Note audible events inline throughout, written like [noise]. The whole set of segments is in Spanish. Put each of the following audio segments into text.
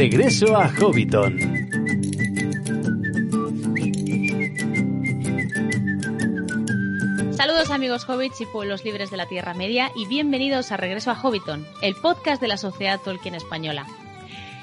Regreso a Hobbiton. Saludos amigos hobbits y pueblos libres de la Tierra Media y bienvenidos a Regreso a Hobbiton, el podcast de la Sociedad Tolkien Española.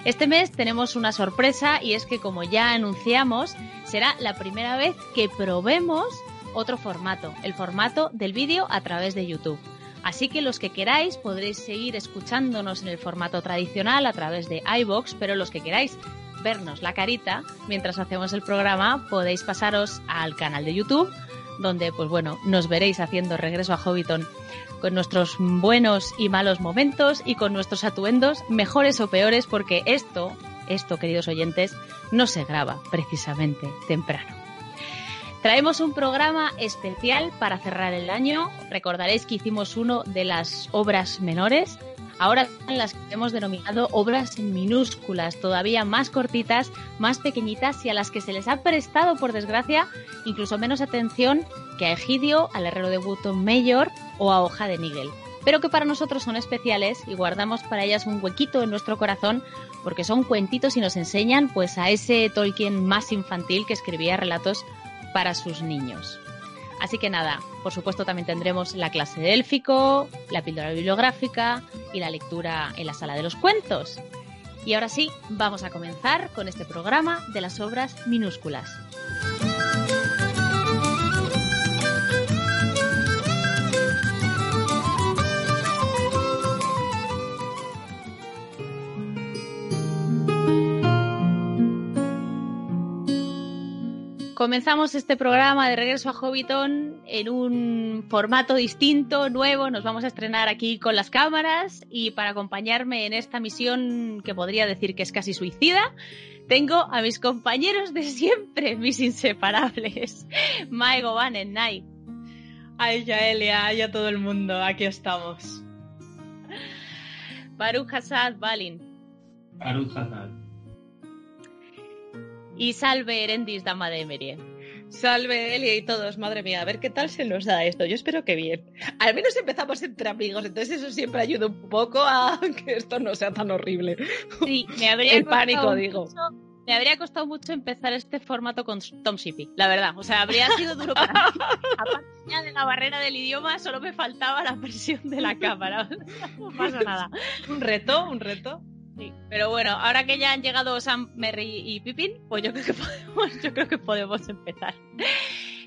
Este mes tenemos una sorpresa y es que como ya anunciamos, será la primera vez que probemos otro formato, el formato del vídeo a través de YouTube. Así que los que queráis podréis seguir escuchándonos en el formato tradicional a través de iBox, pero los que queráis vernos la carita mientras hacemos el programa, podéis pasaros al canal de YouTube, donde pues bueno, nos veréis haciendo regreso a Hobbiton con nuestros buenos y malos momentos y con nuestros atuendos mejores o peores, porque esto, esto, queridos oyentes, no se graba precisamente temprano. Traemos un programa especial para cerrar el año. Recordaréis que hicimos uno de las obras menores. Ahora las que hemos denominado obras minúsculas, todavía más cortitas, más pequeñitas y a las que se les ha prestado, por desgracia, incluso menos atención que a Egidio, al herrero de Button Mayor o a Hoja de Nigel. Pero que para nosotros son especiales y guardamos para ellas un huequito en nuestro corazón porque son cuentitos y nos enseñan pues a ese Tolkien más infantil que escribía relatos para sus niños. Así que nada, por supuesto también tendremos la clase de élfico, la píldora bibliográfica y la lectura en la sala de los cuentos. Y ahora sí, vamos a comenzar con este programa de las obras minúsculas. Comenzamos este programa de regreso a Hobbiton en un formato distinto, nuevo. Nos vamos a estrenar aquí con las cámaras y para acompañarme en esta misión que podría decir que es casi suicida, tengo a mis compañeros de siempre, mis inseparables. Maigo, Van, Nai. Ay, Yaelia, y a todo el mundo, aquí estamos. Baruch Hassad, Balin. Baruch Hassad y salve Erendis, dama de Emerie. Salve Elia y todos, madre mía, a ver qué tal se nos da esto. Yo espero que bien. Al menos empezamos entre amigos, entonces eso siempre ayuda un poco a [laughs] que esto no sea tan horrible. Sí, me habría El pánico, digo. me habría costado mucho empezar este formato con Tom Shippey, la verdad. O sea, habría sido duro para mí. [laughs] Aparte ya de la barrera del idioma, solo me faltaba la presión de la cámara. [laughs] No pasa nada. Un reto, un reto. Pero bueno, ahora que ya han llegado Sam, Merry y Pippin, pues yo creo que [laughs] podemos, yo creo que podemos empezar.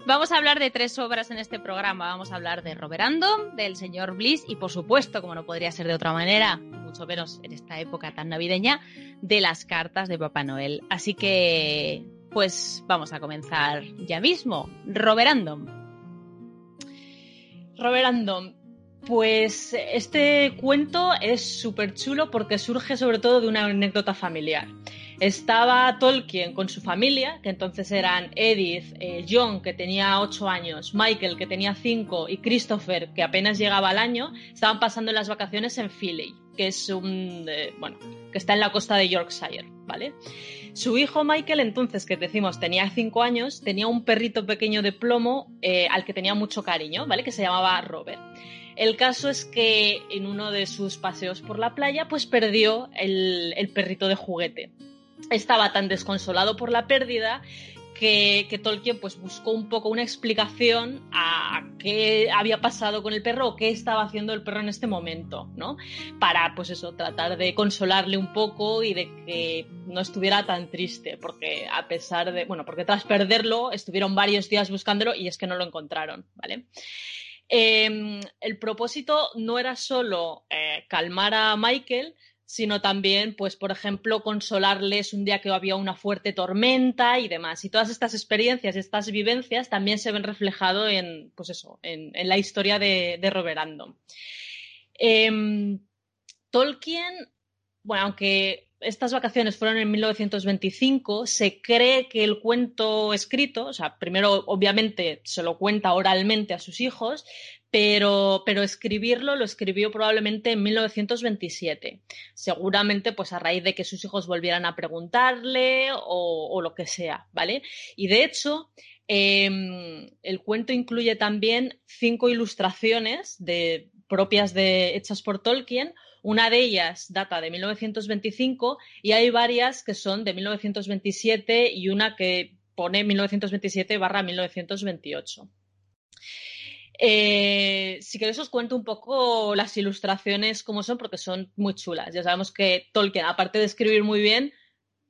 Vamos a hablar de tres obras en este programa. Vamos a hablar de Roberando, del señor Bliss y, por supuesto, como no podría ser de otra manera, mucho menos en esta época tan navideña, de las cartas de Papá Noel. Así que, pues vamos a comenzar ya mismo. Roberando. Roberando, pues este cuento es súper chulo porque surge sobre todo de una anécdota familiar. Estaba Tolkien con su familia, que entonces eran Edith, eh, John, que tenía 8 años, Michael, que tenía 5, y Christopher, que apenas llegaba al año, estaban pasando las vacaciones en Filey, que es un, eh, bueno, que está en la costa de Yorkshire, ¿vale? Su hijo Michael, entonces, que decimos tenía 5 años, tenía un perrito pequeño de plomo eh, al que tenía mucho cariño, ¿vale? Que se llamaba Robert. El caso es que en uno de sus paseos por la playa, pues perdió el, perrito de juguete. Estaba tan desconsolado por la pérdida que, que, Tolkien pues buscó un poco una explicación a qué había pasado con el perro o qué estaba haciendo el perro en este momento, ¿no? Para, pues eso, tratar de consolarle un poco y de que no estuviera tan triste, porque a pesar de, bueno, porque tras perderlo estuvieron varios días buscándolo y es que no lo encontraron, ¿vale? Eh, el propósito no era solo eh, calmar a Michael, sino también, pues, por ejemplo, consolarles un día que había una fuerte tormenta y demás. Y todas estas experiencias, estas vivencias también se ven reflejado en, pues eso, en, la historia de, de Roberando. Eh, Tolkien, bueno, aunque estas vacaciones fueron en 1925, se cree que el cuento escrito, o sea, primero obviamente se lo cuenta oralmente a sus hijos, pero, pero escribirlo lo escribió probablemente en 1927. Seguramente, pues a raíz de que sus hijos volvieran a preguntarle o, lo que sea, ¿vale? Y de hecho, Em, el cuento incluye también cinco ilustraciones de, propias de, hechas por Tolkien. Una de ellas data de 1925 y hay varias que son de 1927 y una que pone 1927 barra 1928. Eh, si queréis os cuento un poco las ilustraciones como son porque son muy chulas. Ya sabemos que Tolkien, aparte de escribir muy bien,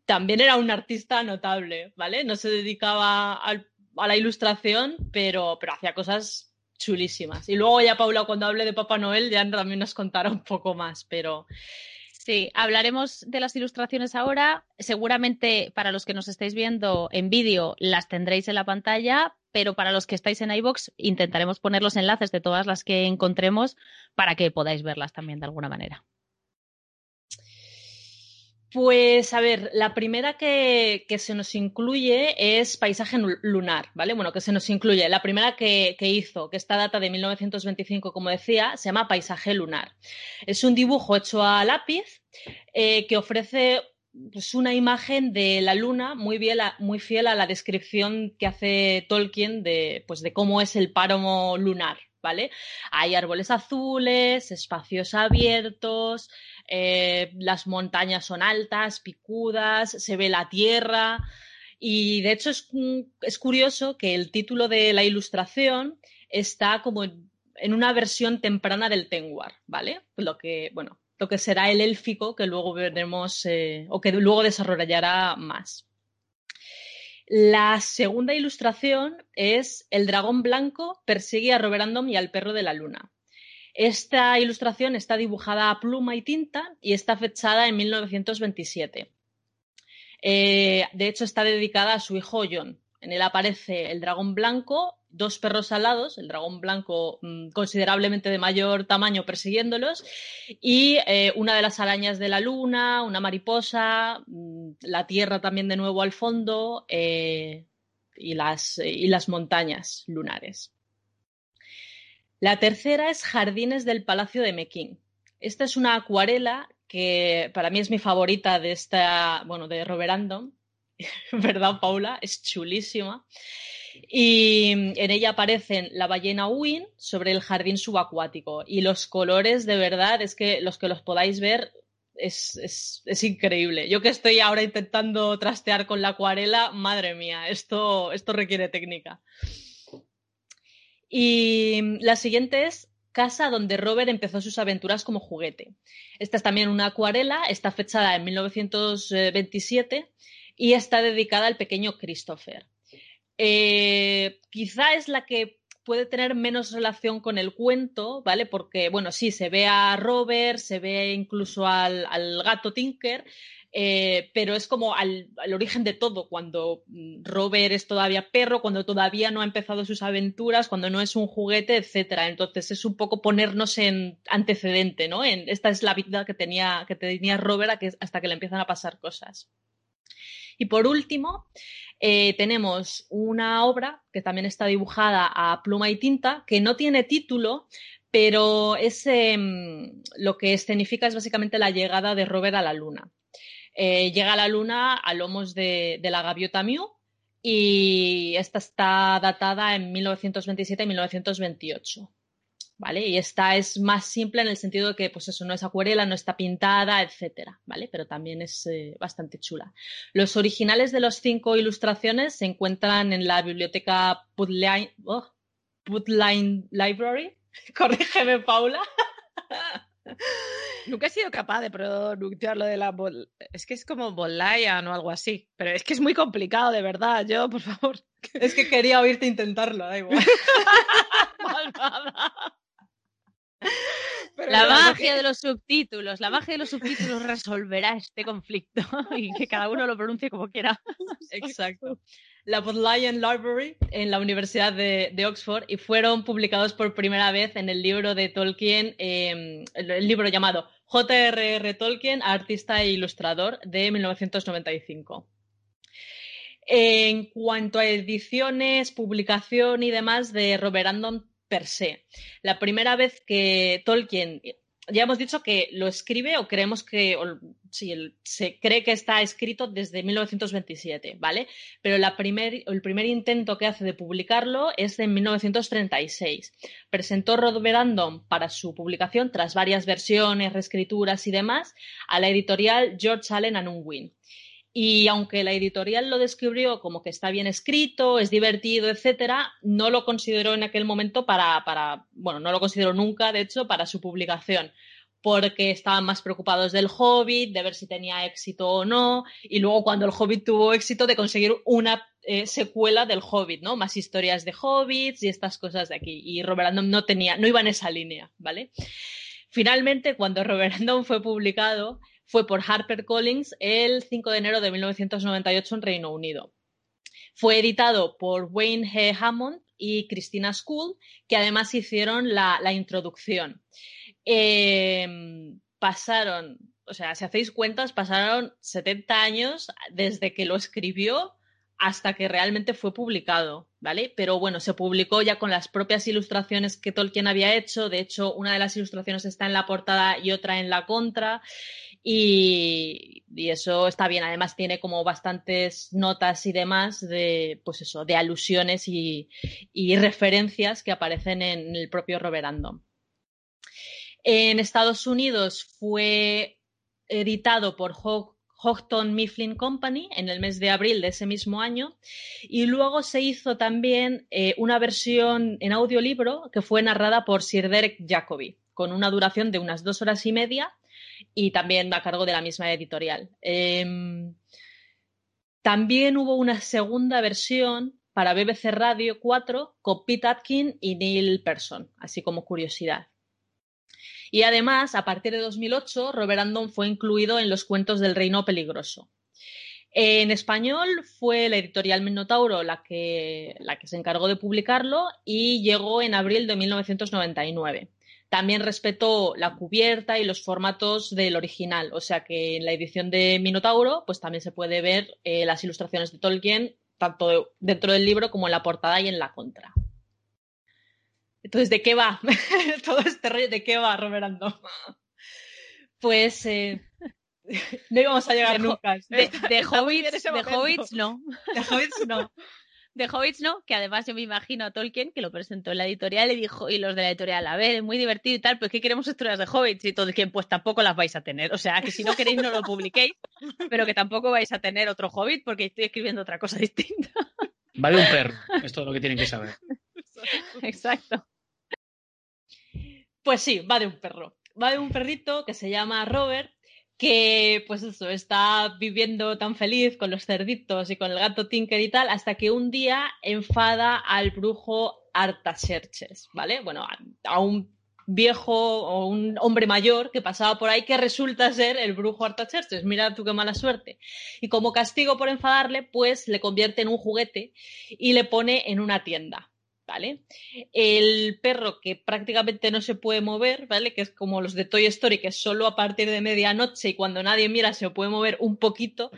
también era un artista notable, ¿vale? No se dedicaba a la ilustración, pero, pero hacía cosas chulísimas. Y luego ya Paula, cuando hable de Papá Noel, ya también nos contará un poco más, pero... Sí, hablaremos de las ilustraciones ahora. Seguramente para los que nos estáis viendo en vídeo las tendréis en la pantalla, pero para los que estáis en iBox intentaremos poner los enlaces de todas las que encontremos para que podáis verlas también de alguna manera. Pues a ver, la primera que, se nos incluye es Paisaje Lunar, ¿vale? Bueno, que se nos incluye. La primera que, hizo, que esta data de 1925, como decía, se llama Paisaje Lunar. Es un dibujo hecho a lápiz eh, que ofrece pues, una imagen de la luna muy, muy fiel a la descripción que hace Tolkien de, pues, de cómo es el páramo lunar, ¿vale? Hay árboles azules, espacios abiertos, eh, las montañas son altas, picudas, se ve la tierra. Y de hecho es, curioso que el título de la ilustración está como en una versión temprana del Tengwar, ¿vale? Lo que, bueno, lo que será el élfico que luego veremos eh, o que luego desarrollará más. La segunda ilustración es El dragón blanco persigue a Roberandom y al perro de la luna. Esta ilustración está dibujada a pluma y tinta y está fechada en 1927. Eh, de hecho, está dedicada a su hijo John. En él aparece el dragón blanco, dos perros alados, el dragón blanco mm, considerablemente de mayor tamaño persiguiéndolos, y eh, una de las arañas de la luna, una mariposa, mm, la tierra también de nuevo al fondo eh, y, las, y las montañas lunares. La tercera es Jardines del Palacio de Mequín. Esta es una acuarela que para mí es mi favorita de esta, bueno, de Roberandom, [laughs] ¿verdad, Paula? Es chulísima. Y en ella aparecen la ballena Win sobre el jardín subacuático. Y los colores, de verdad, es que los que los podáis ver, es, es, increíble. Yo que estoy ahora intentando trastear con la acuarela, madre mía, esto, esto requiere técnica. Y la siguiente es Casa donde Robert empezó sus aventuras como juguete. Esta es también una acuarela, está fechada en 1927 y está dedicada al pequeño Christopher. Eh, quizá es la que puede tener menos relación con el cuento, ¿vale? Porque, bueno, sí, se ve a Robert, se ve incluso al, al gato Tinker, eh, pero es como al, origen de todo, cuando mm, Robert es todavía perro, cuando todavía no ha empezado sus aventuras, cuando no es un juguete, etcétera. Entonces es un poco ponernos en antecedente, ¿no? En, esta es la vida que tenía, que tenía Robert hasta que le empiezan a pasar cosas. Y por último, eh, tenemos una obra que también está dibujada a pluma y tinta, que no tiene título, pero es, em, lo que escenifica es básicamente la llegada de Robert a la Luna. Eh, llega a la Luna a lomos de, la gaviota Mew y esta está datada en 1927 y 1928. ¿Vale? Y esta es más simple en el sentido de que, pues eso, no es acuarela, no está pintada, etcétera, ¿vale? Pero también es eh, bastante chula. Los originales de las cinco ilustraciones se encuentran en la biblioteca Putline, oh, Library. [laughs] Corrígeme, Paula. [laughs] Nunca he sido capaz de pronunciar lo de la... Es que es como Bolayan o algo así. Pero es que es muy complicado, de verdad. Yo, por favor. Es que quería oírte intentarlo, da igual. [laughs] la magia de los subtítulos, la magia de los subtítulos resolverá este conflicto [laughs] y que cada uno lo pronuncie como quiera. Exacto. La Bodleian Library en la Universidad de, Oxford y fueron publicados por primera vez en el libro de Tolkien, em, el, libro llamado J.R.R. Tolkien, artista e ilustrador de 1995. En cuanto a ediciones, publicación y demás de Robert Andon per se. La primera vez que Tolkien ya hemos dicho que lo escribe o creemos que, o, sí, se cree que está escrito desde 1927, ¿vale? Pero primer, el primer intento que hace de publicarlo es de 1936. Presentó Rod Verandon para su publicación, tras varias versiones, reescrituras y demás, a la editorial George Allen and Unwin. Y aunque la editorial lo describió como que está bien escrito, es divertido, etcétera, no lo consideró en aquel momento para, para, bueno, no lo consideró nunca, de hecho, para su publicación, porque estaban más preocupados del Hobbit, de ver si tenía éxito o no, y luego cuando el Hobbit tuvo éxito, de conseguir una eh, secuela del Hobbit, ¿no? Más historias de Hobbits y estas cosas de aquí. Y Robert no tenía, no iba en esa línea, ¿vale? Finalmente, cuando [laughs] Robert Random fue publicado, fue por HarperCollins el 5 de enero de 1998 en Reino Unido. Fue editado por Wayne G. Hammond y Christina School, que además hicieron la, introducción. Eh, pasaron, o sea, si hacéis cuentas, pasaron 70 años desde que lo escribió hasta que realmente fue publicado, ¿vale? Pero bueno, se publicó ya con las propias ilustraciones que Tolkien había hecho. De hecho, una de las ilustraciones está en la portada y otra en la contra. Y, eso está bien. Además, tiene como bastantes notas y demás de, pues eso, de alusiones y, referencias que aparecen en el propio Robert Random. En Estados Unidos fue editado por Houghton Mifflin Company en el mes de abril de ese mismo año y luego se hizo también eh, una versión en audiolibro que fue narrada por Sir Derek Jacobi con una duración de unas dos horas y media y también a cargo de la misma editorial. Eh, también hubo una segunda versión para BBC Radio 4 con Pete Atkin y Neil Person, así como curiosidad. Y además, a partir de 2008, Robert Andon fue incluido en los cuentos del Reino Peligroso. En español fue la editorial Minotauro la que, la que se encargó de publicarlo y llegó en abril de 1999. También respetó la cubierta y los formatos del original, o sea que en la edición de Minotauro pues también se puede ver eh, las ilustraciones de Tolkien tanto dentro del libro como en la portada y en la contra. Entonces, ¿de qué va? [laughs] Todo este rollo, ¿de qué va, Roberando? Pues eh, [laughs] no íbamos a llegar de nunca. De, de, hobbits, de momento. hobbits no. [laughs] De Hobbits no. De Hobbits no, que además yo me imagino a Tolkien que lo presentó en la editorial y dijo, y los de la editorial, a ver, es muy divertido y tal, pues que queremos historias de Hobbits y Tolkien, pues tampoco las vais a tener. O sea, que si no queréis no lo publiquéis, pero que tampoco vais a tener otro Hobbit porque estoy escribiendo otra cosa distinta. Vale un perro, es todo lo que tienen que saber. Exacto. Pues sí, va de un perro. Va de un perrito que se llama Robert, que pues eso, está viviendo tan feliz con los cerditos y con el gato Tinker y tal, hasta que un día enfada al brujo Artaxerxes, ¿vale? Bueno, a, un viejo o un hombre mayor que pasaba por ahí que resulta ser el brujo Artaxerxes. Mira tú qué mala suerte. Y como castigo por enfadarle, pues le convierte en un juguete y le pone en una tienda. ¿Vale? El perro que prácticamente no se puede mover, ¿vale? Que es como los de Toy Story, que solo a partir de medianoche y cuando nadie mira se puede mover un poquito,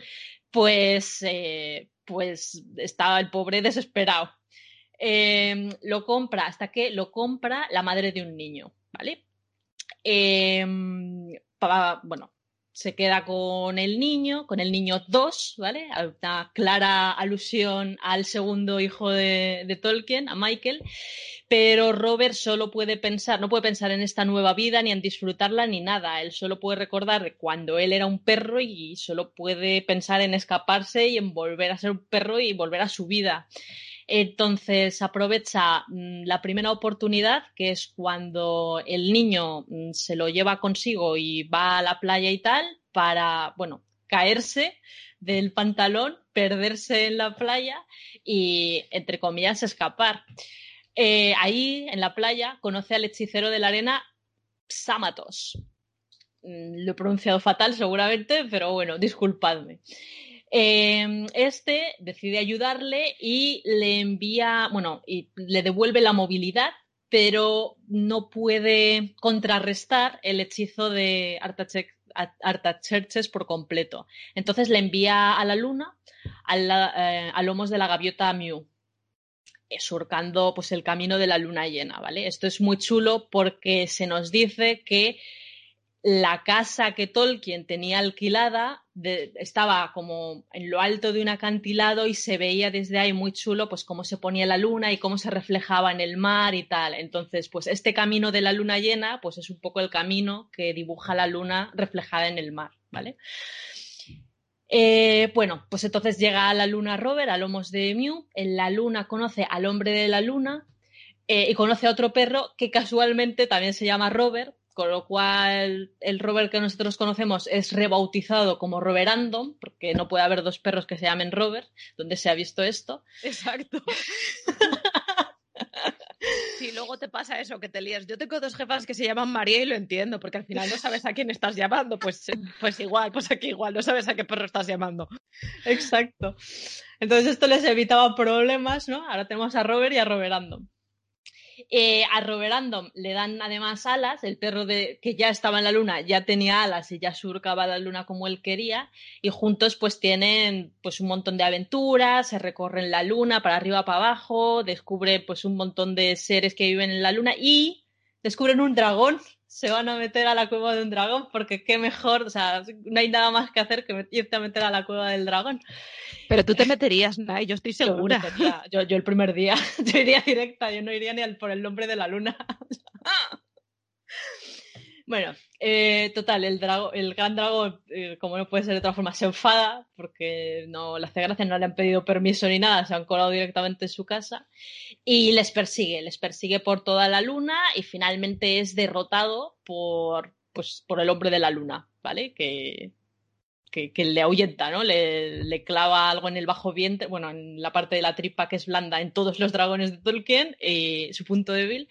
pues, eh, pues estaba el pobre desesperado. Eh, lo compra hasta que lo compra la madre de un niño, ¿vale? Para, bueno, se queda con el niño, con el niño 2, ¿vale? Una clara alusión al segundo hijo de, de, Tolkien, a Michael, pero Robert solo puede pensar, no puede pensar en esta nueva vida, ni en disfrutarla, ni nada. Él solo puede recordar cuando él era un perro y solo puede pensar en escaparse y en volver a ser un perro y volver a su vida. Entonces aprovecha mmm, la primera oportunidad, que es cuando el niño mmm, se lo lleva consigo y va a la playa y tal, para, bueno, caerse del pantalón, perderse en la playa y, entre comillas, escapar. Eh, ahí, en la playa, conoce al hechicero de la arena, Psamatos. Mm, lo he pronunciado fatal seguramente, pero bueno, disculpadme. Eh, este decide ayudarle y le envía, bueno, y le devuelve la movilidad, pero no puede contrarrestar el hechizo de Artaxerxes por completo. Entonces le envía a la luna a, eh, lomos de la gaviota Mew, surcando pues, el camino de la luna llena, ¿vale? Esto es muy chulo porque se nos dice que la casa que Tolkien tenía alquilada estaba como en lo alto de un acantilado y se veía desde ahí muy chulo pues cómo se ponía la luna y cómo se reflejaba en el mar y tal. Entonces, pues este camino de la luna llena pues es un poco el camino que dibuja la luna reflejada en el mar, ¿vale? Eh, bueno, pues entonces llega a la luna Robert a lomos de Mew. En la luna conoce al hombre de la luna eh, y conoce a otro perro que casualmente también se llama Robert, con lo cual el Robert que nosotros conocemos es rebautizado como Roberandom, porque no puede haber dos perros que se llamen Robert, donde se ha visto esto. Exacto. Si luego te pasa eso, que te lías. Yo tengo dos jefas que se llaman María y lo entiendo, porque al final no sabes a quién estás llamando. Pues, pues igual, pues aquí igual, no sabes a qué perro estás llamando. Exacto. Entonces esto les evitaba problemas, ¿no? Ahora tenemos a Robert y a Roberandom. Eh, a Roberandom le dan además alas, el perro de, que ya estaba en la luna ya tenía alas y ya surcaba la luna como él quería y juntos pues tienen pues un montón de aventuras, se recorren la luna para arriba para abajo, descubre pues un montón de seres que viven en la luna y descubren un dragón, se van a meter a la cueva de un dragón porque qué mejor, o sea, no hay nada más que hacer que irte a meter a la cueva del dragón. Pero tú te meterías, Nay, yo estoy Yo segura. metería- Yo, yo el primer día, [laughs] yo iría directa, yo no iría ni al- por el nombre de la luna. [laughs] bueno, eh, total, el, drago, el gran dragón, eh, como no puede ser de otra forma, se enfada porque no le hace gracia, no le han pedido permiso ni nada, se han colado directamente en su casa y les persigue, les persigue por toda la luna y finalmente es derrotado por, pues, por el hombre de la luna, ¿vale? Que, que, le ahuyenta, ¿no? Le, clava algo en el bajo vientre, bueno, en la parte de la tripa que es blanda en todos los dragones de Tolkien, eh, su punto débil,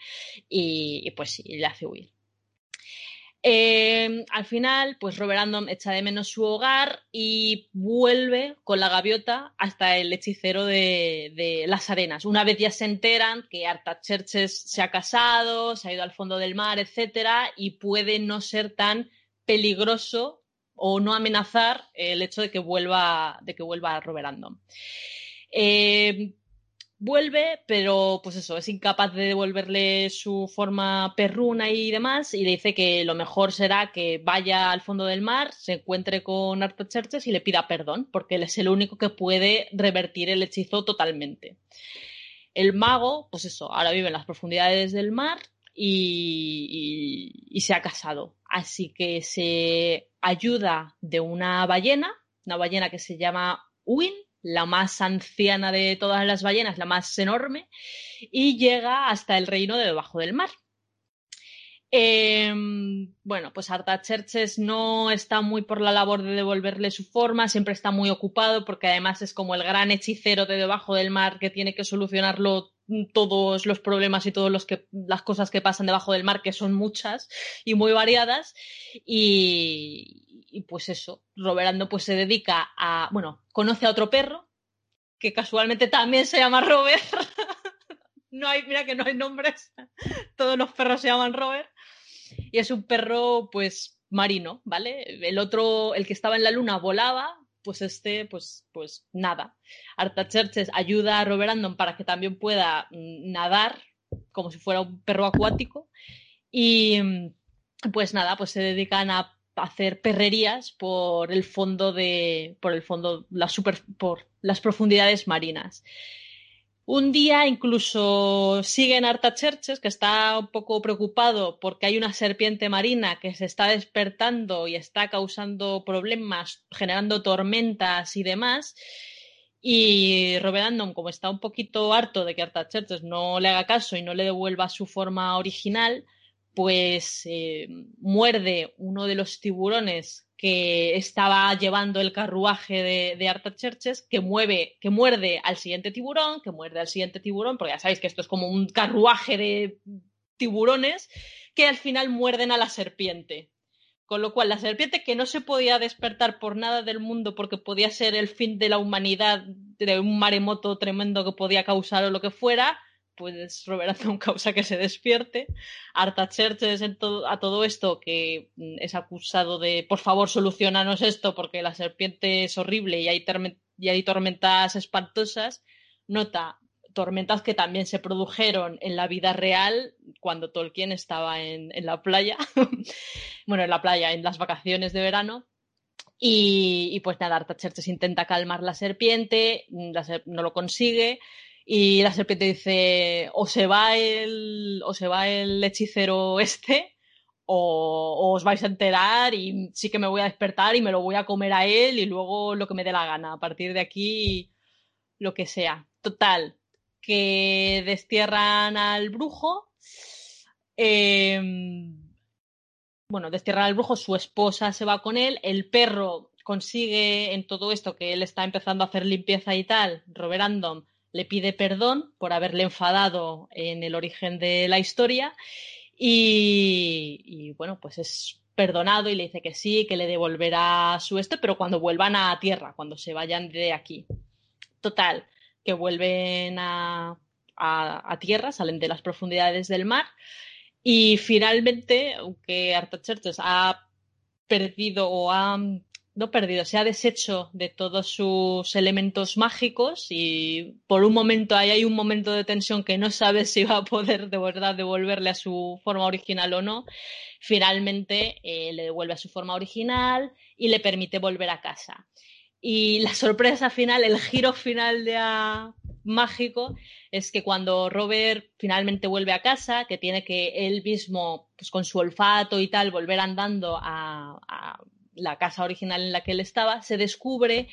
y pues sí, le hace huir. Eh, al final, pues Robert Andom echa de menos su hogar y vuelve con la gaviota hasta el hechicero de, las arenas. Una vez ya se enteran que Artaxerxes se ha casado, se ha ido al fondo del mar, etcétera, y puede no ser tan peligroso o no amenazar el hecho de que vuelva, de que vuelva Robert Andom. Eh, vuelve, pero pues eso, es incapaz de devolverle su forma perruna y demás, y le dice que lo mejor será que vaya al fondo del mar, se encuentre con Artaxerxes y le pida perdón, porque él es el único que puede revertir el hechizo totalmente. El mago, pues eso, ahora vive en las profundidades del mar y, se ha casado. Así que se ayuda de una ballena, una ballena que se llama Win, la más anciana de todas las ballenas, la más enorme, y llega hasta el reino de debajo del mar. Eh, bueno, pues Artaxerxes no está muy por la labor de devolverle su forma, siempre está muy ocupado porque además es como el gran hechicero de debajo del mar que tiene que solucionarlo todos los problemas y todas las cosas que pasan debajo del mar, que son muchas y muy variadas. Y, y pues eso, Roberando pues se dedica a, bueno, conoce a otro perro que casualmente también se llama Robert. [laughs] no hay, mira que no hay nombres, [laughs] todos los perros se llaman Robert. Y es un perro, pues, marino, ¿vale? El otro, el que estaba en la luna, volaba, pues este, pues, pues nada. Artaxerxes ayuda a Robert Andon para que también pueda mm, nadar como si fuera un perro acuático. Y mm, pues nada, pues se dedican a hacer perrerías por el fondo de. por el fondo, super, por las profundidades marinas. Un día incluso siguen Artaxerxes, que está un poco preocupado porque hay una serpiente marina que se está despertando y está causando problemas, generando tormentas y demás. Y Robert Andom, como está un poquito harto de que Artaxerxes no le haga caso y no le devuelva su forma original, pues eh, muerde uno de los tiburones que estaba llevando el carruaje de, de Artaxerxes, que, mueve, que muerde al siguiente tiburón, que muerde al siguiente tiburón, porque ya sabéis que esto es como un carruaje de tiburones, que al final muerden a la serpiente. Con lo cual, la serpiente que no se podía despertar por nada del mundo porque podía ser el fin de la humanidad, de un maremoto tremendo que podía causar o lo que fuera, pues Robert Andom causa que se despierte. Artaxerxes todo, a todo esto, que es acusado de por favor solucionanos esto porque la serpiente es horrible y hay, tormentas espantosas, nota tormentas que también se produjeron en la vida real, cuando Tolkien estaba en, la playa, [laughs] bueno, en la playa, en las vacaciones de verano, y, y, pues nada, Artaxerxes intenta calmar la serpiente, ser no lo consigue, y la serpiente dice, o se va el, o se va el hechicero este, o, os vais a enterar y sí que me voy a despertar y me lo voy a comer a él y luego lo que me dé la gana. A partir de aquí, lo que sea. Total, que destierran al brujo. Eh, bueno, destierran al brujo, su esposa se va con él, el perro consigue en todo esto que él está empezando a hacer limpieza y tal, Robert Andom le pide perdón por haberle enfadado en el origen de la historia y, bueno, pues es perdonado y le dice que sí, que le devolverá su este, pero cuando vuelvan a tierra, cuando se vayan de aquí. Total, que vuelven a, a, a tierra, salen de las profundidades del mar y finalmente, aunque Artaxerxes ha perdido o ha no perdido, se ha deshecho de todos sus elementos mágicos y por un momento ahí hay un momento de tensión que no sabe si va a poder de verdad devolverle a su forma original o no. Finalmente eh, le devuelve a su forma original y le permite volver a casa. Y la [laughs] sorpresa final, el giro final de mágico es que cuando Robert finalmente vuelve a casa, que tiene que él mismo, pues con su olfato y tal, volver andando a la casa original en la que él estaba, se descubre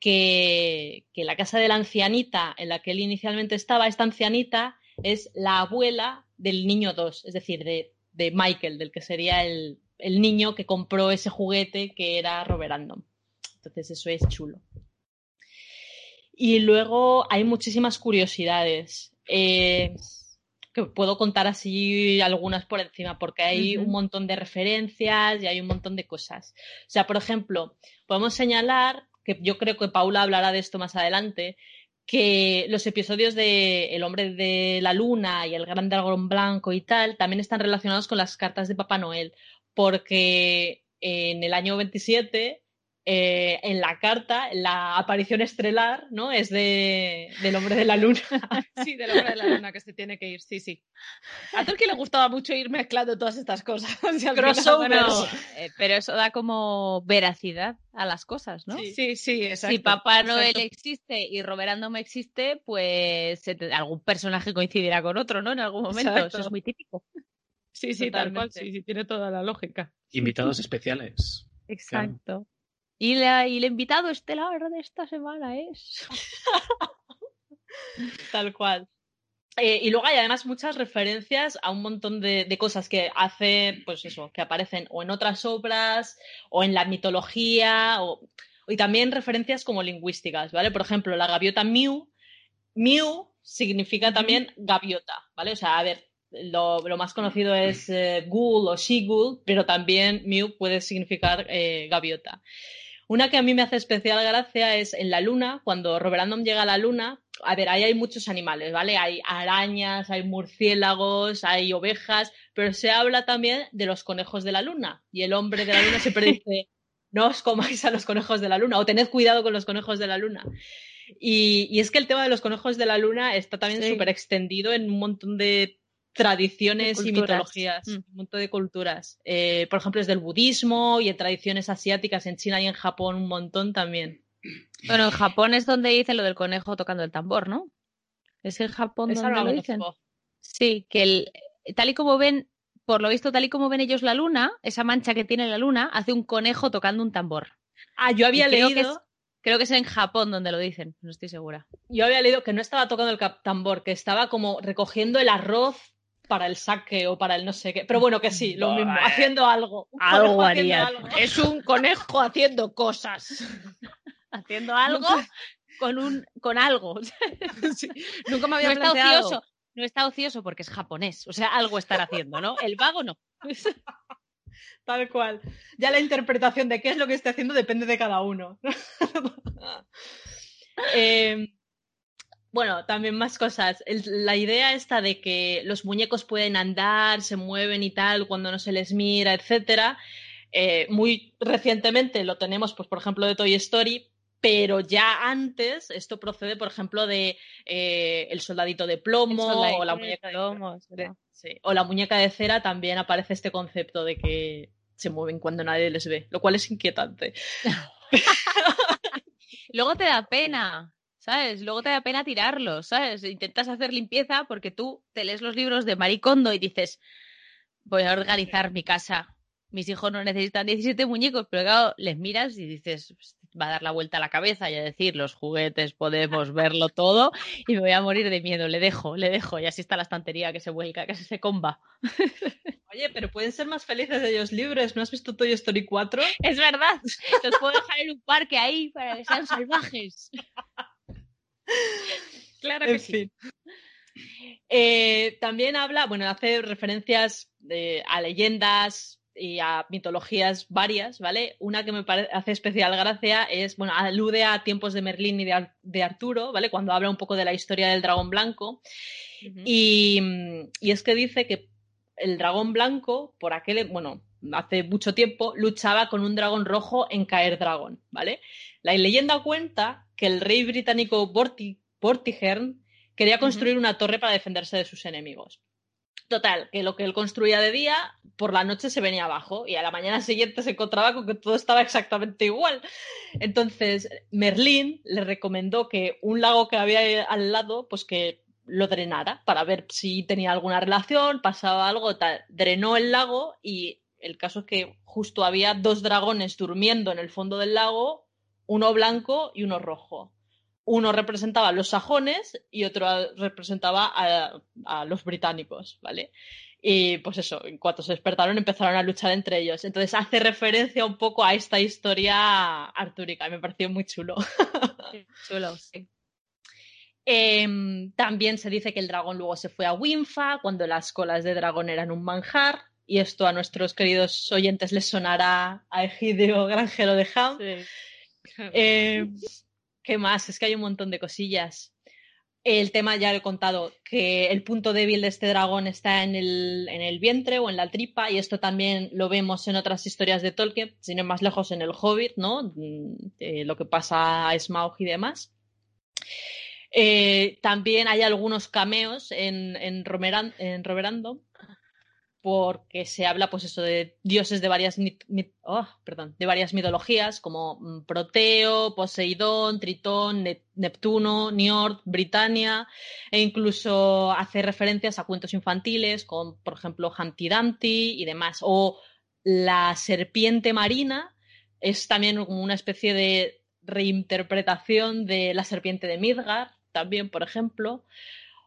que, que, la casa de la ancianita en la que él inicialmente estaba, esta ancianita es la abuela del niño 2, es decir, de, de Michael, del que sería el, el, niño que compró ese juguete que era Robert Andom. Entonces eso es chulo. Y luego hay muchísimas curiosidades. Eh, que puedo contar así algunas por encima, porque hay uh -huh. un montón de referencias y hay un montón de cosas. O sea, por ejemplo, podemos señalar, que yo creo que Paula hablará de esto más adelante, que los episodios de El hombre de la luna y El gran dragón blanco y tal también están relacionados con las cartas de Papá Noel, porque en el año 27 eh, en la carta, la aparición estelar, ¿no? Es de, del hombre de la luna. [laughs] sí, del hombre de la luna que se tiene que ir, sí, sí. A Tolkien le gustaba mucho ir mezclando todas estas cosas. [laughs] Eh, pero eso da como veracidad a las cosas, ¿no? Sí, sí, sí exacto. Si Papá Noel exacto. existe y Roberando no existe, pues algún personaje coincidirá con otro, ¿no? En algún momento. Exacto. Eso es muy típico. Sí, sí, Totalmente. tal cual. Sí, sí, tiene toda la lógica. Invitados especiales. Exacto. Claro. Y, la, y el invitado estelar de esta semana es. [laughs] Tal cual. Eh, y luego hay además muchas referencias a un montón de, de, cosas que hace, pues eso, que aparecen o en otras obras o en la mitología o, y también referencias como lingüísticas, ¿vale? Por ejemplo, la gaviota Mew, Mew significa también gaviota, ¿vale? O sea, a ver, lo, lo más conocido es eh, ghoul o she-ghoul, pero también Mew puede significar eh, gaviota. Una que a mí me hace especial gracia es en la luna, cuando Robert Andom llega a la luna, a ver, ahí hay muchos animales, ¿vale? Hay arañas, hay murciélagos, hay ovejas, pero se habla también de los conejos de la luna. Y el hombre de la luna siempre [laughs] dice, no os comáis a los conejos de la luna o tened cuidado con los conejos de la luna. Y, y es que el tema de los conejos de la luna está también súper sí. extendido en un montón de tradiciones y mitologías, mm. un montón de culturas. Eh, por ejemplo, es del budismo y en tradiciones asiáticas, en China y en Japón un montón también. Bueno, en Japón es donde dicen lo del conejo tocando el tambor, ¿no? Es en Japón donde lo dicen. Sí, que el, tal y como ven, por lo visto, tal y como ven ellos la luna, esa mancha que tiene la luna, hace un conejo tocando un tambor. Ah, yo había leído. Que es, creo que es en Japón donde lo dicen, no estoy segura. Yo había leído que no estaba tocando el tambor, que estaba como recogiendo el arroz para el saque o para el no sé qué. Pero bueno, que sí, lo mismo, haciendo algo. Algo haría. Algo. Es un conejo haciendo cosas. haciendo algo con un con algo. [laughs] sí. Nunca me había no planteado. Está ocioso, no está ocioso porque es japonés, o sea, algo estar haciendo, ¿no? El vago no. [laughs] Tal cual. Ya la interpretación de qué es lo que esté haciendo depende de cada uno. [laughs] eh, bueno, también más cosas. El, la idea esta de que los muñecos pueden andar, se mueven y tal cuando no se les mira, etcétera. Eh, muy recientemente lo tenemos, pues, por ejemplo, de Toy Story, pero ya antes esto procede, por ejemplo, de eh, El soldadito de plomo soldadito o la muñeca de plomo. De... Sí. O la muñeca de cera también aparece este concepto de que se mueven cuando nadie les ve, lo cual es inquietante. [laughs] Luego te da pena, ¿sabes? Luego te da pena tirarlos, ¿sabes? Intentas hacer limpieza porque tú te lees los libros de Maricondo y dices, voy a organizar mi casa. Mis hijos no necesitan 17 muñecos, pero claro, les miras y dices, va a dar la vuelta a la cabeza y a decir, los juguetes podemos [laughs] verlo todo y me voy a morir de miedo. Le dejo, le dejo y así está la estantería que se vuelca, que se comba. [laughs] Oye, pero pueden ser más felices ellos libres. ¿No has visto Toy Story 4? Es verdad. Los puedo dejar en un parque ahí para que sean salvajes. [laughs] Claro que sí. Eh, también habla, bueno, hace referencias eh, a leyendas y a mitologías varias, ¿vale? Una que me hace especial gracia es, bueno, alude a tiempos de Merlín y de, Arturo, ¿vale? Cuando habla un poco de la historia del dragón blanco. y, y es que dice que el dragón blanco, por aquel, bueno, hace mucho tiempo, luchaba con un dragón rojo en Caer Dragón, ¿vale? La leyenda cuenta que el rey británico Vortigern quería construir una torre para defenderse de sus enemigos. Total, que lo que él construía de día, por la noche se venía abajo y a la mañana [laughs] siguiente se encontraba con que todo estaba exactamente igual. Entonces, Merlín le recomendó que un lago que había al lado, pues que lo drenara para ver si tenía alguna relación, pasaba algo, tal. Drenó el lago y el caso es que justo había dos dragones durmiendo en el fondo del lago, uno blanco y uno rojo. Uno representaba a los sajones y otro representaba a, los británicos, ¿vale? Y pues eso, en cuanto se despertaron empezaron a luchar entre ellos. Entonces hace referencia un poco a esta historia artúrica y me pareció muy chulo. chulo, sí. Em, también se dice que el dragón luego se fue a Winfa cuando las colas de dragón eran un manjar. Y esto a nuestros queridos oyentes les sonará a Egidio Granjero de Ham. Em, ¿Qué más? Es que hay un montón de cosillas. El tema ya lo he contado, que el punto débil de este dragón está en el, en el vientre o en la tripa, y esto también lo vemos en otras historias de Tolkien, sin ir más lejos en el Hobbit, ¿no? Mm, lo que pasa a Smaug y demás. Eh, también hay algunos cameos en, en, Roverando, porque se habla, pues eso, de dioses de varias, oh, perdón, de varias mitologías, como mm, Proteo, Poseidón, Tritón, Neptuno, Niord, Britannia, e incluso hace referencias a cuentos infantiles, con, por ejemplo, Humpty Dumpty y demás. O la serpiente marina es también como una especie de reinterpretación de la serpiente de Midgard también, por ejemplo.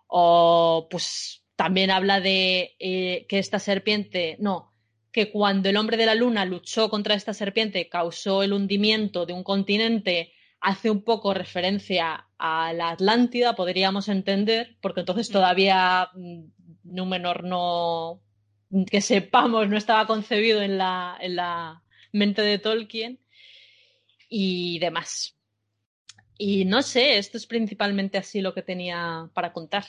O pues también habla de eh, que esta serpiente, no, que cuando el hombre de la luna luchó contra esta serpiente causó el hundimiento de un continente, hace un poco referencia a la Atlántida, podríamos entender, porque entonces mm. todavía mm, Númenor no, que sepamos, no estaba concebido en la, en la mente de Tolkien y demás. Y no sé, esto es principalmente así lo que tenía para contar.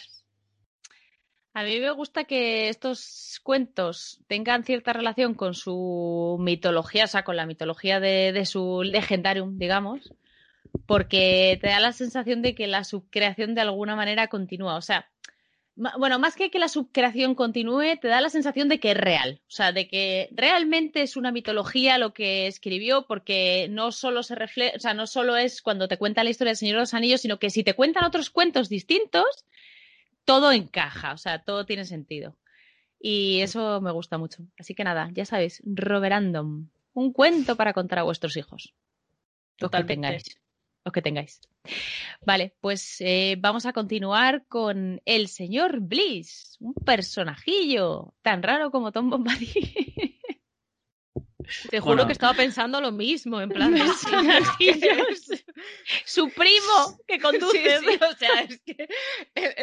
A mí me gusta que estos cuentos tengan cierta relación con su mitología, o sea, con la mitología de, su legendarium, digamos, porque te da la sensación de que la subcreación de alguna manera continúa. O sea, bueno, más que que la subcreación continúe, te da la sensación de que es real, o sea, de que realmente es una mitología lo que escribió, porque no solo se refleja, o sea, no solo es cuando te cuenta la historia del Señor de los Anillos, sino que si te cuentan otros cuentos distintos, todo encaja, o sea, todo tiene sentido. Y eso me gusta mucho. Así que nada, ya sabéis, Roberandom, un cuento para contar a vuestros hijos. Totalmente. tengáis los que tengáis. Vale, pues eh, vamos a continuar con el señor Bliss, un personajillo tan raro como Tom Bombadil. [laughs] Te juro que estaba pensando lo mismo, en plan de [laughs] su primo que conduce. o sea, es que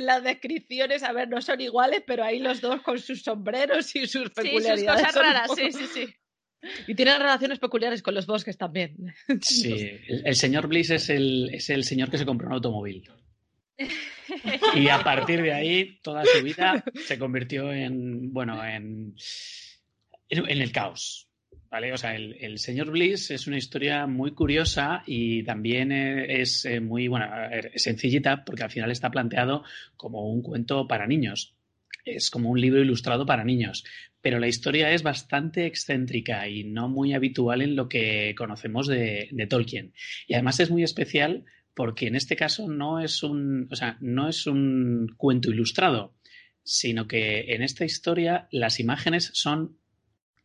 las descripciones, a ver, no son iguales, pero ahí los dos con sus sombreros y sus peculiaridades. Sí, sus cosas raras, sí, sí, sí. Y tiene relaciones peculiares con los bosques también. Sí, [laughs] el, señor Bliss es el, es el señor que se compró un automóvil. [laughs] Y a partir de ahí, toda su vida se convirtió en, bueno, en, en el caos. ¿Vale? O sea, el, señor Bliss es una historia muy curiosa y también es eh, muy, bueno, sencillita porque al final está planteado como un cuento para niños es como un libro ilustrado para niños, pero la historia es bastante excéntrica y no muy habitual en lo que conocemos de, de Tolkien. Y además es muy especial porque en este caso no es un, o sea, no es un cuento ilustrado, sino que en esta historia las imágenes son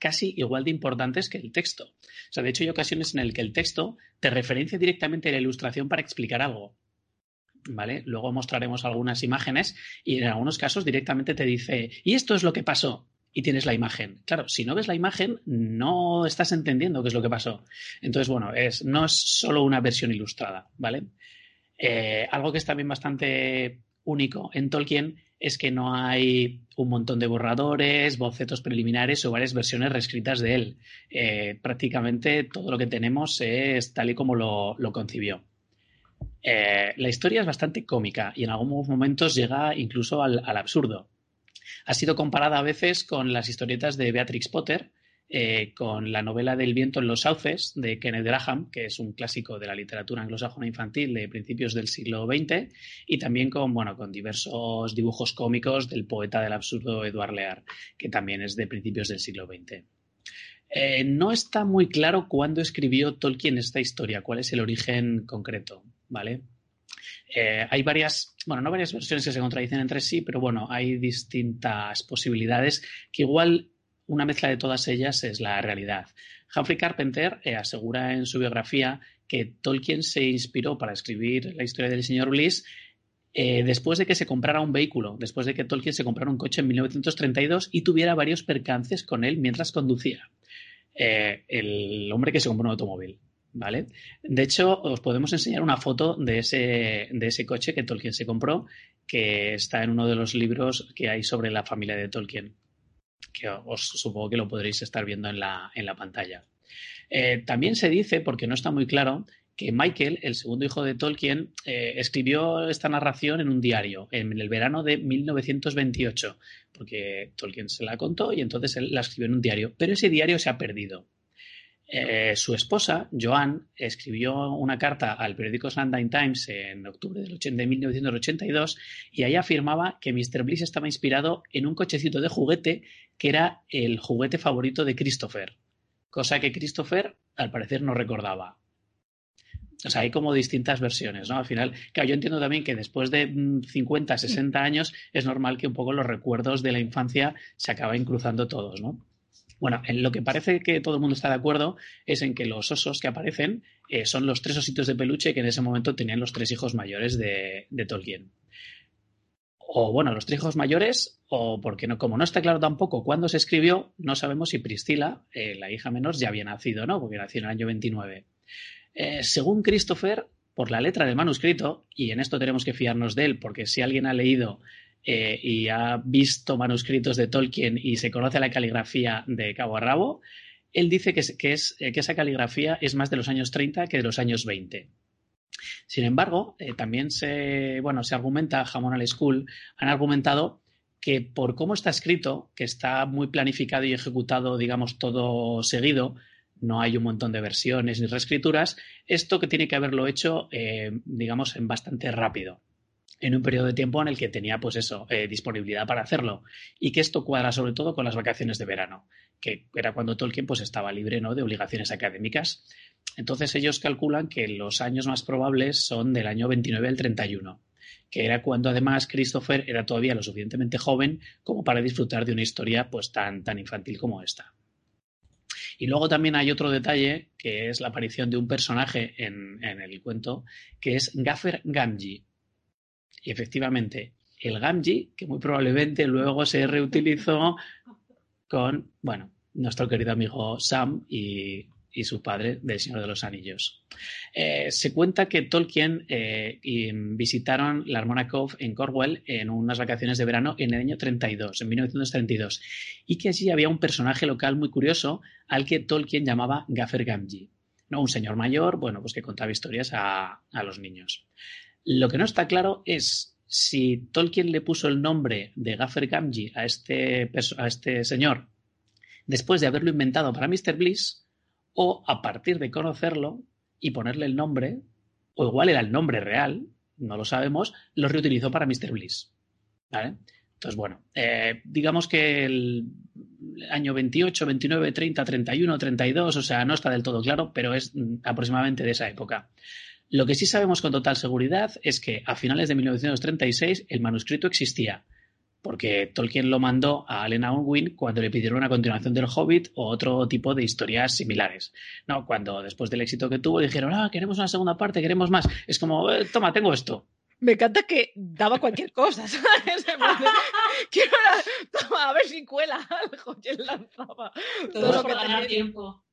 casi igual de importantes que el texto. O sea, de hecho hay ocasiones en las que el texto te referencia directamente a la ilustración para explicar algo. ¿Vale? Luego mostraremos algunas imágenes y en algunos casos directamente te dice, y esto es lo que pasó, y tienes la imagen. Claro, si no ves la imagen, no estás entendiendo qué es lo que pasó. Entonces, bueno, es, no es solo una versión ilustrada, ¿vale? Eh, algo que es también bastante único en Tolkien es que no hay un montón de borradores, bocetos preliminares o varias versiones reescritas de él. Eh, prácticamente todo lo que tenemos es tal y como lo, concibió. Eh, la historia es bastante cómica y en algunos momentos llega incluso al absurdo. Ha sido comparada a veces con las historietas de Beatrix Potter, eh, con la novela del viento en los sauces de Kenneth Graham, que es un clásico de la literatura anglosajona infantil de principios del siglo XX, y también con, bueno, con diversos dibujos cómicos del poeta del absurdo Edward Lear, que también es de principios del siglo XX. Eh, no está muy claro cuándo escribió Tolkien esta historia, cuál es el origen concreto, ¿vale? Eh, hay varias, bueno, no varias versiones que se contradicen entre sí, pero bueno, hay distintas posibilidades que igual una mezcla de todas ellas es la realidad. Humphrey Carpenter eh, asegura en su biografía que Tolkien se inspiró para escribir la historia del señor Bliss eh, después de que se comprara un vehículo, después de que Tolkien se comprara un coche en 1932 y tuviera varios percances con él mientras conducía. Eh, el hombre que se compró un automóvil. ¿Vale? De hecho, os podemos enseñar una foto de ese, de ese coche que Tolkien se compró, que está en uno de los libros que hay sobre la familia de Tolkien que os supongo que lo podréis estar viendo en la, en la pantalla. Eh, también se dice, porque no está muy claro, que Michael, el segundo hijo de Tolkien, eh, escribió esta narración en un diario en el verano de 1928, porque Tolkien se la contó y entonces él la escribió en un diario, pero ese diario se ha perdido. Eh, su esposa, Joan, escribió una carta al periódico Sunday Times en octubre de 1982 y ahí afirmaba que Mr. Bliss estaba inspirado en un cochecito de juguete que era el juguete favorito de Christopher, cosa que Christopher al parecer no recordaba. O sea, hay como distintas versiones, ¿no? Al final, claro, yo entiendo también que después de 50, mm, 60 años es normal que un poco los recuerdos de la infancia se acaben cruzando todos, ¿no? Bueno, en lo que parece que todo el mundo está de acuerdo es en que los osos que aparecen eh, son los tres ositos de peluche que en ese momento tenían los tres hijos mayores de, Tolkien. O bueno, los tres hijos mayores, o porque no, como no está claro tampoco cuándo se escribió, no sabemos si Priscila, eh, la hija menor, ya había nacido, ¿no? Porque nació en el año 29. Eh, según Christopher, por la letra del manuscrito, y en esto tenemos que fiarnos de él, porque si alguien ha leído eh, y ha visto manuscritos de Tolkien y se conoce la caligrafía de cabo a rabo, él dice que, eh, que, esa caligrafía es más de los años 30 que de los años 20. Sin embargo, eh, también se, bueno, se argumenta, Jamón al School, han argumentado que por cómo está escrito, que está muy planificado y ejecutado, digamos, todo seguido, no hay un montón de versiones ni reescrituras, esto que tiene que haberlo hecho, digamos, en bastante rápido en un periodo de tiempo en el que tenía, pues eso, eh, disponibilidad para hacerlo. Y que esto cuadra sobre todo con las vacaciones de verano, que era cuando Tolkien pues estaba libre ¿no? de obligaciones académicas. Entonces ellos calculan que los años más probables son del año 29 al 31, que era cuando además Christopher era todavía lo suficientemente joven como para disfrutar de una historia pues tan, tan infantil como esta. Y luego también hay otro detalle, que es la aparición de un personaje en, en el cuento, que es Gaffer Gamgee, y efectivamente, el Gamji, que muy probablemente luego se reutilizó con, bueno, nuestro querido amigo Sam y, su padre del Señor de los Anillos. Eh, se cuenta que Tolkien eh, visitaron la Armona Cove en Cornwall en unas vacaciones de verano en el año 32, en 1932, y que allí había un personaje local muy curioso al que Tolkien llamaba Gaffer Gamji. ¿no? Un señor mayor, bueno, pues que contaba historias a, a los niños. Lo que no está claro es si Tolkien le puso el nombre de Gaffer Gamgee a este, este señor después de haberlo inventado para Mr. Bliss o a partir de conocerlo y ponerle el nombre, o igual era el nombre real, no lo sabemos, lo reutilizó para Mr. Bliss. Entonces, bueno, eh, digamos que el año 28, 29, 30, 31, 32, o sea, no está del todo claro, pero es mm, aproximadamente de esa época. Lo que sí sabemos con total seguridad es que a finales de 1936 el manuscrito existía, porque Tolkien lo mandó a Allen Unwin cuando le pidieron una continuación del Hobbit o otro tipo de historias similares. No, cuando después del éxito que tuvo dijeron, ah, queremos una segunda parte, queremos más. Es como, eh, toma, tengo esto. Me encanta que daba cualquier cosa, ¿sabes? Quiero toma, a ver si cuela algo y lanzaba. Todo, lo que tenía tiempo.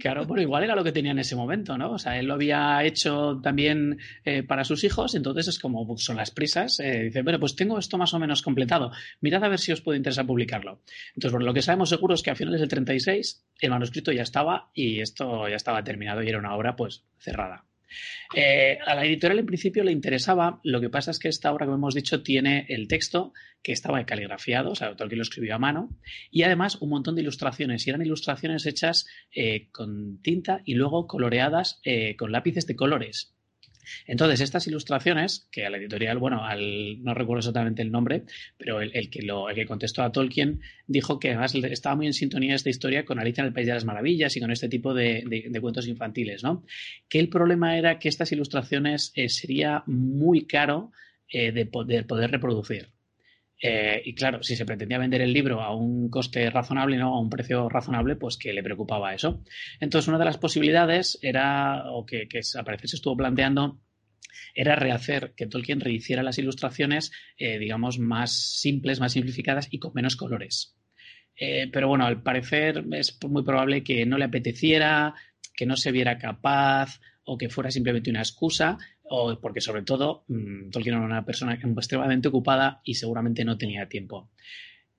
Claro, pero igual era lo que tenía en ese momento, ¿no? O sea, él lo había hecho también eh, para sus hijos, entonces es como pues, son las prisas. Eh, dice, bueno, pues tengo esto más o menos completado. Mirad a ver si os puede interesar publicarlo. Entonces, bueno, lo que sabemos seguro es que a finales del 36 el manuscrito ya estaba y esto ya estaba terminado y era una obra pues cerrada. Eh, a la editorial en principio le interesaba, lo que pasa es que esta obra, como hemos dicho, tiene el texto que estaba caligrafiado, o sea, que lo escribió a mano, y además un montón de ilustraciones, y eran ilustraciones hechas eh, con tinta y luego coloreadas eh, con lápices de colores. Entonces, estas ilustraciones, que a la editorial, bueno, al, no recuerdo exactamente el nombre, pero el, que contestó a Tolkien dijo que además estaba muy en sintonía esta historia con Alicia en el País de las Maravillas y con este tipo de, cuentos infantiles, ¿no? Que el problema era que estas ilustraciones eh, sería muy caro eh, de poder reproducir. Eh, y claro, si se pretendía vender el libro a un coste razonable, ¿no? A un precio razonable, pues que le preocupaba eso. Entonces, una de las posibilidades era, o que, que a parecer se estuvo planteando, era rehacer, que Tolkien rehiciera las ilustraciones, eh, digamos, más simples, más simplificadas y con menos colores. Eh, pero bueno, al parecer es muy probable que no le apeteciera, que no se viera capaz o que fuera simplemente una excusa o porque sobre todo mm, Tolkien era una persona extremadamente ocupada y seguramente no tenía tiempo.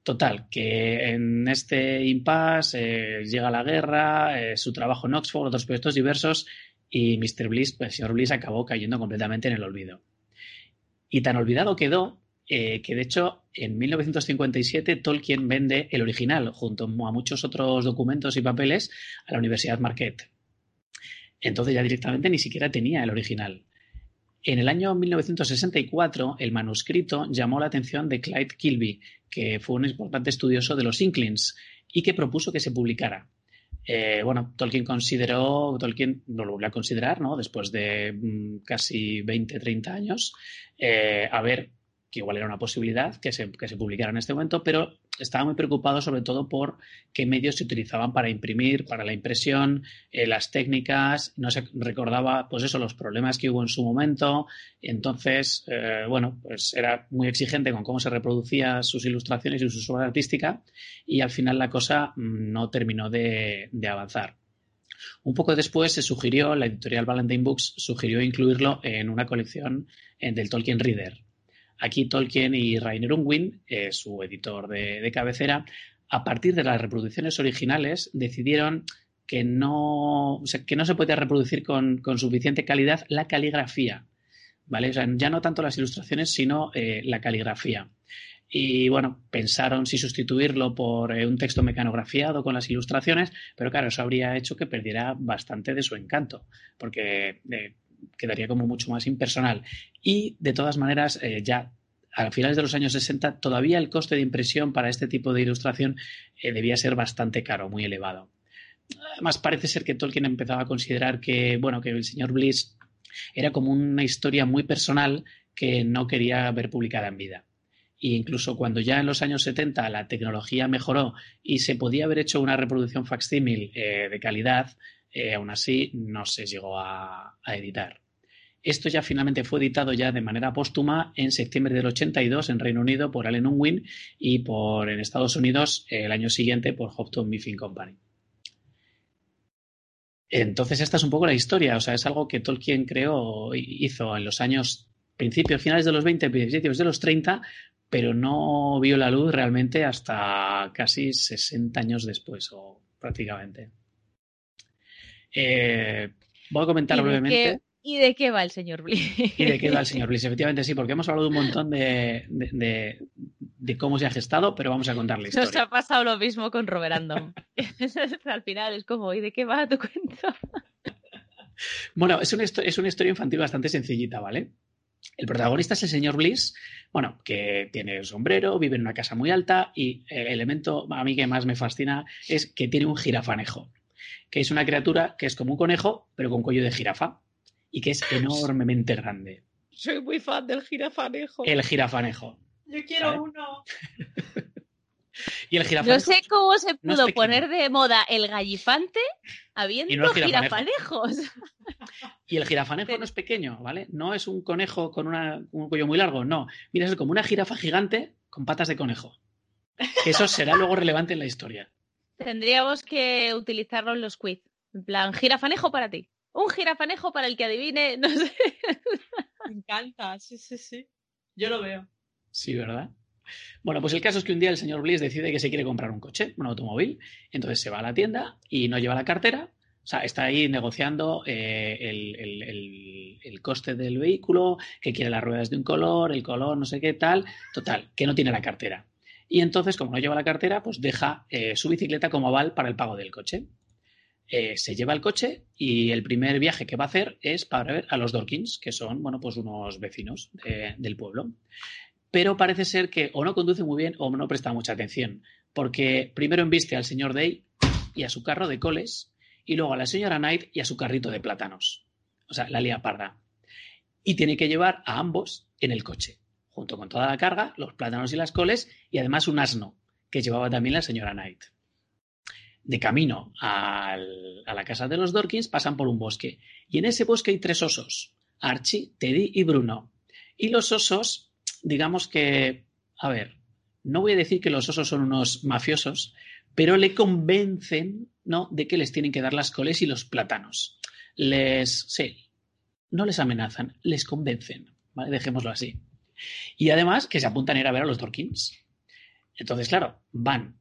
Total, que en este impasse eh, llega la guerra, eh, su trabajo en Oxford, otros proyectos diversos y Mr. Bliss, pues, el señor Bliss acabó cayendo completamente en el olvido. Y tan olvidado quedó eh, que de hecho en 1957 Tolkien vende el original junto a muchos otros documentos y papeles a la Universidad Marquette. Entonces ya directamente ni siquiera tenía el original. En el año 1964, el manuscrito llamó la atención de Clyde Kilby, que fue un importante estudioso de los Inklings y que propuso que se publicara. Eh, bueno, Tolkien consideró, Tolkien no lo volvió a considerar, ¿no? Después de mm, casi 20, 30 años, eh, a ver que igual era una posibilidad que se, que se publicara en este momento, pero estaba muy preocupado sobre todo por qué medios se utilizaban para imprimir, para la impresión, eh, las técnicas, no se recordaba, pues eso, los problemas que hubo en su momento. Entonces, eh, bueno, pues era muy exigente con cómo se reproducían sus ilustraciones y su obra artística y al final la cosa mm, no terminó de, de avanzar. Un poco después se sugirió, la editorial Valentine Books sugirió incluirlo en una colección eh, del Tolkien Reader. Aquí Tolkien y Rainer Unwin, eh, su editor de, cabecera, a partir de las reproducciones originales decidieron que no, que no se podía reproducir con, suficiente calidad la caligrafía. ¿Vale? ya no tanto las ilustraciones, sino eh, la caligrafía. Y bueno, pensaron si sustituirlo por eh, un texto mecanografiado con las ilustraciones, pero claro, eso habría hecho que perdiera bastante de su encanto, porque quedaría como mucho más impersonal. Y de todas maneras, eh, ya a finales de los años 60, todavía el coste de impresión para este tipo de ilustración eh, debía ser bastante caro, muy elevado. Además, parece ser que Tolkien empezaba a considerar que, bueno, que el señor Bliss era como una historia muy personal que no quería ver publicada en vida. E incluso cuando ya en los años 70 la tecnología mejoró y se podía haber hecho una reproducción facsímil eh, de calidad, eh, aún así no se llegó a, editar. Esto ya finalmente fue editado ya de manera póstuma en septiembre del 82 en Reino Unido por Allen Unwin y por en Estados Unidos el año siguiente por Houghton Mifflin Company. Entonces esta es un poco la historia, o sea, es algo que Tolkien creó, hizo en los años principios, finales de los 20, principios de los 30, pero no vio la luz realmente hasta casi 60 años después o prácticamente. Eh, voy a comentar brevemente. ¿Y de qué va el señor Bliss? [laughs] ¿Y de qué va el señor [laughs] Bliss? Efectivamente, sí, porque hemos hablado un montón de, cómo se ha gestado, pero vamos a contar la historia. Nos ha pasado lo mismo con Roberandom. [laughs] Al final es como, ¿y de qué va tu cuento? bueno, es una, es una historia infantil bastante sencillita, ¿vale? El protagonista es el señor Bliss, bueno, que tiene sombrero, vive en una casa muy alta y el elemento a mí que más me fascina es que tiene un jirafanejo, que es una criatura que es como un conejo, pero con cuello de jirafa y que es enormemente grande. Soy muy fan del jirafanejo. El jirafanejo. Yo quiero uno. [laughs] Y el jirafanejo. No sé cómo se pudo poner de moda el gallifante habiendo Y no el jirafanejo. jirafanejos. [laughs] Y el jirafanejo no es pequeño, ¿vale? No es un conejo con una- un cuello muy largo, no. Mira, es como una jirafa gigante con patas de conejo. Que eso será luego relevante en la historia. Tendríamos que utilizarlo en los quiz. En plan, jirafanejo para ti. Un jirafanejo para el que adivine, [laughs] no sé. Me encanta, sí, sí, sí. Yo lo veo. Sí, ¿verdad? Bueno, pues el caso es que un día el señor Bliss decide que se quiere comprar un coche, un automóvil. Entonces se va a la tienda y no lleva la cartera. O sea, está ahí negociando eh, el, el- el- el coste del vehículo, que quiere las ruedas de un color, el color, no sé qué tal. Total, que no tiene la cartera. Y entonces, como no lleva la cartera, pues deja eh, su bicicleta como aval para el pago del coche. Eh, se lleva el coche y el primer viaje que va a hacer es para ver a los Dorkins, que son, bueno, pues unos vecinos de- del pueblo pero parece ser que o no conduce muy bien o no presta mucha atención, porque primero embiste al señor Day y a su carro de coles, y luego a la señora Knight y a su carrito de plátanos. O sea, la lía parda. Y tiene que llevar a ambos en el coche, junto con toda la carga, los plátanos y las coles, y además un asno, que llevaba también la señora Knight. De camino a la casa de los Dorkins pasan por un bosque, y en ese bosque hay tres osos, Archie, Teddy y Bruno. Y los osos digamos que, a ver, no voy a decir que los osos son unos mafiosos, pero le convencen, ¿no?, de que les tienen que dar las coles y los plátanos. Les, sí, no les amenazan, les convencen. Dejémoslo así. Y además que se apuntan a ir a ver a los Dorkins. Entonces, claro, van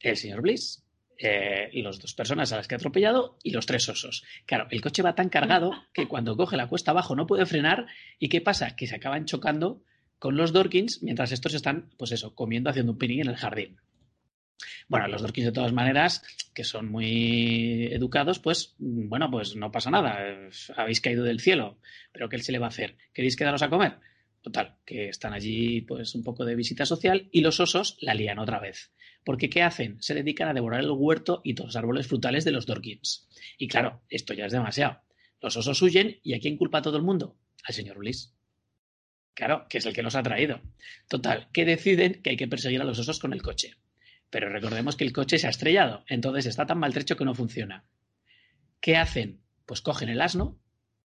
el señor Bliss, eh, las dos personas a las que ha atropellado y los tres osos. Claro, el coche va tan cargado que cuando coge la cuesta abajo no puede frenar y ¿qué pasa? Que se acaban chocando con los Dorkins mientras estos están, pues eso, comiendo, haciendo un picnic en el jardín. Bueno, los Dorkins de todas maneras, que son muy educados, pues bueno, pues no pasa nada, habéis caído del cielo, pero ¿qué se le va a hacer? ¿Queréis quedaros a comer? Total, que están allí pues un poco de visita social y los osos la lían otra vez. Porque ¿qué hacen? Se dedican a devorar el huerto y todos los árboles frutales de los Dorkins. Y claro, esto ya es demasiado. Los osos huyen y ¿a quién culpa a todo el mundo? Al señor Bliss. Claro, que es el que los ha traído. Total, que deciden que hay que perseguir a los osos con el coche. Pero recordemos que el coche se ha estrellado, entonces está tan maltrecho que no funciona. ¿Qué hacen? Pues cogen el asno,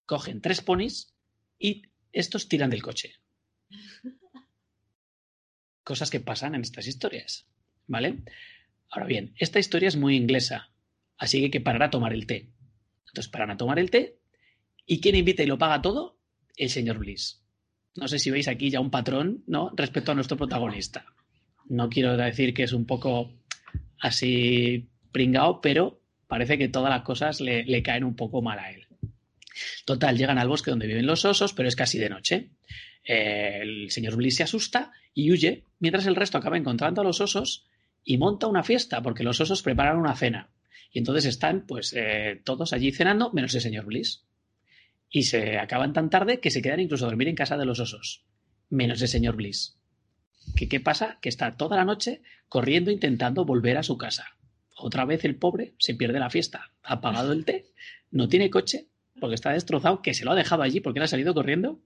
cogen tres ponis y estos tiran del coche. Cosas que pasan en estas historias. ¿Vale? Ahora bien, esta historia es muy inglesa, así que que parar a tomar el té. Entonces paran a tomar el té y ¿quién invita y lo paga todo? El señor Bliss. No sé si veis aquí ya un patrón, ¿no? Respecto a nuestro protagonista. No quiero decir que es un poco así pringao, pero parece que todas las cosas le, le caen un poco mal a él. Total, llegan al bosque donde viven los osos, pero es casi de noche. Eh, el señor Bliss se asusta y huye, mientras el resto acaba encontrando a los osos y monta una fiesta, porque los osos preparan una cena. Y entonces están, pues, eh, todos allí cenando, menos el señor Bliss. Y se acaban tan tarde que se quedan incluso a dormir en casa de los osos, menos el señor Bliss. ¿Qué, ¿Qué pasa? Que está toda la noche corriendo intentando volver a su casa. Otra vez el pobre se pierde la fiesta. Ha pagado el té, no tiene coche, porque está destrozado, que se lo ha dejado allí porque él ha salido corriendo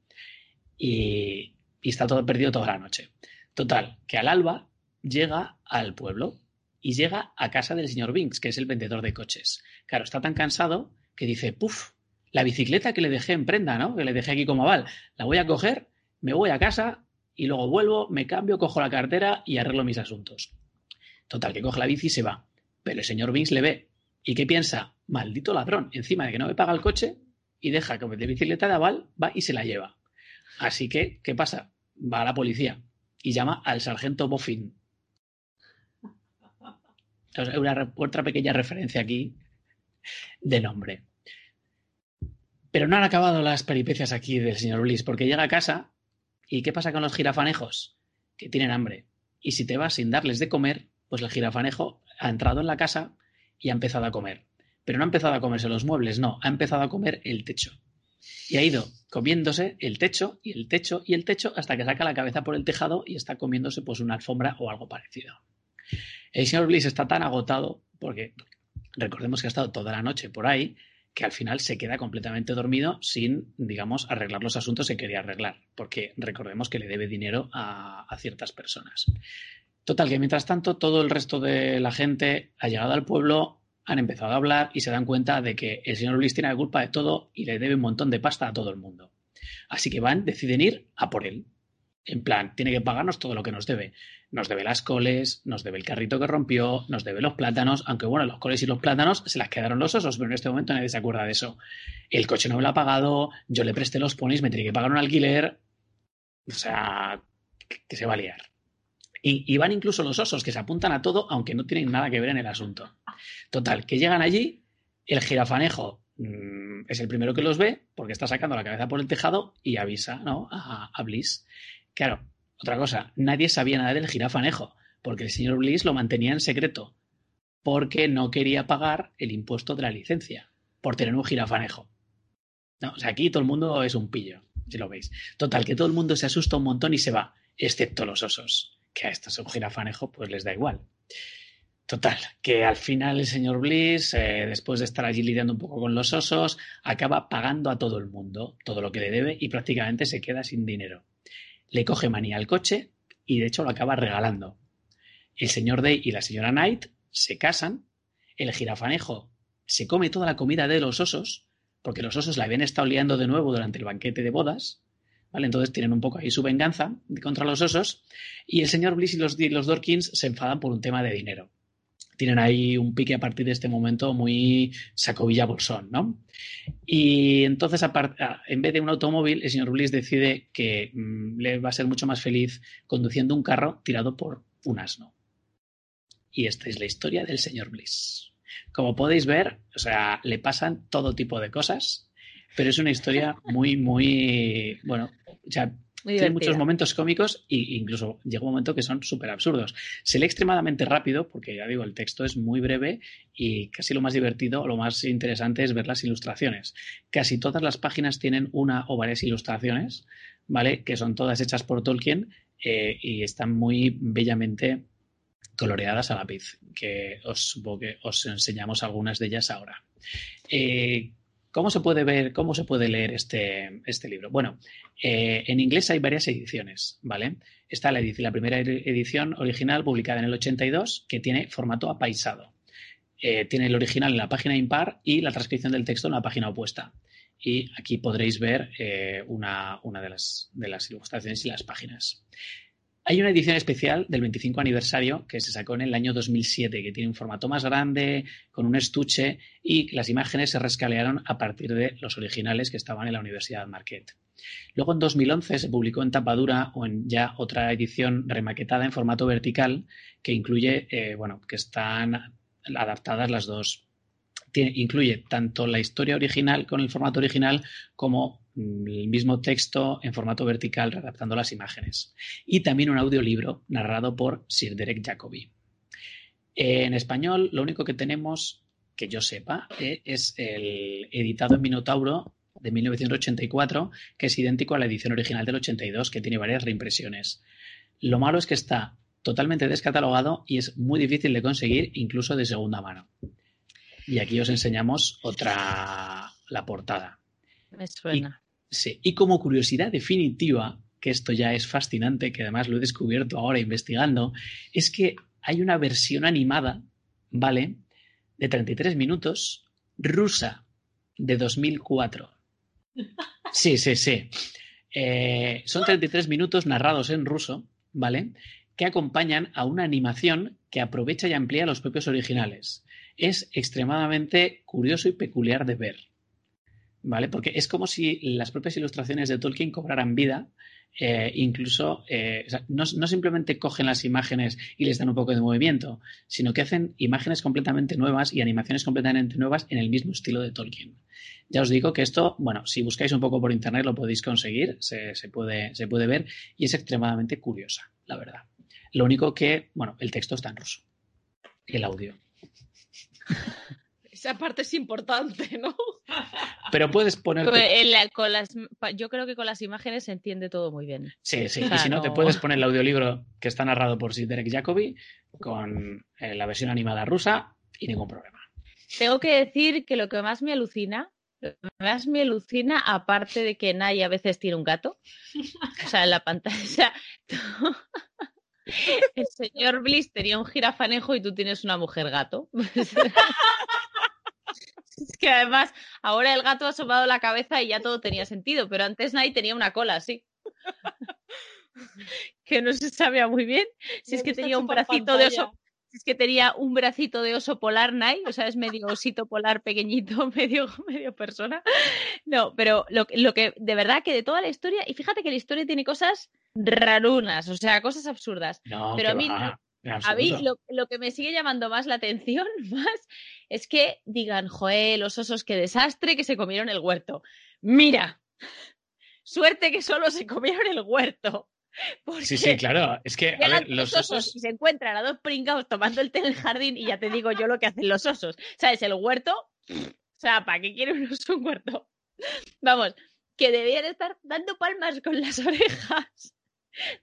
y, está todo perdido toda la noche. Total, que al alba llega al pueblo y llega a casa del señor Binks, que es el vendedor de coches. Claro, está tan cansado que dice, puf, la bicicleta que le dejé en prenda, ¿no? Que le dejé aquí como aval, la voy a coger, me voy a casa y luego vuelvo, me cambio, cojo la cartera y arreglo mis asuntos. Total, que coge la bici y se va. Pero el señor Binks le ve. ¿Y qué piensa? Maldito ladrón, encima de que no me paga el coche y deja que de bicicleta de aval, va y se la lleva. Así que, ¿qué pasa? Va a la policía y llama al sargento Boffin. Una, otra pequeña referencia aquí de nombre. Pero no han acabado las peripecias aquí del señor Bliss, porque llega a casa y ¿qué pasa con los jirafanejos? Que tienen hambre. Y si te vas sin darles de comer, pues el jirafanejo ha entrado en la casa y ha empezado a comer. Pero no ha empezado a comerse los muebles, no, ha empezado a comer el techo. Y ha ido comiéndose el techo y el techo y el techo hasta que saca la cabeza por el tejado y está comiéndose pues una alfombra o algo parecido. El señor Bliss está tan agotado porque recordemos que ha estado toda la noche por ahí que al final se queda completamente dormido sin, digamos, arreglar los asuntos que quería arreglar, porque recordemos que le debe dinero a, a, ciertas personas. Total, que mientras tanto todo el resto de la gente ha llegado al pueblo, han empezado a hablar y se dan cuenta de que el señor Bliss tiene la culpa de todo y le debe un montón de pasta a todo el mundo. Así que van, deciden ir a por él. En plan, tiene que pagarnos todo lo que nos debe. Nos debe las coles, nos debe el carrito que rompió, nos debe los plátanos, aunque bueno, los coles y los plátanos se las quedaron los osos, pero en este momento nadie se acuerda de eso. El coche no me lo ha pagado, yo le presté los ponis, me tiene que pagar un alquiler. O sea, que se va a liar. Y, y van incluso los osos que se apuntan a todo, aunque no tienen nada que ver en el asunto. Total, que llegan allí, el jirafanejo mmm, es el primero que los ve, porque está sacando la cabeza por el tejado y avisa a Bliss. Claro, otra cosa, nadie sabía nada del jirafanejo, porque el señor Bliss lo mantenía en secreto, porque no quería pagar el impuesto de la licencia por tener un jirafanejo. No, o sea, aquí todo el mundo es un pillo, si lo veis. Total, que todo el mundo se asusta un montón y se va, excepto los osos, que a estos un jirafanejo pues les da igual. Total, que al final el señor Bliss, eh, después de estar allí lidiando un poco con los osos, acaba pagando a todo el mundo todo lo que le debe y prácticamente se queda sin dinero le coge manía al coche y de hecho lo acaba regalando. El señor Day y la señora Knight se casan, el jirafanejo se come toda la comida de los osos, porque los osos la habían estado liando de nuevo durante el banquete de bodas, ¿vale? Entonces tienen un poco ahí su venganza contra los osos, y el señor Bliss y los, los Dorkins se enfadan por un tema de dinero tienen ahí un pique a partir de este momento muy sacovilla bolsón, ¿no? Y entonces, en vez de un automóvil, el señor Bliss decide que mmm, le va a ser mucho más feliz conduciendo un carro tirado por un asno. Y esta es la historia del señor Bliss. Como podéis ver, o sea, le pasan todo tipo de cosas, pero es una historia muy, muy, bueno, o tiene muchos momentos cómicos e incluso llega un momento que son súper absurdos. Se lee extremadamente rápido porque, ya digo, el texto es muy breve y casi lo más divertido o lo más interesante es ver las ilustraciones. Casi todas las páginas tienen una o varias ilustraciones, ¿vale? Que son todas hechas por Tolkien eh, y están muy bellamente coloreadas a lápiz, que os, que os enseñamos algunas de ellas ahora. Eh, ¿Cómo se puede ver, cómo se puede leer este, este libro? Bueno, eh, en inglés hay varias ediciones, ¿vale? Está la, edición, la, primera edición original publicada en el 82 que tiene formato apaisado. Eh, tiene el original en la página impar y la transcripción del texto en la página opuesta. Y aquí podréis ver eh, una, una de, las, de las ilustraciones y las páginas. Hay una edición especial del 25 aniversario que se sacó en el año 2007, que tiene un formato más grande, con un estuche, y las imágenes se rescalearon a partir de los originales que estaban en la Universidad Marquette. Luego en 2011 se publicó en tapadura o en ya otra edición remaquetada en formato vertical que incluye, eh, bueno, que están adaptadas las dos. Tiene, incluye tanto la historia original con el formato original como el mismo texto en formato vertical redactando las imágenes. Y también un audiolibro narrado por Sir Derek Jacobi. En español, lo único que tenemos, que yo sepa, eh, es el editado en Minotauro de 1984, que es idéntico a la edición original del 82, que tiene varias reimpresiones. Lo malo es que está totalmente descatalogado y es muy difícil de conseguir, incluso de segunda mano. Y aquí os enseñamos otra, la portada. Me suena. Y como curiosidad definitiva, que esto ya es fascinante, que además lo he descubierto ahora investigando, es que hay una versión animada, ¿vale? De 33 minutos, rusa, de 2004. Sí, sí, sí. Eh, son 33 minutos narrados en ruso, ¿vale? Que acompañan a una animación que aprovecha y amplía los propios originales. Es extremadamente curioso y peculiar de ver. ¿Vale? Porque es como si las propias ilustraciones de Tolkien cobraran vida. Eh, incluso eh, no, no, simplemente cogen las imágenes y les dan un poco de movimiento, sino que hacen imágenes completamente nuevas y animaciones completamente nuevas en el mismo estilo de Tolkien. Ya os digo que esto, bueno, si buscáis un poco por internet lo podéis conseguir, se, se, puede, se puede ver y es extremadamente curiosa, la verdad. Lo único que, bueno, el texto está en ruso, el audio. [laughs] Esa parte es importante, ¿no? [laughs] pero puedes poner. Pues, en la- con las, yo creo que con las imágenes se entiende todo muy bien. Sí, sí. O sea, y si no, te puedes poner el audiolibro que está narrado por Derek Jacobi con eh, la versión animada rusa y ningún problema. Tengo que decir que lo que más me alucina, lo que más me alucina, aparte de que Nay a veces tiene un gato, o sea, en la pantalla, tú- [laughs] el señor Bliss tenía un jirafanejo y tú tienes una mujer gato. [laughs] Es [laughs] que además, ahora el gato ha asomado la cabeza y ya todo tenía sentido, pero antes Nay tenía una cola, sí. [laughs] Que no se sabía muy bien si es que tenía un bracito de oso si es que tenía un bracito de oso polar Nai, o sea, es medio osito polar pequeñito, [laughs] medio, medio persona. No, pero lo, lo que, de verdad que de toda la historia, y fíjate que la historia tiene cosas rarunas, o sea, cosas absurdas. No, Pero a mí va, A mí lo, lo que me sigue llamando más la atención, más, es que digan, joder, los osos, qué desastre que se comieron el huerto. Mira, suerte que solo se comieron el huerto. Porque Sí, sí, claro. Es que, a ver, los osos osos. y se encuentran a dos pringados tomando el té en el jardín y ya te digo yo lo que hacen los osos. ¿Sabes? El huerto, o sea, ¿para qué quiere un oso un huerto? Vamos, que debían estar dando palmas con las orejas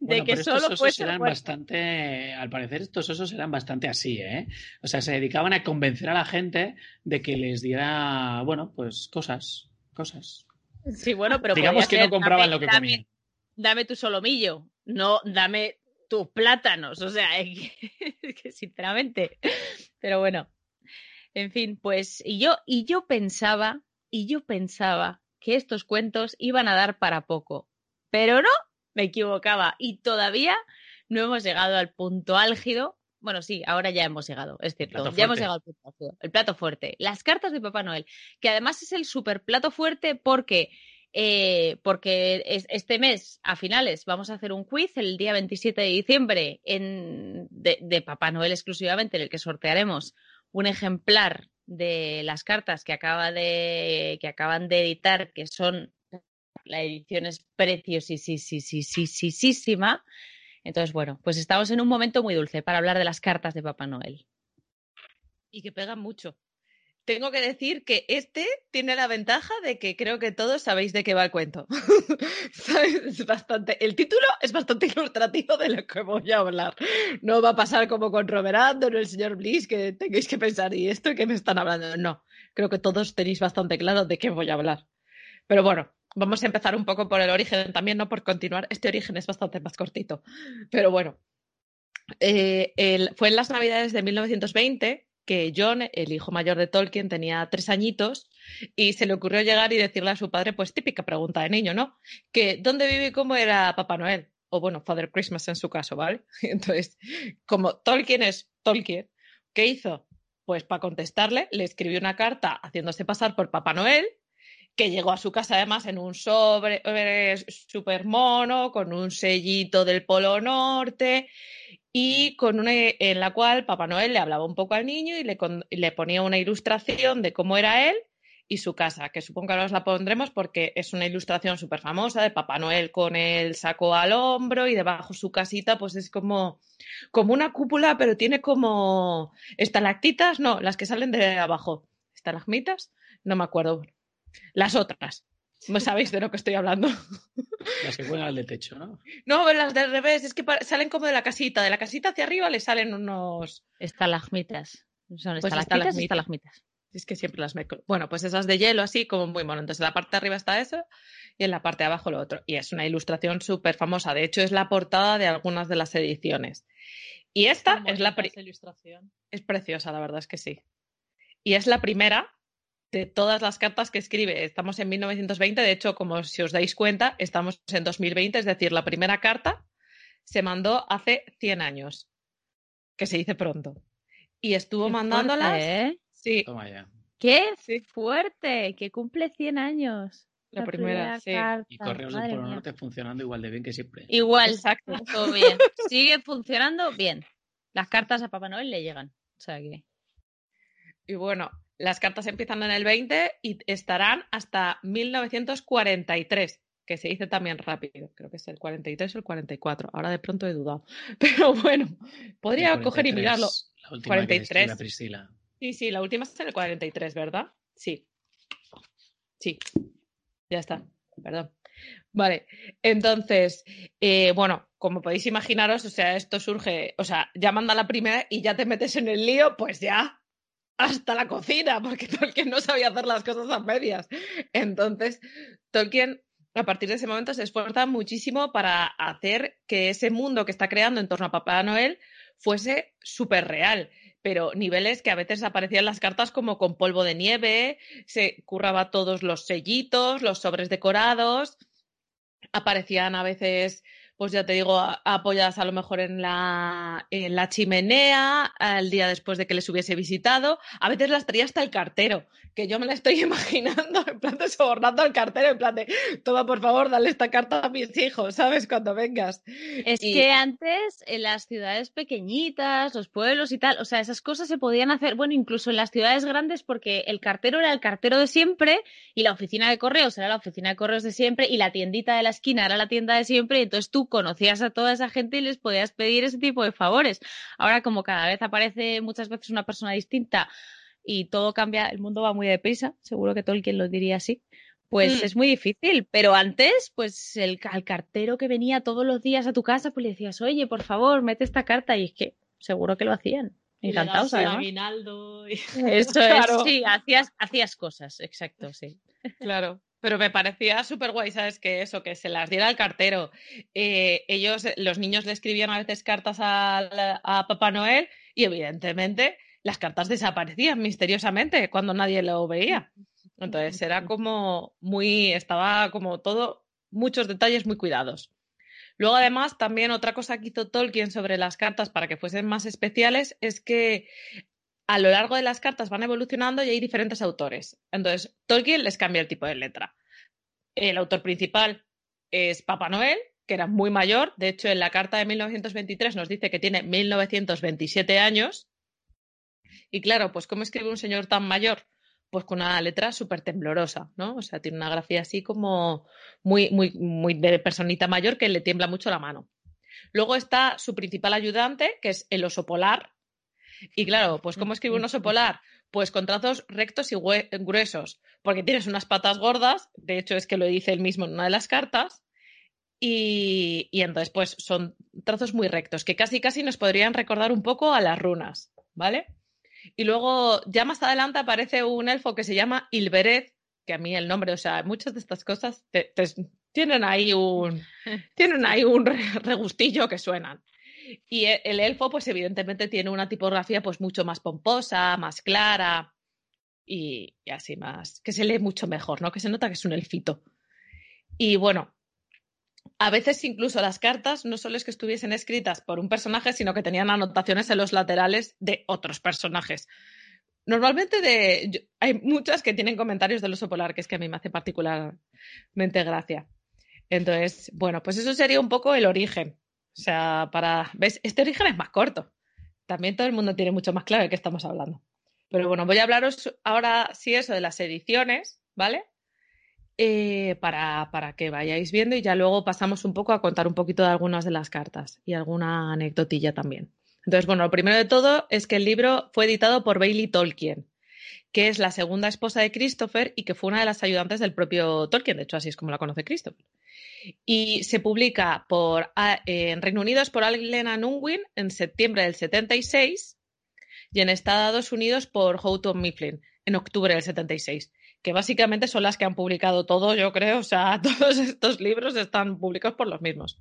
de que pero estos solo osos fuese el eran bastante, al parecer estos osos eran bastante así, ¿eh? O sea, se dedicaban a convencer a la gente de que les diera, bueno, pues cosas, cosas. Sí, bueno, pero Digamos que no compraban dame- lo que dame- comían. Dame tu solomillo, no dame tus plátanos, o sea, [laughs] es que, es que sinceramente. Pero bueno, en fin, pues y yo y yo pensaba y yo pensaba que estos cuentos iban a dar para poco, pero no, me equivocaba y todavía no hemos llegado al punto álgido. Bueno, sí, ahora ya hemos llegado, es cierto. Ya hemos llegado al punto álgido. El plato fuerte. Las cartas de Papá Noel, que además es el super plato fuerte porque eh, porque es- este mes, a finales, vamos a hacer un quiz el día 27 de diciembre en, de, de Papá Noel exclusivamente, en el que sortearemos un ejemplar de las cartas que, acaba de, que acaban de editar, que son la edición es preciosísima. Entonces, bueno, pues estamos en un momento muy dulce para hablar de las cartas de Papá Noel. y que pegan mucho. Tengo que decir que este tiene la ventaja de que creo que todos sabéis de qué va el cuento. [laughs] Es bastante, el título es bastante ilustrativo de lo que voy a hablar. No va a pasar como con Roberando o el señor Bliss, que tengáis que pensar, ¿y esto que me están hablando? No, creo que todos tenéis bastante claro de qué voy a hablar. Pero bueno, vamos a empezar un poco por el origen también, no por continuar. Este origen es bastante más cortito. Pero bueno, eh, fue en las Navidades de 1920 que John, el hijo mayor de Tolkien, tenía tres añitos y se le ocurrió llegar y decirle a su padre, pues típica pregunta de niño, ¿no? Que ¿dónde vive y cómo era Papá Noel? O bueno, Father Christmas en su caso, ¿vale? [laughs] Entonces, como Tolkien es Tolkien, ¿qué hizo? Pues para contestarle, le escribió una carta haciéndose pasar por Papá Noel, que llegó a su casa además en un sobre eh, super mono, con un sellito del Polo Norte y con una en la cual Papá Noel le hablaba un poco al niño y le, le ponía una ilustración de cómo era él y su casa, que supongo que ahora os la pondremos porque es una ilustración súper famosa de Papá Noel con el saco al hombro y debajo su casita pues es como, como una cúpula, pero tiene como estalactitas, no, las que salen de abajo. ¿Estalagmitas? No me acuerdo. Las otras. ¿No sabéis de lo que estoy hablando? [laughs] Las que cuelgan al de techo, ¿no? No, las del revés, es que salen como de la casita. De la casita hacia arriba le salen unos. Estalagmitas. Son Pues estalactitas, estalagmitas. estalagmitas. Es que siempre las mezclo. Bueno, pues esas de hielo, así como muy mono. Entonces, en la parte de arriba está eso y en la parte de abajo lo otro. Y es una ilustración súper famosa. De hecho, es la portada de algunas de las ediciones. Y esta es la. pri- ilustración. Es preciosa, la verdad es que sí. Y es la primera de todas las cartas que escribe. Estamos en 1920, de hecho, como si os dais cuenta, estamos en 2020, es decir, la primera carta se mandó hace 100 años, que se dice pronto. Y estuvo Qué mandándolas. fuerte, ¿eh? Sí, Toma ya. ¡Qué Sí. fuerte! Que cumple 100 años. La primera, sí. carta. Y Correos del Polo. Norte funcionando igual de bien que siempre. Igual, exacto. todo bien. Sigue funcionando bien. Las cartas a Papá Noel le llegan. O sea que. Y bueno, las cartas empiezan en el 20 y estarán hasta 1943, que se dice también rápido. Creo que es el 43 o el 44. Ahora de pronto he dudado. [laughs] Pero bueno, podría coger y 43, mirarlo. La última que se 43. escribe a Priscila. Sí, sí, la última es en el 43, ¿verdad? Sí. Sí, ya está, perdón. Vale, entonces, eh, bueno, como podéis imaginaros, o sea, esto surge, o sea, ya manda la primera y ya te metes en el lío, pues ya hasta la cocina, porque [laughs] Tolkien no sabía hacer las cosas a medias. Entonces, Tolkien a partir de ese momento se esfuerza muchísimo para hacer que ese mundo que está creando en torno a Papá Noel fuese súper real, pero niveles que a veces aparecían las cartas como con polvo de nieve, se curraba todos los sellitos, los sobres decorados, aparecían a veces pues ya te digo, apoyadas a lo mejor en la, en la chimenea, al día después de que les hubiese visitado. A veces las traía hasta el cartero, que yo me la estoy [laughs] imaginando en plan de sobornando al cartero, en plan de, toma por favor, dale esta carta a mis hijos, ¿sabes? Cuando vengas. Es que antes en las ciudades pequeñitas, los pueblos y tal, o sea, esas cosas se podían hacer, bueno, incluso en las ciudades grandes porque el cartero era el cartero de siempre y la oficina de correos era la oficina de correos de siempre y la tiendita de la esquina era la tienda de siempre y entonces tú conocías a toda esa gente y les podías pedir ese tipo de favores. Ahora, como cada vez aparece muchas veces una persona distinta y todo cambia, el mundo va muy deprisa, seguro que Tolkien lo diría así. Pues mm. es muy difícil, pero antes, pues el, al cartero que venía todos los días a tu casa, pues le decías, oye, por favor, mete esta carta, y es que seguro que lo hacían. Encantados, además. Eso [laughs] es, sí, hacías, hacías cosas, exacto, sí. Claro. Pero me parecía súper guay, ¿sabes? Que eso, que se las diera al cartero. Eh, ellos, los niños le escribían a veces cartas a, a, Papá Noel y evidentemente las cartas desaparecían misteriosamente cuando nadie lo veía. Entonces era [laughs] como muy, estaba como todo, muchos detalles muy cuidados. Luego, además, también otra cosa que hizo Tolkien sobre las cartas para que fuesen más especiales es que a lo largo de las cartas van evolucionando y hay diferentes autores. Entonces, Tolkien les cambia el tipo de letra. El autor principal es Papá Noel, que era muy mayor. De hecho, en la carta de 1923 nos dice que tiene 1927 años. Y claro, pues ¿cómo escribe un señor tan mayor? Pues con una letra súper temblorosa, ¿no? O sea, tiene una grafía así como muy, muy, muy de personita mayor que le tiembla mucho la mano. Luego está su principal ayudante, que es el oso polar, y claro, pues ¿cómo escribe un oso polar? Pues con trazos rectos y gruesos, porque tienes unas patas gordas, de hecho es que lo dice él mismo en una de las cartas, y, y, entonces pues son trazos muy rectos, que casi casi nos podrían recordar un poco a las runas, ¿vale? Y luego ya más adelante aparece un elfo que se llama Ilbereth, que a mí el nombre, o sea, muchas de estas cosas tienen ahí un [laughs] tienen ahí un regustillo que suenan. Y e, el elfo, pues evidentemente tiene una tipografía pues mucho más pomposa, más clara y, así más, que se lee mucho mejor, ¿no? Que se nota que es un elfito. Y bueno, a veces incluso las cartas no solo es que estuviesen escritas por un personaje, sino que tenían anotaciones en los laterales de otros personajes. Normalmente hay muchas que tienen comentarios del oso polar, que es que a mí me hace particularmente gracia. Entonces, bueno, pues eso sería un poco el origen. O sea, para. ¿Ves? Este origen es más corto. También todo el mundo tiene mucho más claro de qué estamos hablando. Pero bueno, voy a hablaros ahora sí eso de las ediciones, ¿vale? Eh, para, para, que vayáis viendo y ya luego pasamos un poco a contar un poquito de algunas de las cartas y alguna anecdotilla también. Entonces, bueno, lo primero de todo es que el libro fue editado por Bailey Tolkien, que es la segunda esposa de Christopher y que fue una de las ayudantes del propio Tolkien, de hecho así es como la conoce Christopher y se publica por, en Reino Unido por Allen Unwin en septiembre del 76 y en Estados Unidos por Houghton Mifflin en octubre del 76, que básicamente son las que han publicado todo, yo creo, o sea, [laughs] todos estos libros están publicados por los mismos.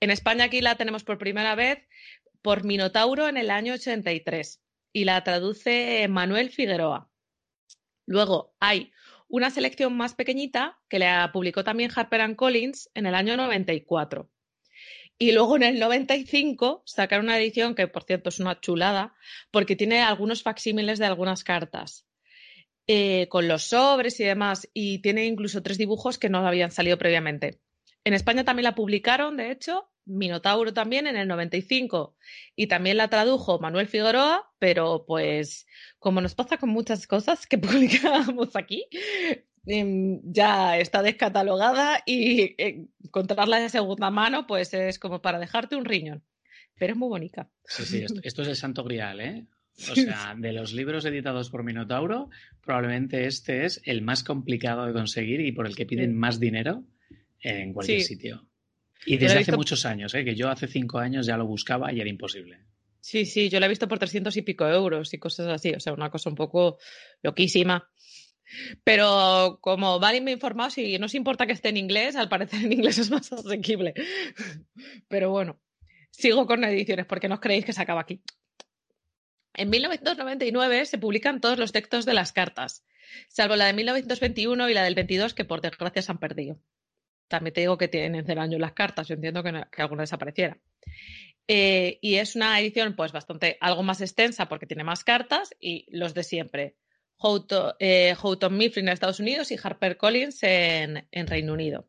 En España aquí la tenemos por primera vez por Minotauro en el año 83 y la traduce Manuel Figueroa. Luego hay una selección más pequeñita que la publicó también Harper Collins en el año 94. Y luego en el 95 sacaron una edición que, por cierto, es una chulada, porque tiene algunos facsímiles de algunas cartas, eh, con los sobres y demás, y tiene incluso tres dibujos que no habían salido previamente. En España también la publicaron, de hecho, Minotauro también en el 95 y también la tradujo Manuel Figueroa, pero pues como nos pasa con muchas cosas que [laughs] publicamos aquí, em, ya está descatalogada y eh, encontrarla de segunda mano pues es como para dejarte un riñón, pero es muy bonita. Sí, sí, esto, es el santo grial, ¿eh? O sea, de los libros editados por Minotauro, probablemente este es el más complicado de conseguir y por el que piden más dinero en cualquier sitio. Y desde hace muchos años, ¿eh? que yo hace cinco años ya lo buscaba y era imposible. Sí, sí, yo lo he visto por 300 y pico euros y cosas así, o sea, una cosa un poco loquísima. Pero como Valen me ha informado, si no os importa que esté en inglés, al parecer en inglés es más asequible. Pero bueno, sigo con ediciones porque no os creéis que se acaba aquí. En 1999 se publican todos los textos de las cartas, salvo la de 1921 y la del 22 que por desgracia se han perdido. También te digo que tienen cero años las cartas, yo entiendo que, alguna desapareciera. Eh, y es una edición pues bastante algo más extensa porque tiene más cartas y los de siempre. Houghton, eh, Mifflin en Estados Unidos y Harper Collins en, en, Reino Unido.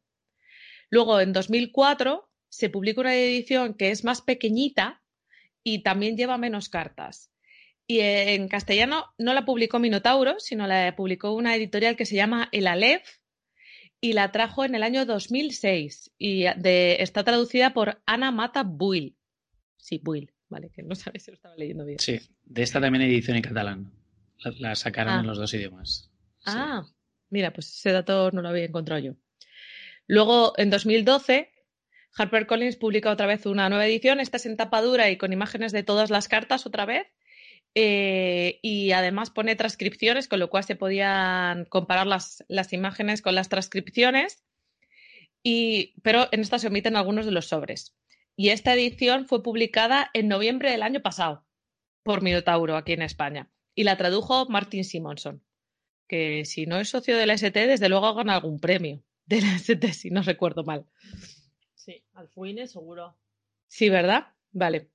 Luego, en 2004, se publica una edición que es más pequeñita y también lleva menos cartas. Y en castellano no la publicó Minotauro, sino la publicó una editorial que se llama El Aleph y la trajo en el año 2006 y está traducida por Ana Mata Buil. Sí, Buil, vale, que no [laughs] sabes si lo estaba leyendo bien. Sí, de esta también hay edición en catalán. La, sacaron en ah. los dos idiomas. Ah, mira, pues ese dato no lo había encontrado yo. Luego, en 2012, HarperCollins publica otra vez una nueva edición. Esta es en tapa dura y con imágenes de todas las cartas otra vez. Eh, y además pone transcripciones, con lo cual se podían comparar las, las imágenes con las transcripciones. Y, pero en esta se omiten algunos de los sobres. Y esta edición fue publicada en noviembre del año pasado por Minotauro aquí en España. Y la tradujo Martin Simonson, que si no es socio de la ST, desde luego gana algún premio de la ST, si no recuerdo mal. Sí, Alfuine seguro. Sí, ¿verdad? Vale.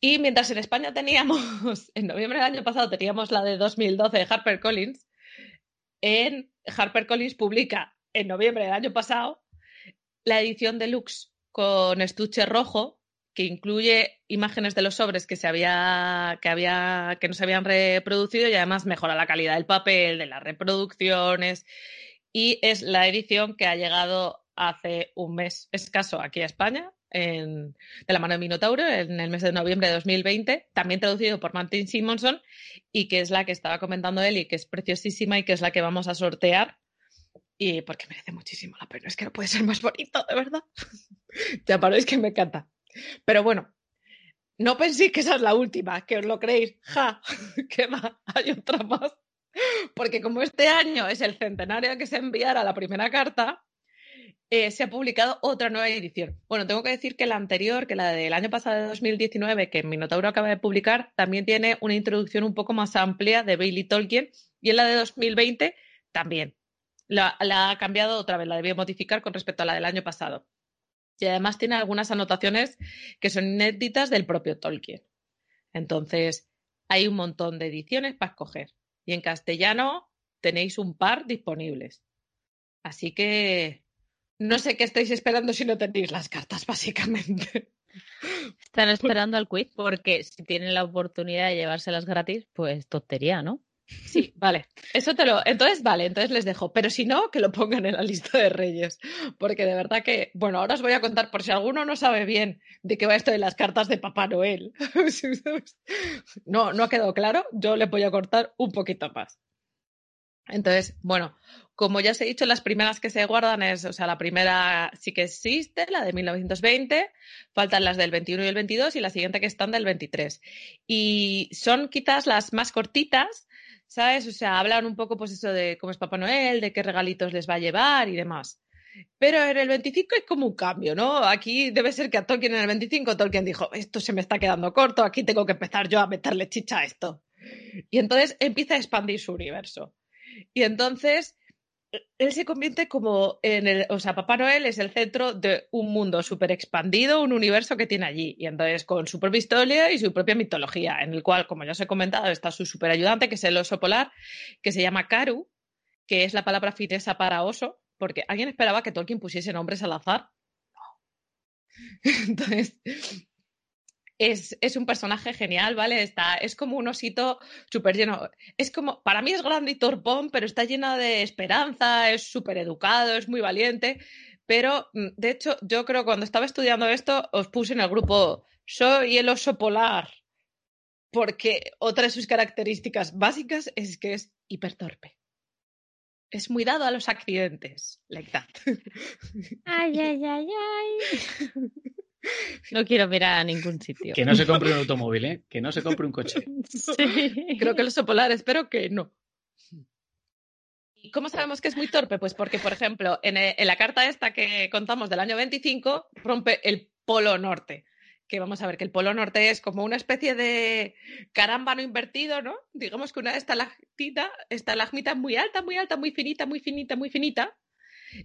Y mientras en España teníamos, [laughs] en noviembre del año pasado teníamos la de 2012 de HarperCollins, en HarperCollins publica en noviembre del año pasado la edición deluxe con estuche rojo que incluye imágenes de los sobres que se había que había que no se habían reproducido y además mejora la calidad del papel, de las reproducciones. Y es la edición que ha llegado hace un mes escaso aquí a España de la mano de Minotauro en el mes de noviembre de 2020, también traducido por Martin Simonson y que es la que estaba comentando él y que es preciosísima y que es la que vamos a sortear y porque merece muchísimo la pena. Es que no puede ser más bonito, de verdad. [laughs] ya paréis que me encanta. Pero bueno, no penséis que esa es la última, que os lo creéis. Ja, [laughs] que va, hay otra más. Porque como este año es el centenario que se enviara la primera carta, eh, se ha publicado otra nueva edición. Bueno, tengo que decir que la anterior, que la del año pasado de 2019, que Minotauro acaba de publicar, también tiene una introducción un poco más amplia de Bailey Tolkien y en la de 2020 también. La, ha cambiado otra vez, la debió modificar con respecto a la del año pasado. Y además tiene algunas anotaciones que son inéditas del propio Tolkien. Entonces, hay un montón de ediciones para escoger. Y en castellano tenéis un par disponibles. Así que no sé qué estáis esperando si no tenéis las cartas, básicamente. Están esperando al quiz porque si tienen la oportunidad de llevárselas gratis, pues tontería, ¿no? Sí, vale. Eso te lo. Entonces, vale, entonces les dejo. Pero si no, que lo pongan en la lista de reyes. Porque de verdad que. Bueno, ahora os voy a contar por si alguno no sabe bien de qué va esto de las cartas de Papá Noel. [laughs] no, no ha quedado claro. Yo le voy a cortar un poquito más. Entonces, bueno, como ya os he dicho, las primeras que se guardan es, o sea, la primera sí que existe, la de 1920, faltan las del 21 y el 22 y la siguiente que están del 23. Y son quizás las más cortitas, ¿sabes? O sea, hablan un poco, pues eso de cómo es Papá Noel, de qué regalitos les va a llevar y demás. Pero en el 25 es como un cambio, ¿no? Aquí debe ser que a Tolkien en el 25 Tolkien dijo, esto se me está quedando corto, aquí tengo que empezar yo a meterle chicha a esto. Y entonces empieza a expandir su universo. Y entonces él se convierte como en el, o sea, Papá Noel es el centro de un mundo súper expandido, un universo que tiene allí. Y entonces con su propia historia y su propia mitología, en el cual, como ya os he comentado, está su super ayudante, que es el oso polar, que se llama Karu, que es la palabra finesa para oso, porque alguien esperaba que Tolkien pusiese nombres al azar. [laughs] Entonces, es, es, un personaje genial, ¿vale? Está, es como un osito súper lleno. Es como, para mí es grande y torpón, pero está lleno de esperanza, es súper educado, es muy valiente. Pero, mm, de hecho, yo creo que cuando estaba estudiando esto, os puse en el grupo, soy el oso polar. porque otra de sus características básicas es que es hipertorpe. Es muy dado a los accidentes, like that. Ay, ay, [laughs] ay, ay. No quiero mirar a ningún sitio. Que no se compre un automóvil, ¿eh? Que no se compre un coche. [laughs] Sí. Creo que el oso polar, espero que no. ¿Y cómo sabemos que es muy torpe? Pues porque, por ejemplo, en, e- en la carta esta que contamos del año 25, rompe el polo norte. Que vamos a ver que el polo norte es como una especie de carámbano invertido, ¿no? Digamos que una estalactita, estalagmita muy alta, muy alta, muy finita, muy finita, muy finita.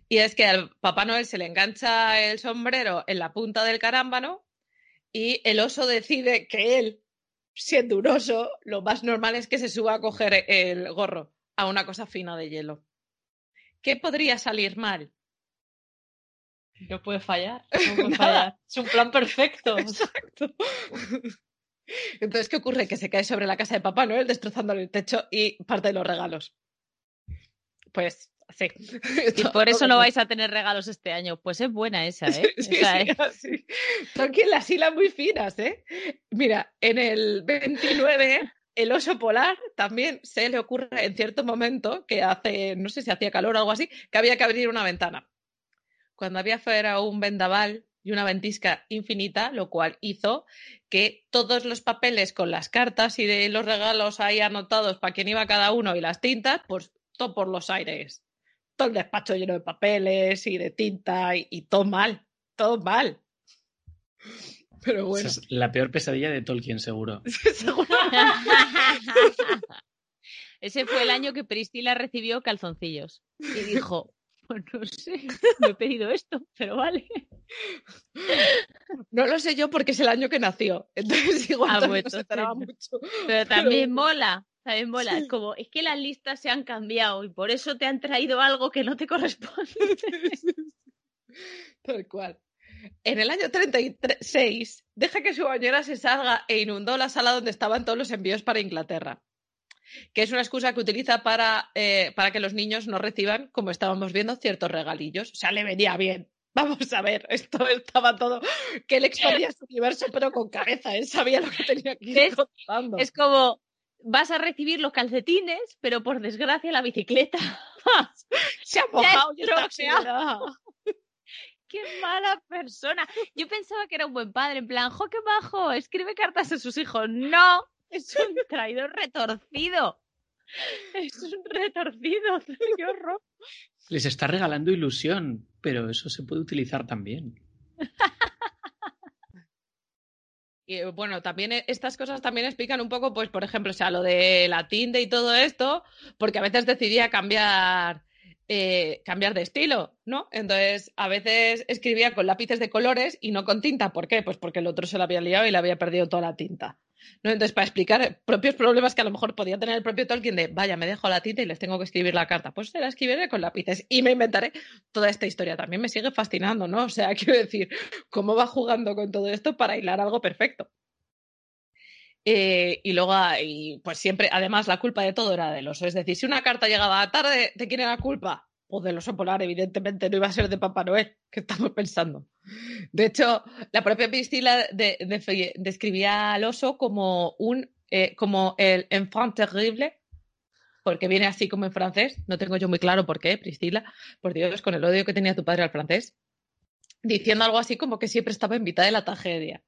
Y es que al Papá Noel se le engancha el sombrero en la punta del carámbano y el oso decide que él, siendo un oso, lo más normal es que se suba a coger el gorro a una cosa fina de hielo. ¿Qué podría salir mal? No puede fallar. No [laughs] puede Nada. fallar. Es un plan perfecto. Exacto. [laughs] Entonces, ¿qué ocurre? Que se cae sobre la casa de Papá Noel, destrozándole el techo y parte de los regalos. Pues, sí. [laughs] Y por eso no vais a tener regalos este año. Pues es buena esa, ¿eh? [laughs] Sí, Esa sí, [laughs] así. Son las hilas muy finas, ¿eh? Mira, en el 29, el oso polar también se le ocurre en cierto momento que hace, no sé si hacía calor o algo así, que había que abrir una ventana. Cuando había fuera un vendaval y una ventisca infinita, lo cual hizo que todos los papeles con las cartas y de los regalos ahí anotados para quién iba cada uno y las tintas, pues todo por los aires. Todo el despacho lleno de papeles y de tinta y, y todo mal, todo mal. Pero bueno, Esa es la peor pesadilla de Tolkien, seguro. [laughs] seguro. [laughs] Ese fue el año que Priscila recibió calzoncillos. Y dijo, pues no sé, no he pedido esto, pero vale. No lo sé yo porque es el año que nació. Entonces [laughs] igual Ah, no se entonces mucho. Pero también mola, también mola. Sí. Como, es que las listas se han cambiado y por eso te han traído algo que no te corresponde. [laughs] Tal cual. En el año 36, deja que su bañera se salga e inundó la sala donde estaban todos los envíos para Inglaterra. Que es una excusa que utiliza para, eh, para que los niños no reciban, como estábamos viendo, ciertos regalillos. O sea, le venía bien. Vamos a ver, esto estaba todo. Que él expandía su universo, pero con cabeza. Él sabía lo que tenía que ir contando. Es como, vas a recibir los calcetines, pero por desgracia la bicicleta. [laughs] Se ha mojado y está. [laughs] ¡Qué mala persona! Yo pensaba que era un buen padre, en plan, ¡jo, qué bajo! Escribe cartas a sus hijos. ¡No! Es un [laughs] traidor retorcido. Es un retorcido. ¡Qué horror! Les está regalando ilusión, pero eso se puede utilizar también. Y eh, bueno, también e- estas cosas también explican un poco, pues, por ejemplo, o sea, lo de la tinta y todo esto, porque a veces decidía cambiar, eh, cambiar de estilo, ¿no? Entonces, a veces escribía con lápices de colores y no con tinta. ¿Por qué? Pues porque el otro se lo había liado y le había perdido toda la tinta. ¿No? Entonces, para explicar propios problemas que a lo mejor podía tener el propio Tolkien de, vaya, me dejo la tinta y les tengo que escribir la carta, pues se la escribiré con lápices y me inventaré toda esta historia. También me sigue fascinando, ¿no? O sea, [laughs] quiero decir, cómo va jugando con todo esto para hilar algo perfecto. Eh, y luego, y pues siempre, además, la culpa de todo era del oso. Es decir, si una carta llegaba tarde, ¿de quién era la culpa? Pues del oso polar, evidentemente, no iba a ser de Papá Noel, que estamos pensando. De hecho, la propia Priscila de- de- describía al oso como un eh, como el enfant terrible, porque viene así como en francés. No tengo yo muy claro por qué, Priscila, por Dios, con el odio que tenía tu padre al francés, diciendo algo así como que siempre estaba en mitad de la tragedia.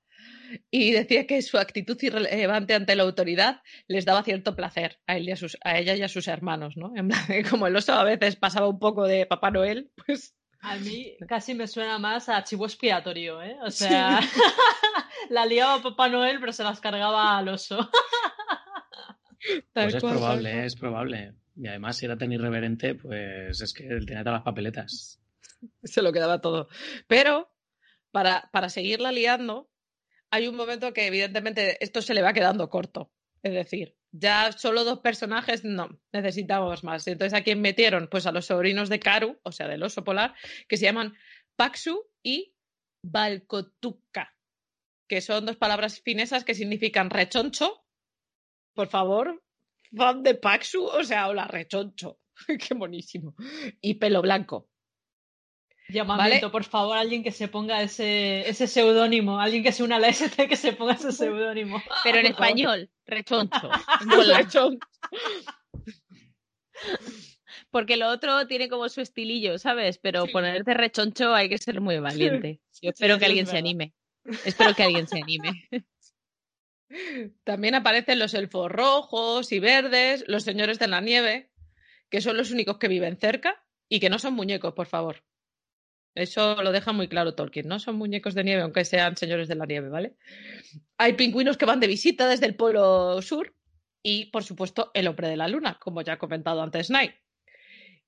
Y decía que su actitud irrelevante ante la autoridad les daba cierto placer a, él y a, sus, a ella y a sus hermanos, ¿no? En plan, de [laughs] como el oso a veces pasaba un poco de Papá Noel, pues A mí casi me suena más a chivo expiatorio, ¿eh? O sea, [laughs] la liaba Papá Noel, pero se las cargaba al oso. [laughs] Pues es probable, es probable. Y además, si era tan irreverente, pues es que él tenía todas las papeletas. se lo quedaba todo. Pero para, para seguirla liando, hay un momento que evidentemente esto se le va quedando corto. Es decir, ya solo dos personajes, no, necesitamos más. Entonces, ¿a quién metieron? Pues a los sobrinos de Karu, o sea, del oso polar, que se llaman Paxu y Balcotuca, que son dos palabras finesas que significan rechoncho. Por favor, fan de Paxu, o sea, hola, rechoncho. [laughs] Qué monísimo. Y pelo blanco. Llamamiento, por favor, alguien que se ponga ese, ese seudónimo, alguien que se una a la ST que se ponga ese seudónimo. [laughs] Pero en español, rechoncho. [laughs] Rechoncho. Porque lo otro tiene como su estilillo, ¿sabes? Pero ponerte rechoncho hay que ser muy valiente. Yo espero sí, que alguien se anime. Espero que alguien se anime. También aparecen los elfos rojos y verdes, los señores de la nieve, que son los únicos que viven cerca y que no son muñecos, por favor. Eso lo deja muy claro Tolkien. No son muñecos de nieve, aunque sean señores de la nieve, ¿vale? Hay pingüinos que van de visita desde el polo sur y, por supuesto, el hombre de la luna, como ya ha comentado antes Night.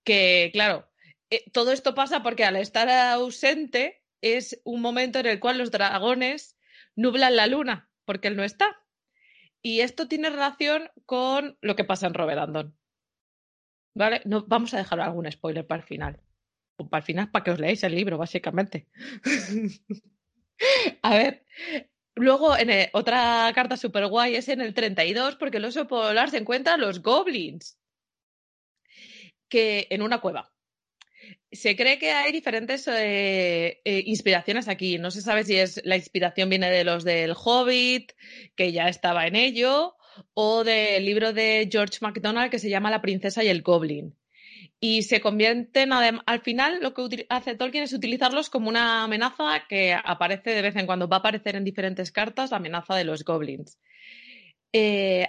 Que, claro, eh, todo esto pasa porque al estar ausente es un momento en el cual los dragones nublan la luna, porque él no está. Y esto tiene relación con lo que pasa en Roverandon. ¿Vale? No, vamos a dejar algún spoiler para el final. Para el final, para que os leáis el libro, básicamente. [laughs] a ver. Luego, en otra carta super guay es en el 32, porque el oso polar se encuentra a los goblins. Que en una cueva. Se cree que hay diferentes eh, eh, inspiraciones aquí. No se sabe si es la inspiración viene de los del Hobbit, que ya estaba en ello, o del libro de George MacDonald que se llama La princesa y el goblin. Y se convierten, al final, lo que hace Tolkien es utilizarlos como una amenaza que aparece de vez en cuando. Va a aparecer en diferentes cartas la amenaza de los goblins. Eh,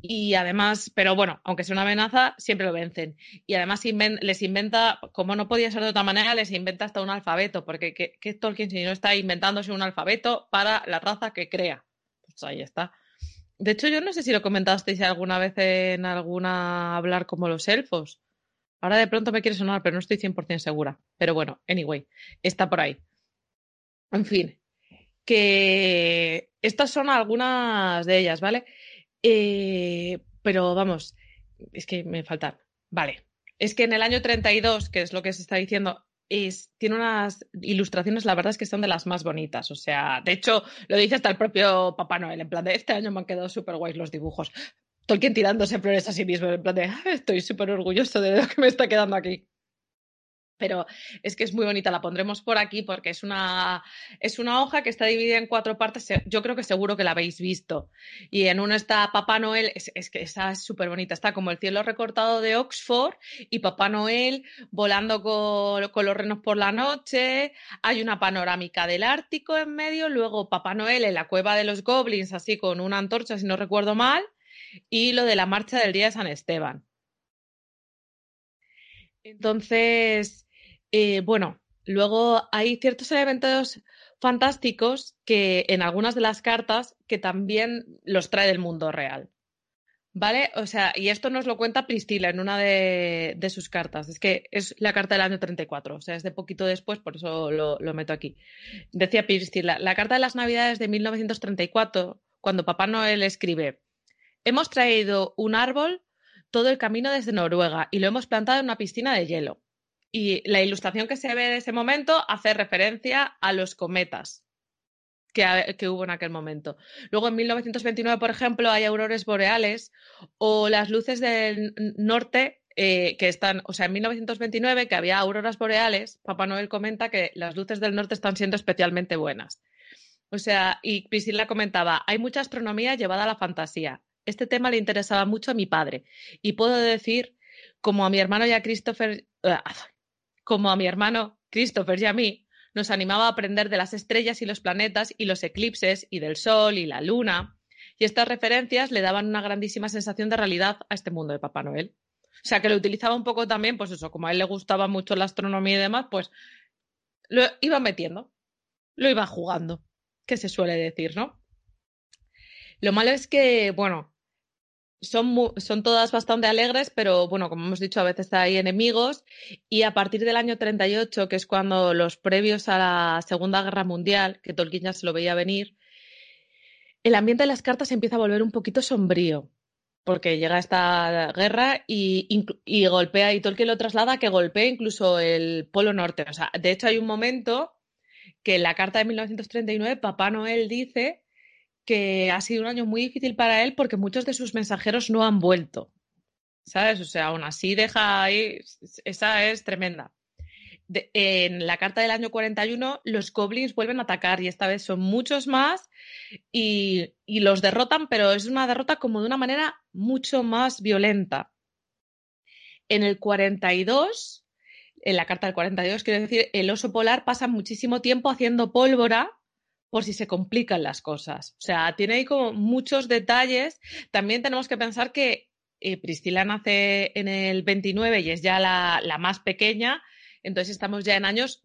y además, pero bueno, aunque sea una amenaza, siempre lo vencen. Y además les inventa, como no podía ser de otra manera, les inventa hasta un alfabeto, porque ¿qué, qué Tolkien si no está inventándose un alfabeto para la raza que crea? Pues ahí está. De hecho, yo no sé si lo comentasteis alguna vez en alguna hablar como los elfos. Ahora de pronto me quiere sonar, pero no estoy 100% segura. Pero bueno, anyway, está por ahí. En fin, que estas son algunas de ellas, ¿vale? Eh, pero vamos, es que me faltan. Vale, es que en el año 32, que es lo que se está diciendo, es, tiene unas ilustraciones, la verdad es que son de las más bonitas. O sea, de hecho, lo dice hasta el propio Papá Noel, en plan de este año me han quedado súper guays los dibujos. Tolkien tirándose flores a sí mismo, en plan de "Ah, estoy súper orgulloso de lo que me está quedando aquí. Pero es que es muy bonita, la pondremos por aquí porque es una, es una hoja que está dividida en cuatro partes. Yo creo que seguro que la habéis visto. Y en una está Papá Noel, es, es que esa es súper bonita. Está como el cielo recortado de Oxford y Papá Noel volando con, con los renos por la noche. Hay una panorámica del Ártico en medio. Luego Papá Noel en la cueva de los goblins, así con una antorcha, si no recuerdo mal. Y lo de la marcha del día de San Esteban. Entonces, eh, bueno, luego hay ciertos elementos fantásticos que en algunas de las cartas que también los trae del mundo real. ¿Vale? O sea, y esto nos lo cuenta Priscila en una de, sus cartas. Es que es la carta del año 34, o sea, es de poquito después, por eso lo, lo meto aquí. Decía Priscila, la carta de las Navidades de 1934, cuando Papá Noel escribe, hemos traído un árbol todo el camino desde Noruega y lo hemos plantado en una piscina de hielo. Y la ilustración que se ve de ese momento hace referencia a los cometas que, hubo en aquel momento. Luego, en 1929, por ejemplo, hay auroras boreales o las luces del norte eh, que están, o sea, en 1929 que había auroras boreales, Papá Noel comenta que las luces del norte están siendo especialmente buenas. O sea, y Priscila comentaba, hay mucha astronomía llevada a la fantasía. Este tema le interesaba mucho a mi padre y puedo decir, como a mi hermano y a Christopher, ah, como a mi hermano Christopher y a mí, nos animaba a aprender de las estrellas y los planetas y los eclipses y del sol y la luna. Y estas referencias le daban una grandísima sensación de realidad a este mundo de Papá Noel. O sea, que lo utilizaba un poco también, pues eso, como a él le gustaba mucho la astronomía y demás, pues lo iba metiendo, lo iba jugando, que se suele decir, ¿no? Lo malo es que, bueno, son, son todas bastante alegres, pero bueno, como hemos dicho, a veces hay enemigos. Y a partir del año 38, que es cuando los previos a la Segunda Guerra Mundial, que Tolkien ya se lo veía venir, el ambiente de las cartas empieza a volver un poquito sombrío. Porque llega esta guerra y, y golpea, y Tolkien lo traslada que golpee incluso el Polo Norte. O sea, de hecho, hay un momento que en la carta de 1939, Papá Noel dice que ha sido un año muy difícil para él porque muchos de sus mensajeros no han vuelto. ¿Sabes? O sea, aún así deja ahí, esa es tremenda. en la carta del año 41 los goblins vuelven a atacar y esta vez son muchos más y, y los derrotan, pero es una derrota como de una manera mucho más violenta. En el 42, en la carta del 42, quiero decir, el oso polar pasa muchísimo tiempo haciendo pólvora por si se complican las cosas. O sea, tiene ahí como muchos detalles. También tenemos que pensar que eh, Priscila nace en el 29 y es ya la, la más pequeña, entonces estamos ya en años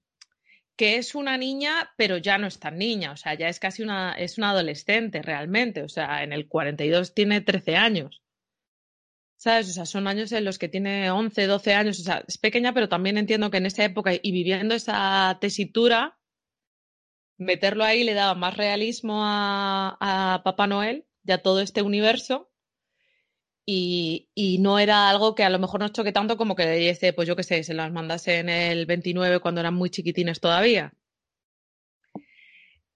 que es una niña, pero ya no es tan niña, o sea, ya es casi una, es una adolescente realmente, o sea, en el 42 tiene 13 años. ¿Sabes? O sea, son años en los que tiene 11, 12 años, o sea, es pequeña, pero también entiendo que en esa época y viviendo esa tesitura, meterlo ahí le daba más realismo a, a Papá Noel y a todo este universo y, y, no era algo que a lo mejor nos choque tanto como que dice, pues yo qué sé, se las mandase en el 29 cuando eran muy chiquitines todavía.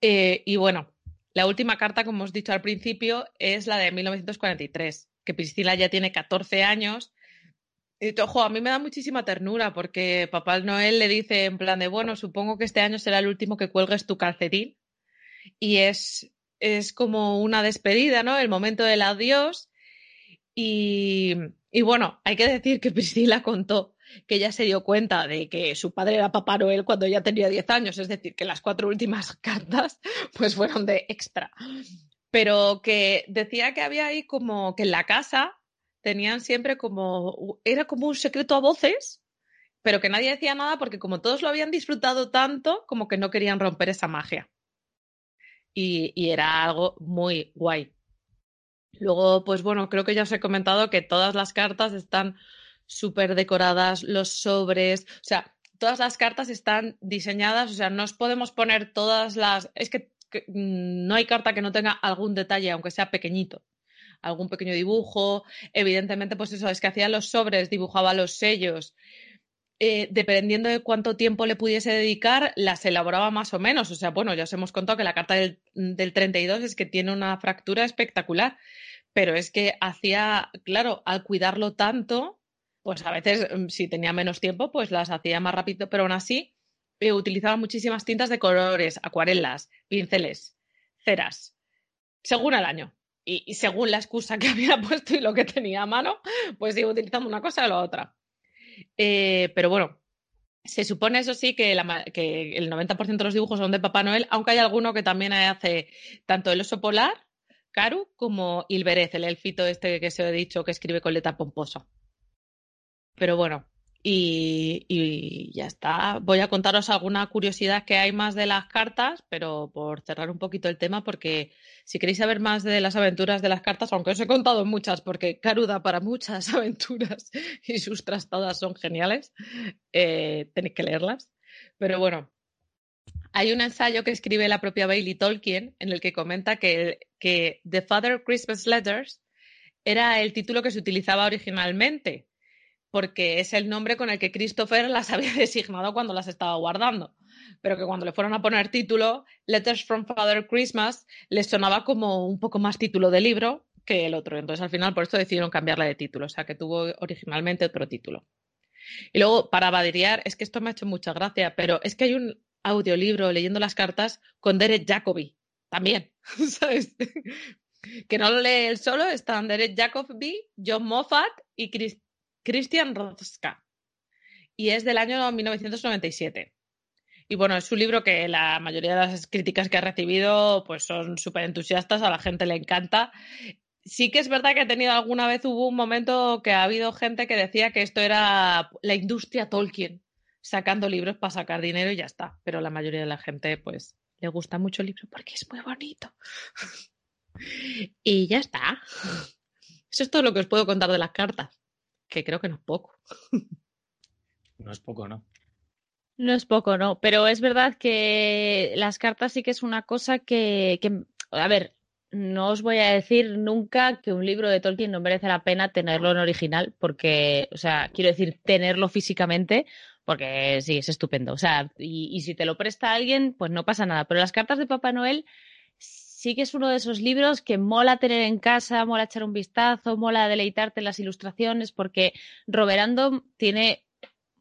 Eh, y bueno, la última carta, como os he dicho al principio, es la de 1943, que Priscila ya tiene 14 años. Ojo, a mí me da muchísima ternura porque Papá Noel le dice en plan de, bueno, supongo que este año será el último que cuelgues tu calcetín. Y es, es como una despedida, ¿no? El momento del adiós y, y, bueno, hay que decir que Priscila contó que ella se dio cuenta de que su padre era Papá Noel cuando ya tenía 10 años, es decir, que las cuatro últimas [laughs] cartas pues fueron de extra. Pero que decía que había ahí como que en la casa tenían siempre como, era como un secreto a voces, pero que nadie decía nada porque como todos lo habían disfrutado tanto, como que no querían romper esa magia. Y, y era algo muy guay. Luego, pues bueno, creo que ya os he comentado que todas las cartas están súper decoradas, los sobres, o sea, todas las cartas están diseñadas, o sea, no os podemos poner todas las... Es que, mm, no hay carta que no tenga algún detalle, aunque sea pequeñito algún pequeño dibujo. Evidentemente, pues eso, es que hacía los sobres, dibujaba los sellos. Eh, dependiendo de cuánto tiempo le pudiese dedicar, las elaboraba más o menos. O sea, bueno, ya os hemos contado que la carta del, del 32 es que tiene una fractura espectacular, pero es que hacía, claro, al cuidarlo tanto, pues a veces mm, si tenía menos tiempo, pues las hacía más rápido, pero aún así eh, utilizaba muchísimas tintas de colores, acuarelas, pinceles, ceras, según el año. Y, según la excusa que [laughs] había puesto y lo que tenía a mano, pues iba utilizando una cosa o la otra. Eh, pero bueno, se supone, eso sí, que, el 90% de los dibujos son de Papá Noel, aunque hay alguno que también hace tanto el oso polar, Karu, como Ilberez, el elfito este que se he dicho que escribe con letra pomposa. Pero bueno, y, ya está. Voy a contaros alguna curiosidad que hay más de las cartas, pero por cerrar un poquito el tema, porque si queréis saber más de las aventuras de las cartas, aunque os he contado muchas, porque Caruda para muchas [laughs] aventuras y sus trastadas son geniales, eh, tenéis que leerlas. Pero bueno, hay un ensayo que escribe la propia Bailey Tolkien en el que comenta que The Father Christmas Letters era el título que se utilizaba originalmente porque es el nombre con el que Christopher las [laughs] había designado cuando las estaba guardando. Pero que cuando le fueron a poner título, Letters from Father Christmas les sonaba como un poco más título de libro que el otro. Entonces al final por esto decidieron cambiarla de título, o sea que tuvo originalmente otro título. Y luego, para badiriar, es que esto me ha hecho mucha gracia, pero es que hay un audiolibro leyendo las cartas con Derek Jacobi, también, [laughs] ¿sabes? [laughs] que no lo lee él solo, están Derek Jacobi, John Moffat y Chris Christian Rothska y es del año 1997. Y bueno, es un libro que la mayoría de las críticas que ha recibido pues son súper entusiastas, a la gente le encanta. Sí que es verdad que he tenido alguna vez, hubo un momento que ha habido gente que decía que esto era la industria Tolkien, sacando libros para sacar dinero y ya está. Pero la mayoría de la gente pues le gusta mucho el libro porque es muy bonito. [laughs] y ya está. Eso es todo lo que os puedo contar de las cartas que creo que no es poco. No es poco, ¿no? No es poco, no. Pero es verdad que las cartas sí que es una cosa que, que, a ver, no os voy a decir nunca que un libro de Tolkien no merece la pena tenerlo en original, porque, o sea, quiero decir, tenerlo físicamente, porque sí, es estupendo. O sea, y, y si te lo presta alguien, pues no pasa nada. Pero las cartas de Papá Noel sí que es uno de esos libros que mola tener en casa, mola echar un vistazo, mola deleitarte en las ilustraciones, porque Roberando tiene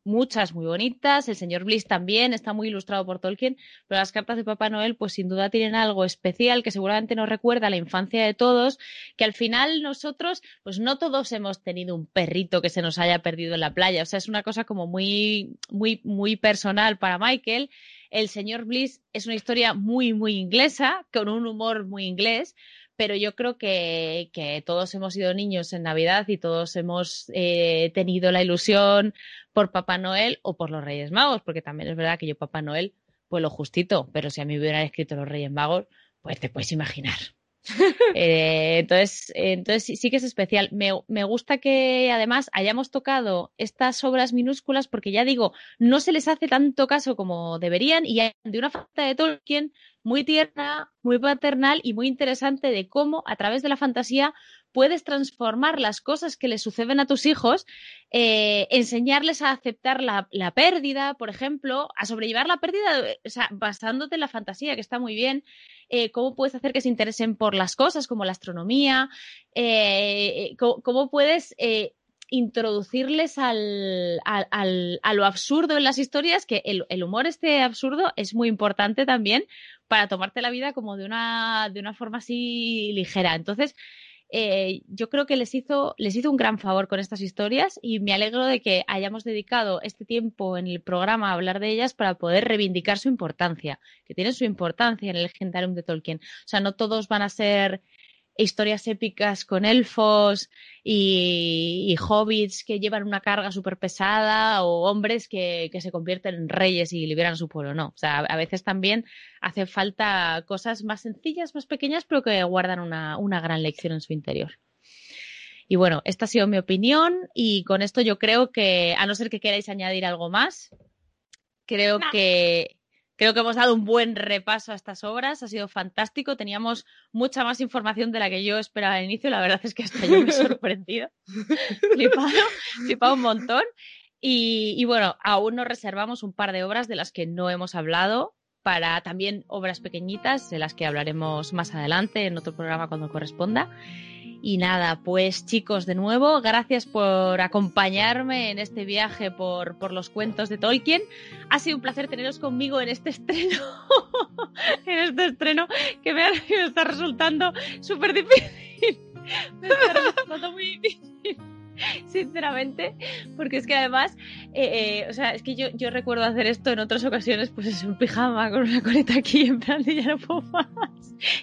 muchas muy bonitas. El señor Bliss también está muy ilustrado por Tolkien, pero las cartas de Papá Noel, pues sin duda tienen algo especial que seguramente nos recuerda a la infancia de todos, que al final nosotros, pues no todos hemos tenido un perrito que se nos haya perdido en la playa. O sea, es una cosa como muy, muy, muy personal para Michael. El señor Bliss es una historia muy, muy inglesa, con un humor muy inglés, pero yo creo que, todos hemos sido niños en Navidad y todos hemos eh, tenido la ilusión por Papá Noel o por los Reyes Magos, porque también es verdad que yo Papá Noel, pues lo justito, pero si a mí hubieran escrito los Reyes Magos, pues te puedes imaginar. [laughs] eh, entonces, entonces sí, sí, que es especial. Me, me, gusta que además hayamos tocado estas obras minúsculas porque ya digo, no se les hace tanto caso como deberían y de una falta de Tolkien muy tierna, muy paternal y muy interesante de cómo a través de la fantasía puedes transformar las cosas que le suceden a tus hijos, eh, enseñarles a aceptar la, pérdida, por ejemplo, a sobrellevar la pérdida, sea, basándote en la fantasía, que está muy bien, eh, cómo puedes hacer que se interesen por las cosas como la astronomía, eh, cómo, puedes eh, introducirles al, al, a lo absurdo en las historias, que el, el, humor este absurdo es muy importante también para tomarte la vida como de una, de una forma así ligera. Entonces, eh, yo creo que les hizo, les hizo un gran favor con estas historias y me alegro de que hayamos dedicado este tiempo en el programa a hablar de ellas para poder reivindicar su importancia, que tienen su importancia en el legendarium de Tolkien. O sea, no todos van a ser historias épicas con elfos y, y hobbits que llevan una carga súper pesada o hombres que, que, se convierten en reyes y liberan a su pueblo. No, o sea, a veces también hace falta cosas más sencillas, más pequeñas, pero que guardan una, una gran lección en su interior. Y bueno, esta ha sido mi opinión y con esto yo creo que, a no ser que queráis añadir algo más, creo no. que Creo que hemos dado un buen repaso a estas obras, ha sido fantástico. Teníamos mucha más información de la que yo esperaba al inicio. La verdad es que hasta yo me he [laughs] sorprendido. flipado, flipado un montón. Y, y, bueno, aún nos reservamos un par de obras de las que no hemos hablado para también obras pequeñitas, de las que hablaremos más adelante en otro programa cuando corresponda. Y nada, pues chicos, de nuevo, gracias por acompañarme en este viaje por, por los cuentos de Tolkien. Ha sido un placer teneros conmigo en este estreno, [laughs] en este estreno que me, me está resultando súper difícil. [laughs] Me está resultando muy difícil. [laughs] sinceramente, porque es que además, eh, eh, o sea, es que yo, yo, recuerdo hacer esto en otras ocasiones, pues es un pijama con una coleta aquí, en plan de ya no puedo más.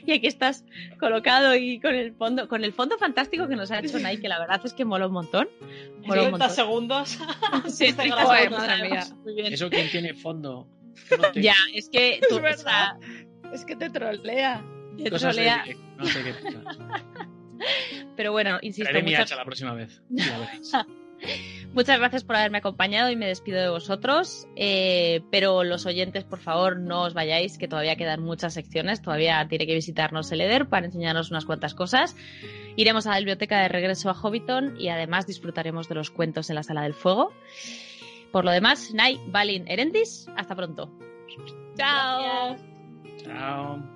Y aquí estás colocado y con el fondo, con el fondo fantástico que nos ha hecho Nike, que la verdad es que mola un montón. Mola un montón. segundos. [laughs] sí, [laughs] este joder, madre mía. Eso quien tiene fondo. No te... Ya, es que tú, es, verdad. O sea, es que te trolea. Te trolea. De, no sé qué pero bueno, insisto. Traeré mi hacha la próxima vez. [laughs] Muchas gracias por haberme acompañado y me despido de vosotros. Eh, pero los oyentes, por favor, no os vayáis, que todavía quedan muchas secciones. Todavía tiene que visitarnos el EDER para enseñarnos unas cuantas cosas. Iremos a la biblioteca de regreso a Hobbiton y además disfrutaremos de los cuentos en la Sala del Fuego. Por lo demás, Nai, Balin, Erendis, hasta pronto. Chao. Gracias. Chao.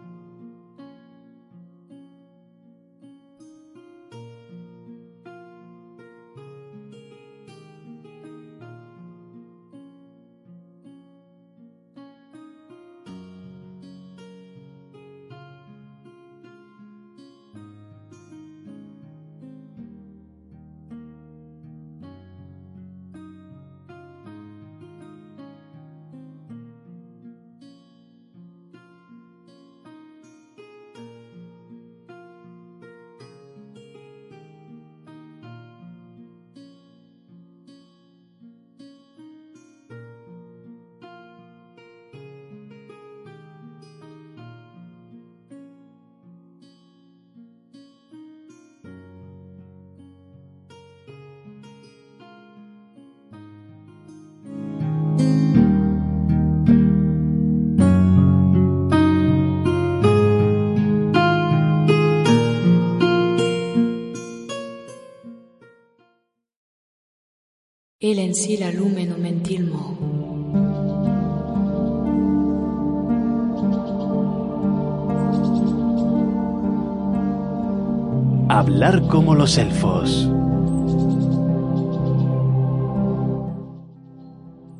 El en si la lumen mentilmo. Hablar como los elfos.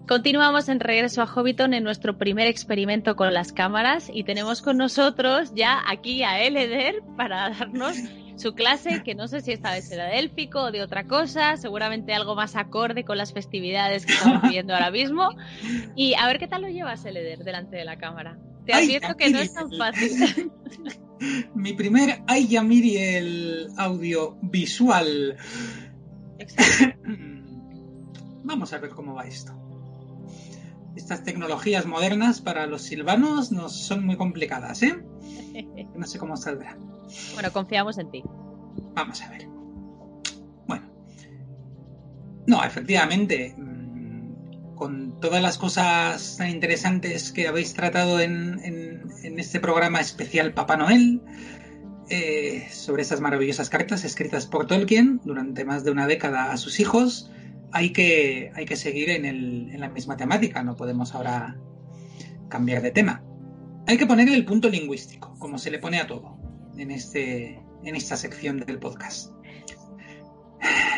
Continuamos en Regreso a Hobbiton en nuestro primer experimento con las cámaras y tenemos con nosotros ya aquí a Eleder para darnos su clase, que no sé si esta vez será de élfico o de otra cosa, seguramente algo más acorde con las festividades que estamos viviendo ahora mismo. Y a ver qué tal lo llevas, Eleder, delante de la cámara. Te advierto que no es tan fácil. [laughs] Mi primer Ay Yamiriel audiovisual. [laughs] Vamos a ver cómo va esto. Estas tecnologías modernas para los silvanos no son muy complicadas, ¿eh? [laughs] No sé cómo saldrá. Bueno, confiamos en ti. Vamos a ver. Bueno. No, efectivamente, mm, con todas las cosas tan interesantes que habéis tratado en, en- este programa especial Papá Noel, eh, sobre esas maravillosas cartas escritas por Tolkien durante más de una década a sus hijos, hay que, hay que seguir en, el- en la misma temática, no podemos ahora cambiar de tema. Hay que poner el punto lingüístico, como se le pone a todo en, este, en esta sección del podcast.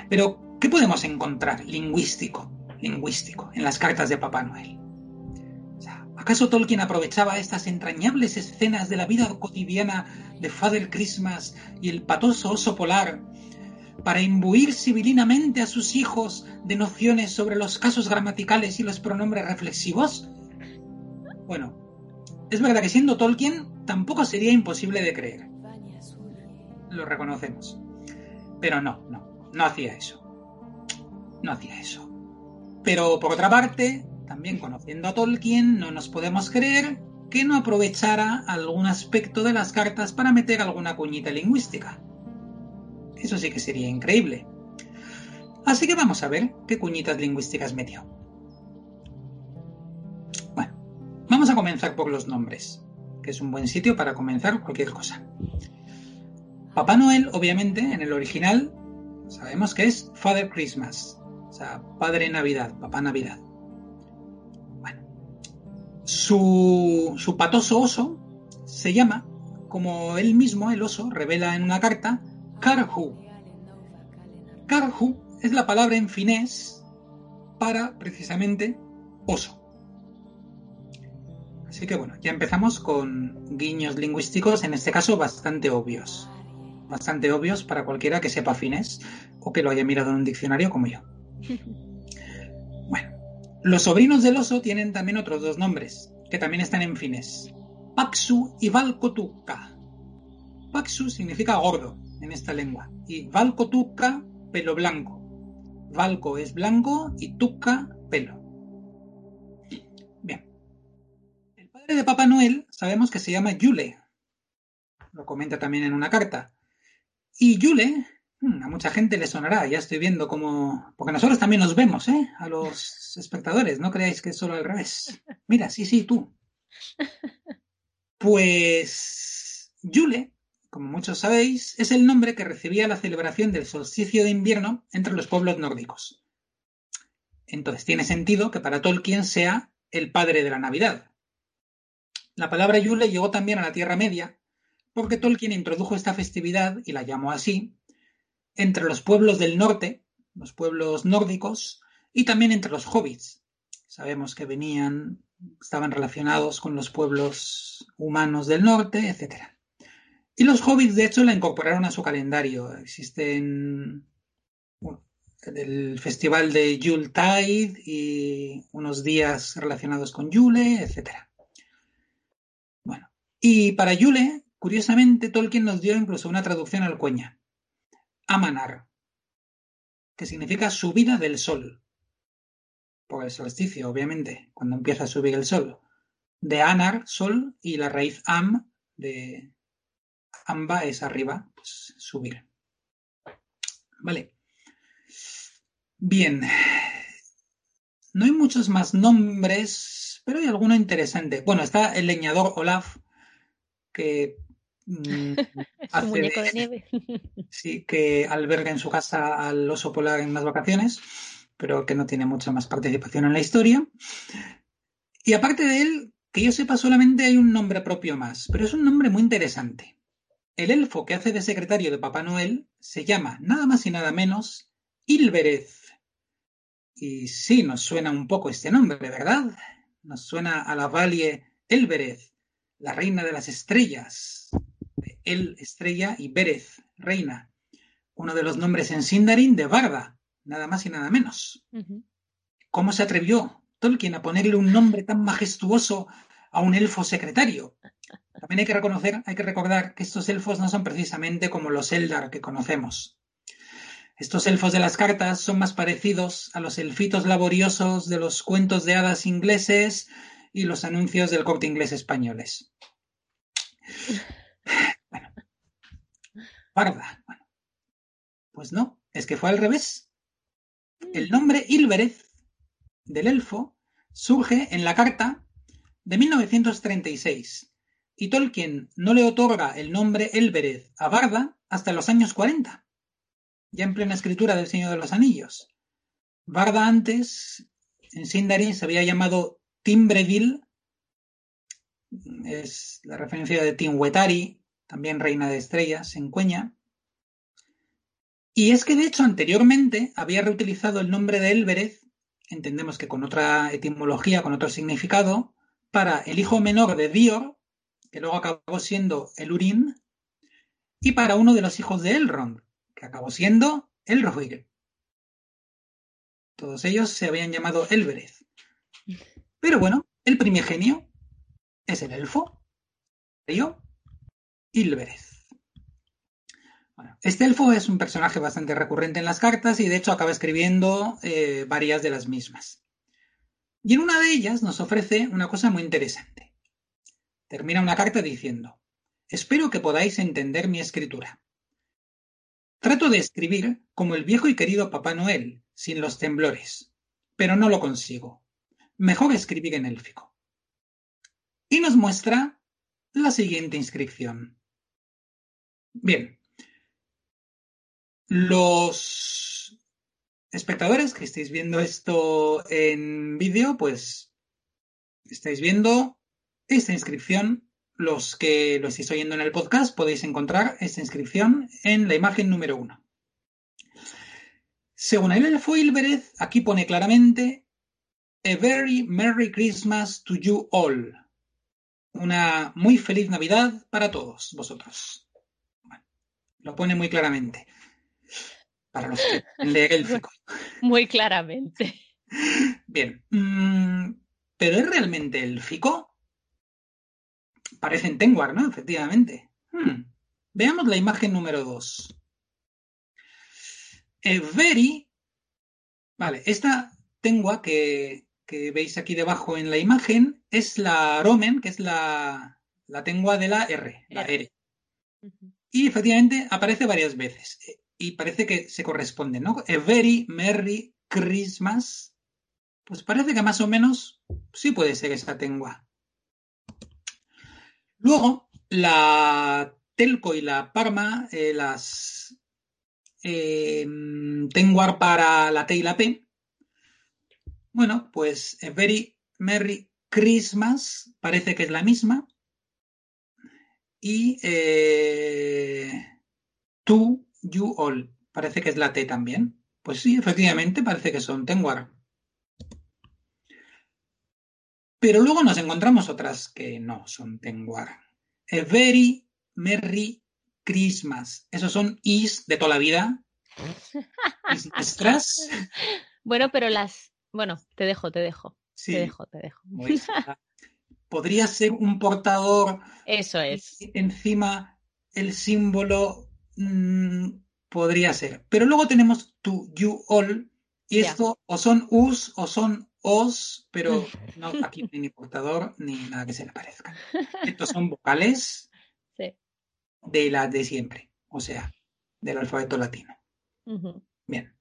Pero, ¿qué podemos encontrar lingüístico, lingüístico en las cartas de Papá Noel? ¿Acaso Tolkien aprovechaba estas entrañables escenas de la vida cotidiana de Father Christmas y el patoso oso polar para imbuir civilinamente a sus hijos de nociones sobre los casos gramaticales y los pronombres reflexivos? Bueno, es verdad que siendo Tolkien tampoco sería imposible de creer. Lo reconocemos. Pero no, no, no hacía eso. No hacía eso. Pero por otra parte, también conociendo a Tolkien, no nos podemos creer que no aprovechara algún aspecto de las cartas para meter alguna cuñita lingüística. Eso sí que sería increíble. Así que vamos a ver qué cuñitas lingüísticas metió. Bueno, vamos a comenzar por los nombres, que es un buen sitio para comenzar cualquier cosa. Papá Noel, obviamente, en el original, sabemos que es Father Christmas, o sea, Padre Navidad, Papá Navidad. Bueno, su, su patoso oso se llama, como él mismo, el oso, revela en una carta, Karhu. Karhu es la palabra en finés para precisamente oso. Así que bueno, ya empezamos con guiños lingüísticos, en este caso bastante obvios. Bastante obvios para cualquiera que sepa finés o que lo haya mirado en un diccionario como yo. [laughs] Bueno, los sobrinos del oso tienen también otros dos nombres, que también están en finés. Paxu y Valkotukka. Paxu significa gordo en esta lengua y Valkotukka, pelo blanco. Valko es blanco y Tukka, pelo. Bien. El padre de Papá Noel sabemos que se llama Yule. Lo comenta también en una carta. Y Yule, hmm, a mucha gente le sonará, ya estoy viendo cómo... Porque nosotros también nos vemos, ¿eh? A los espectadores, no creáis que es solo al revés. Mira, sí, sí, tú. Pues Yule, como muchos sabéis, es el nombre que recibía la celebración del solsticio de invierno entre los pueblos nórdicos. Entonces tiene sentido que para Tolkien sea el padre de la Navidad. La palabra Yule llegó también a la Tierra Media porque Tolkien introdujo esta festividad, y la llamó así, entre los pueblos del norte, los pueblos nórdicos, y también entre los hobbits. Sabemos que venían, estaban relacionados con los pueblos humanos del norte, etc. Y los hobbits, de hecho, la incorporaron a su calendario. Existen el festival de Yuletide y unos días relacionados con Yule, etc. Bueno, y para Yule, curiosamente, Tolkien nos dio incluso una traducción al cueña. Amanar, que significa subida del sol. Por el solsticio, obviamente, cuando empieza a subir el sol. De anar, sol, y la raíz am, de amba es arriba, pues subir. Vale. Bien. No hay muchos más nombres, pero hay alguno interesante. Bueno, está el leñador Olaf, que mm, [laughs] Es hace un muñeco de- nieve. [laughs] sí, que alberga en su casa al oso polar en las vacaciones, pero que no tiene mucha más participación en la historia. Y aparte de él, que yo sepa, solamente hay un nombre propio más, pero es un nombre muy interesante. El elfo que hace de secretario de Papá Noel se llama nada más y nada menos Ilbereth. Y sí, nos suena un poco este nombre, ¿verdad? Nos suena a la Valle Elbereth, la reina de las estrellas. El estrella y Bereth, reina. Uno de los nombres en Sindarin de Barda, nada más y nada menos. ¿Cómo se atrevió Tolkien a ponerle un nombre tan majestuoso a un elfo secretario? También hay que reconocer, hay que recordar que estos elfos no son precisamente como los Eldar que conocemos. Estos elfos de las cartas son más parecidos a los elfitos laboriosos de los cuentos de hadas ingleses y los anuncios del corte inglés españoles. Barda. Bueno. Pues no, es que fue al revés. El nombre Ilbereth del elfo surge en la carta de 1936 y Tolkien no le otorga el nombre Elbereth a Barda hasta los años 40, ya en plena escritura del Señor de los Anillos. Barda antes, en Sindarin, se había llamado Timbreville, es la referencia de Tinwetari, también reina de estrellas, en Cueña. Y es que de hecho anteriormente había reutilizado el nombre de Elbereth, entendemos que con otra etimología, con otro significado, para el hijo menor de Dior, que luego acabó siendo Elurin, y para uno de los hijos de Elrond, que acabó siendo Elrohir. Todos ellos se habían llamado Elbereth. Pero bueno, el primigenio es el elfo, Río Bueno, este elfo es un personaje bastante recurrente en las cartas y de hecho acaba escribiendo eh, varias de las mismas. Y en una de ellas nos ofrece una cosa muy interesante. Termina una carta diciendo, espero que podáis entender mi escritura. Trato de escribir como el viejo y querido Papá Noel, sin los temblores, pero no lo consigo. Mejor escribir en élfico. Y nos muestra la siguiente inscripción. Bien. Los espectadores que estáis viendo esto en vídeo, pues estáis viendo esta inscripción. Los que lo estéis oyendo en el podcast podéis encontrar esta inscripción en la imagen número uno. Según el elfo Ilbereth, aquí pone claramente A very Merry Christmas to you all. Una muy feliz Navidad para todos vosotros. Lo pone muy claramente. Para los que [laughs] leen élfico. Muy claramente. Bien. Mm, ¿Pero es realmente élfico? Parecen Tengwar, ¿no? Efectivamente. Hmm. Veamos la imagen número 2. Very. Vale, esta Tengua que, que, veis aquí debajo en la imagen es la Romen, que es la, la Tengua de la R, la R. Y efectivamente aparece varias veces. Y parece que se corresponde, ¿no? A very Merry Christmas. Pues parece que más o menos sí puede ser esa Tengua. Luego, la Telco y la Parma, eh, las eh, Tengwar para la T y la P. Bueno, pues a Very Merry Christmas parece que es la misma. Y eh, To You All parece que es la T también. Pues sí, efectivamente parece que son Tengwar. Pero luego nos encontramos otras que no son Tengwar. A very merry Christmas. Esos son is de toda la vida. [laughs] Is nuestras. Bueno, pero las. Bueno, te dejo, te dejo. Sí. Te dejo, te dejo. [laughs] Podría ser un portador. Eso es. Encima el símbolo mmm, podría ser. Pero luego tenemos to you all. Y esto o son us o son os, pero [laughs] no, aquí no hay ni portador ni nada que se le parezca. Estos son vocales [laughs] sí. de la de siempre, o sea, del alfabeto latino. Uh -huh. Bien.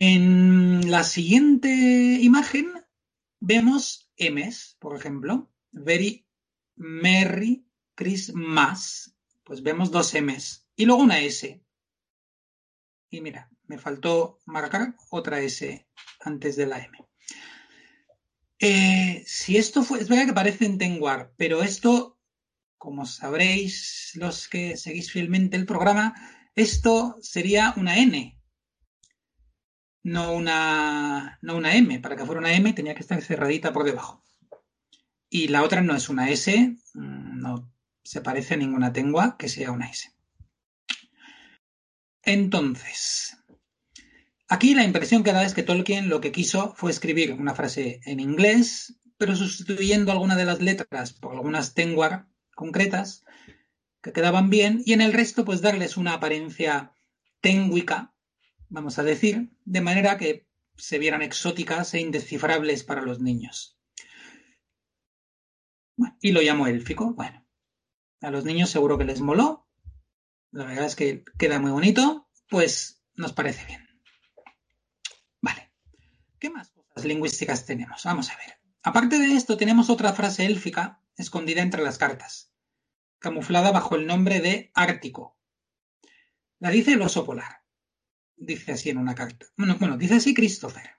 En la siguiente imagen vemos M's, por ejemplo. Very Merry Christmas. Pues vemos dos M's. Y luego una S. Y mira, me faltó marcar otra S antes de la M. Eh, si esto fue, es verdad que parece en Tengwar, pero esto, como sabréis los que seguís fielmente el programa, esto sería una N. no una, no una M. Para que fuera una M tenía que estar cerradita por debajo. Y la otra no es una S, mm, no se parece a ninguna tengua que sea una S. Entonces, aquí la impresión que da es que Tolkien lo que quiso fue escribir una frase en inglés, pero sustituyendo alguna de las letras por algunas tengua concretas que quedaban bien y en el resto pues darles una apariencia ténguica, vamos a decir, de manera que se vieran exóticas e indescifrables para los niños. y lo llamó élfico. Bueno, a los niños seguro que les moló. La verdad es que queda muy bonito. Pues nos parece bien. Vale. ¿Qué más cosas lingüísticas tenemos? Vamos a ver. Aparte de esto, tenemos otra frase élfica escondida entre las cartas, camuflada bajo el nombre de Ártico. La dice el oso polar. Dice así en una carta. Bueno, bueno, dice así Christopher.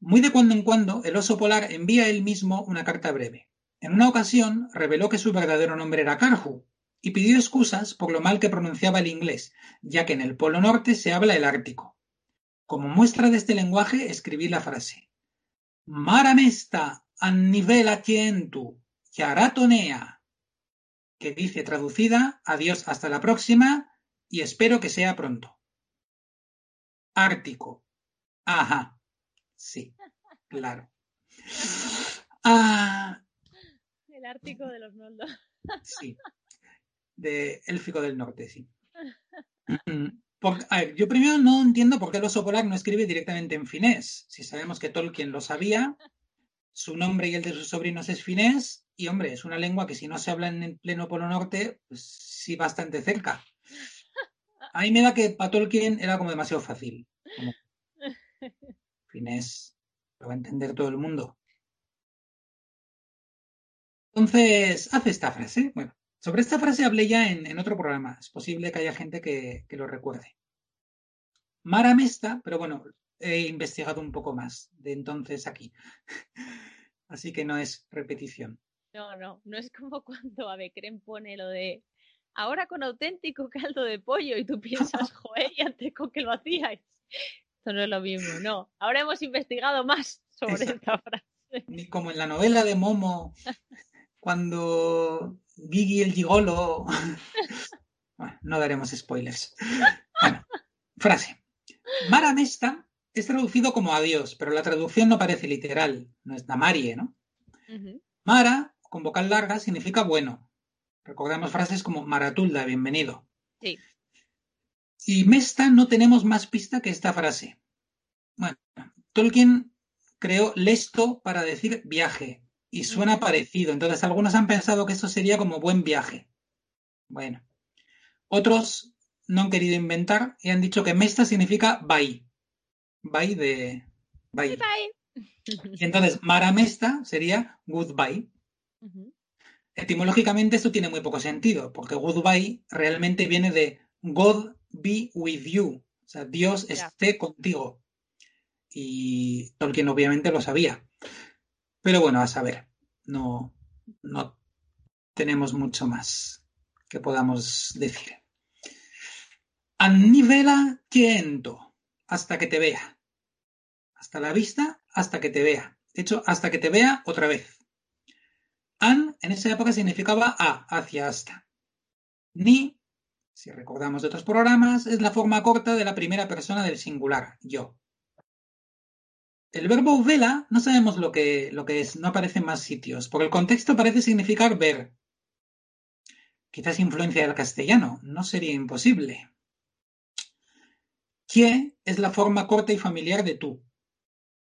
Muy de cuando en cuando, el oso polar envía él mismo una carta breve. En una ocasión reveló que su verdadero nombre era Carhu y pidió excusas por lo mal que pronunciaba el inglés, ya que en el Polo Norte se habla el Ártico. Como muestra de este lenguaje escribí la frase Maramesta annivela tientu yaratonea, que dice traducida adiós hasta la próxima y espero que sea pronto. Ártico. Ajá. Sí, claro. [laughs] Ah, el Ártico de los Noldos. Sí. De Élfico del Norte, sí. [laughs] a ver, yo primero no entiendo por qué el oso polar no escribe directamente en finés. Si sabemos que Tolkien lo sabía, su nombre y el de sus sobrinos es finés, y hombre, es una lengua que si no se habla en el pleno Polo Norte, pues sí bastante cerca. A mí me da que para Tolkien era como demasiado fácil. [laughs] finés, lo va a entender todo el mundo. Entonces, hace esta frase. Bueno, sobre esta frase hablé ya en, otro programa. Es posible que haya gente que, lo recuerde. Mara Mesta, pero bueno, he investigado un poco más de entonces aquí. [laughs] Así que no es repetición. No, no, no es como cuando Avecren pone lo de ahora con auténtico caldo de pollo y tú piensas, [laughs] joder, y antes con que lo hacíais. Esto no es lo mismo, [laughs] no. Ahora hemos investigado más sobre esta frase. Ni como en la novela de Momo, cuando Gigi el gigolo. [laughs] bueno, no daremos spoilers. Bueno, frase. Mara Mesta es traducido como adiós, pero la traducción no parece literal, no es Damarie, ¿no? Mara, con vocal larga, significa bueno. Recordamos frases como Maratulda, bienvenido. Sí. Y Mesta no tenemos más pista que esta frase. Bueno, Tolkien creó lesto para decir viaje, y suena parecido. Entonces, algunos han pensado que esto sería como buen viaje. Bueno, otros no han querido inventar y han dicho que Mesta significa bye. Bye de bye. bye. Y entonces, Mara Mesta sería goodbye. Etimológicamente esto tiene muy poco sentido, porque goodbye realmente viene de God be with you. O sea, Dios esté contigo. Y Tolkien obviamente lo sabía. Pero bueno, a saber, no, no tenemos mucho más que podamos decir. Annivela tiento, hasta que te vea. Hasta la vista, hasta que te vea. De hecho, hasta que te vea otra vez. An en esa época significaba a, hacia hasta. Ni, si recordamos de otros programas, es la forma corta de la primera persona del singular, yo. El verbo vela no sabemos lo que, lo que es, no aparece en más sitios, porque el contexto parece significar ver. Quizás influencia del castellano, no sería imposible. Que es la forma corta y familiar de tú.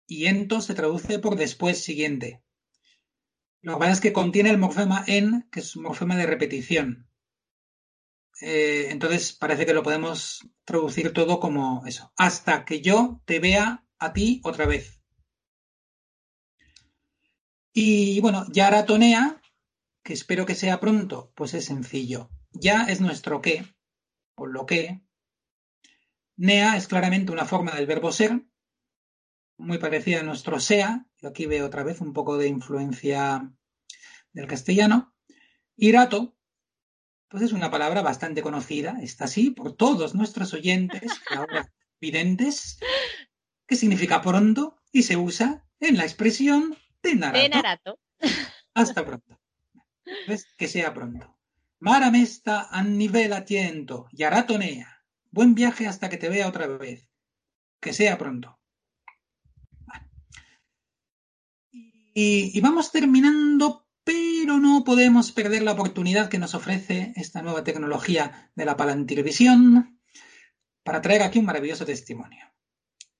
Y ento se traduce por después siguiente. Lo que pasa es que contiene el morfema en, que es un morfema de repetición. Eh, entonces parece que lo podemos traducir todo como eso. Hasta que yo te vea a ti otra vez. Y bueno, ya tonea, que espero que sea pronto, pues es sencillo. Ya es nuestro qué, o lo que. Nea es claramente una forma del verbo ser, muy parecida a nuestro sea. Yo aquí veo otra vez un poco de influencia del castellano. Irato, pues es una palabra bastante conocida, está así por todos nuestros oyentes, [laughs] ahora videntes. que significa pronto y se usa en la expresión de Narato. De Narato. [laughs] Hasta pronto. ¿Ves? Que sea pronto. Mara mesta an nivel atiento, yaratonea. Buen viaje hasta que te vea otra vez. Que sea pronto. Vale. Y, vamos terminando, pero no podemos perder la oportunidad que nos ofrece esta nueva tecnología de la palantirvisión para traer aquí un maravilloso testimonio.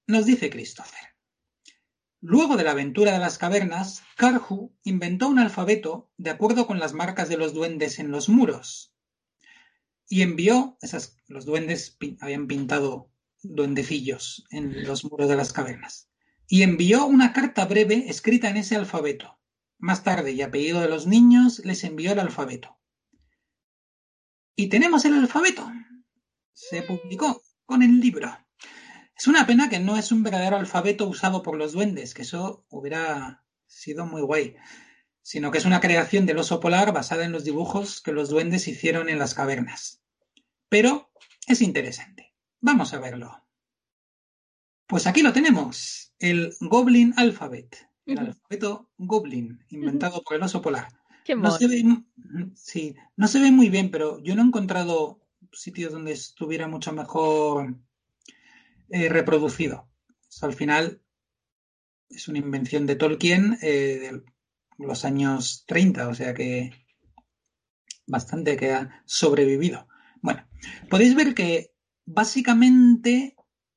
Nos dice Christopher. Luego de la aventura de las cavernas, Karhu inventó un alfabeto de acuerdo con las marcas de los duendes en los muros. Y envió, esas, los duendes habían pintado duendecillos en los muros de las cavernas. Y envió una carta breve escrita en ese alfabeto. Más tarde, y apellido de los niños, les envió el alfabeto. Y tenemos el alfabeto. Se publicó con el libro. Es una pena que no es un verdadero alfabeto usado por los duendes, que eso hubiera sido muy guay, sino que es una creación del oso polar basada en los dibujos que los duendes hicieron en las cavernas. Pero es interesante. Vamos a verlo. Pues aquí lo tenemos, el Goblin Alphabet, el alfabeto Goblin, inventado por el oso polar. Qué No se ve, sí, no se ve muy bien, pero yo no he encontrado sitios donde estuviera mucho mejor eh, reproducido. Al final es una invención de Tolkien eh, de los años 30, o sea que bastante que ha sobrevivido. Bueno, podéis ver que básicamente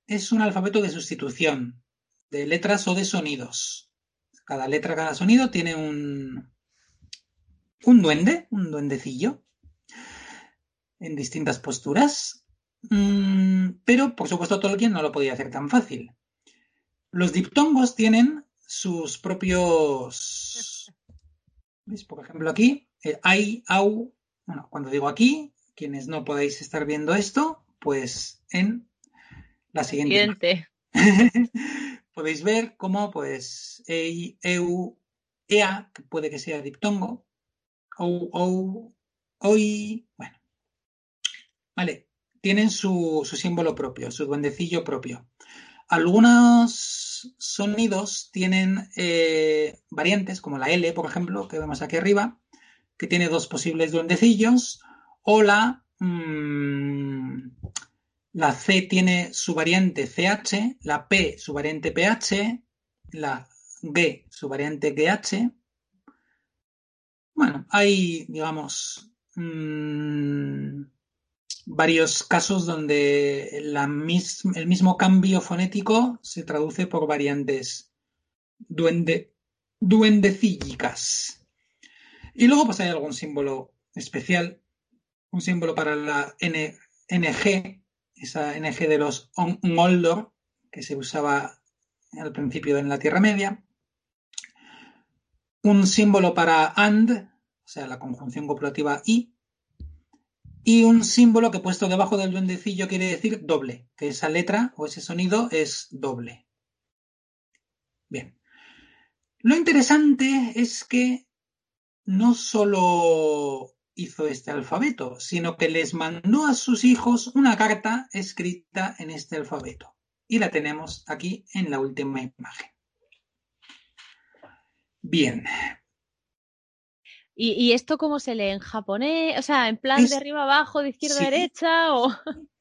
es un alfabeto de sustitución de letras o de sonidos. Cada letra, cada sonido tiene un, un duende, un duendecillo, en distintas posturas. Mm, pero, por supuesto, Tolkien no lo podía hacer tan fácil. Los diptongos tienen sus propios. ¿Veis? Por ejemplo, aquí, el ai, au. Bueno, cuando digo aquí, quienes no podáis estar viendo esto, pues en la siguiente. [laughs] Podéis ver cómo, pues, ei, eu, ea, que puede que sea diptongo, ou, ou, oi, bueno. Vale, tienen su, su símbolo propio, su duendecillo propio. Algunos sonidos tienen eh, variantes, como la L, por ejemplo, que vemos aquí arriba, que tiene dos posibles duendecillos, o la, mm, la C tiene su variante CH, la P su variante PH, la G su variante GH. Bueno, hay, digamos, mm, varios casos donde el mismo cambio fonético se traduce por variantes duende. Y luego pues hay algún símbolo especial, un símbolo para la NG, esa NG de los Noldor, que se usaba al principio en la Tierra Media. Un símbolo para AND, o sea, la conjunción copulativa I. Y un símbolo que puesto debajo del duendecillo quiere decir doble, que esa letra o ese sonido es doble. Bien. Lo interesante es que no solo hizo este alfabeto, sino que les mandó a sus hijos una carta escrita en este alfabeto. Y la tenemos aquí en la última imagen. Bien, ¿Y, y esto cómo se lee? ¿En japonés? O sea, en plan Es- de arriba abajo, de izquierda sí. a derecha o...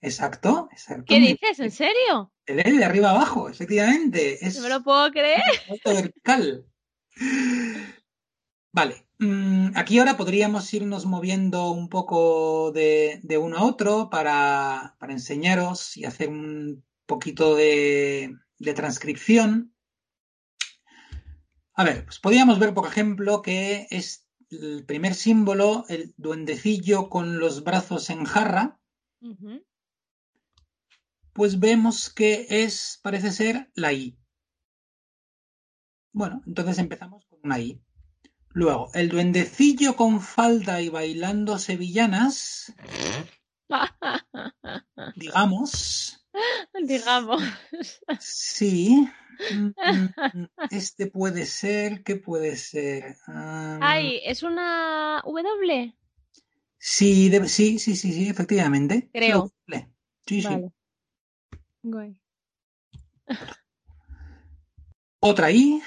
exacto, exacto. ¿Qué dices? ¿En serio? Se lee de arriba abajo, efectivamente. Es No me lo puedo creer. vertical. Vale. Mm, Aquí ahora podríamos irnos moviendo un poco de, de uno a otro para, para enseñaros y hacer un poquito de, de transcripción. A ver, pues podríamos ver, por ejemplo, que es el primer símbolo, el duendecillo con los brazos en jarra, pues vemos que es, parece ser la I. Bueno, entonces empezamos con una I. Luego, el duendecillo con falda y bailando sevillanas, digamos, Digamos. sí. mm, Este puede ser, ¿qué puede ser? Ah, Ay, ¿es una W? sí, sí, sí, sí, sí, efectivamente. Creo. Sí, sí. Guay. otra I,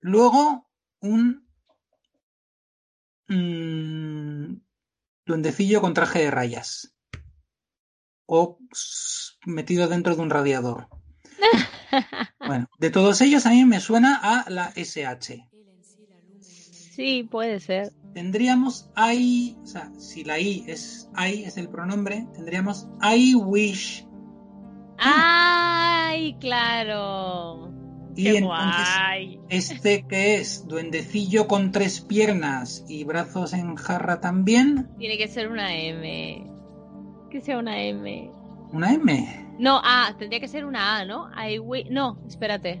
luego un mm, duendecillo con traje de rayas o metido dentro de un radiador. [laughs] Bueno, de todos ellos a mí me suena a la SH. Sí, puede ser. Tendríamos I, o sea, si la I es I, es el pronombre, tendríamos I wish. ¡Ay, claro! Y ¡Qué entonces guay! este que es duendecillo con tres piernas y brazos en jarra también, Tiene que ser una M. Que sea una M. una M. No, A, tendría que ser una A, ¿no? I wish. No, espérate.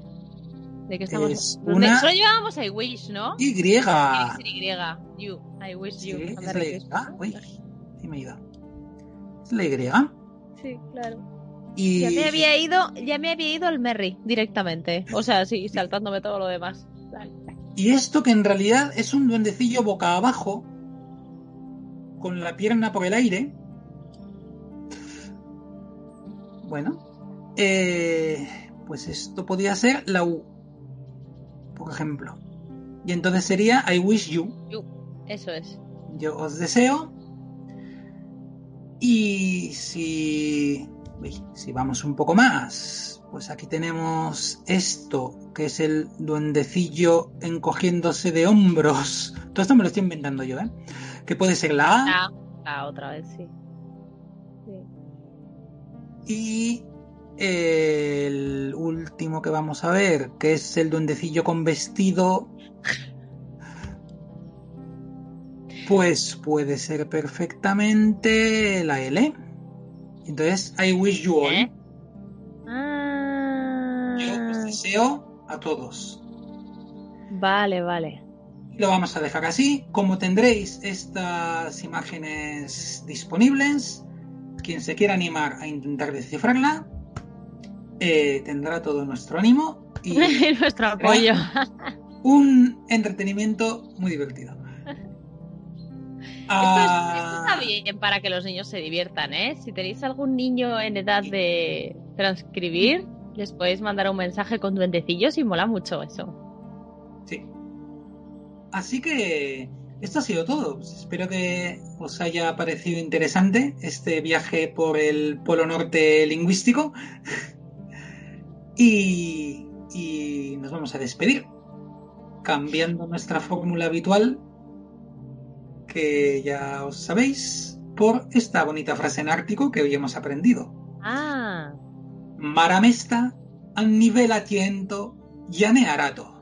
¿De qué estamos? Es ¿Dónde- una- Solo llevábamos I wish, ¿no? Y. Tiene que ser Y. You. I wish Sí, you. es a la Merry Y. Uy, sí me ido. Es la Y. Sí, claro. Y Ya me había ido, ya me había ido al Merry directamente. O sea, sí, saltándome todo lo demás. Y esto que en realidad es un duendecillo boca abajo, con la pierna por el aire. Bueno, eh, pues esto podría ser la U, por ejemplo. Y entonces sería I wish you. Eso es. Yo os deseo. Y si, uy, si vamos un poco más, pues aquí tenemos esto, que es el duendecillo encogiéndose de hombros. [laughs] Todo esto me lo estoy inventando yo, ¿eh? Que puede ser la A Ah, ah, otra vez, sí. Sí. y el último que vamos a ver, que es el duendecillo con vestido. Pues puede ser perfectamente la L. Entonces, I wish you all. ¿Eh? Ah, Yo os deseo a todos. vale, vale. Y lo vamos a dejar así. Como tendréis estas imágenes disponibles, quien se quiera animar a intentar descifrarla, eh, tendrá todo nuestro ánimo y [laughs] Nuestro apoyo. un entretenimiento muy divertido. Esto, es- Ah, esto está bien para que los niños se diviertan, ¿eh? Si tenéis algún niño en edad de transcribir, les podéis mandar un mensaje con duendecillos y mola mucho eso. Sí. Así que esto ha sido todo. Pues espero que os haya parecido interesante este viaje por el Polo Norte lingüístico. y, y nos vamos a despedir, cambiando nuestra fórmula habitual, que ya os sabéis, por esta bonita frase en ártico que hoy hemos aprendido. Ah, Maramesta a nivel atiento llane arato.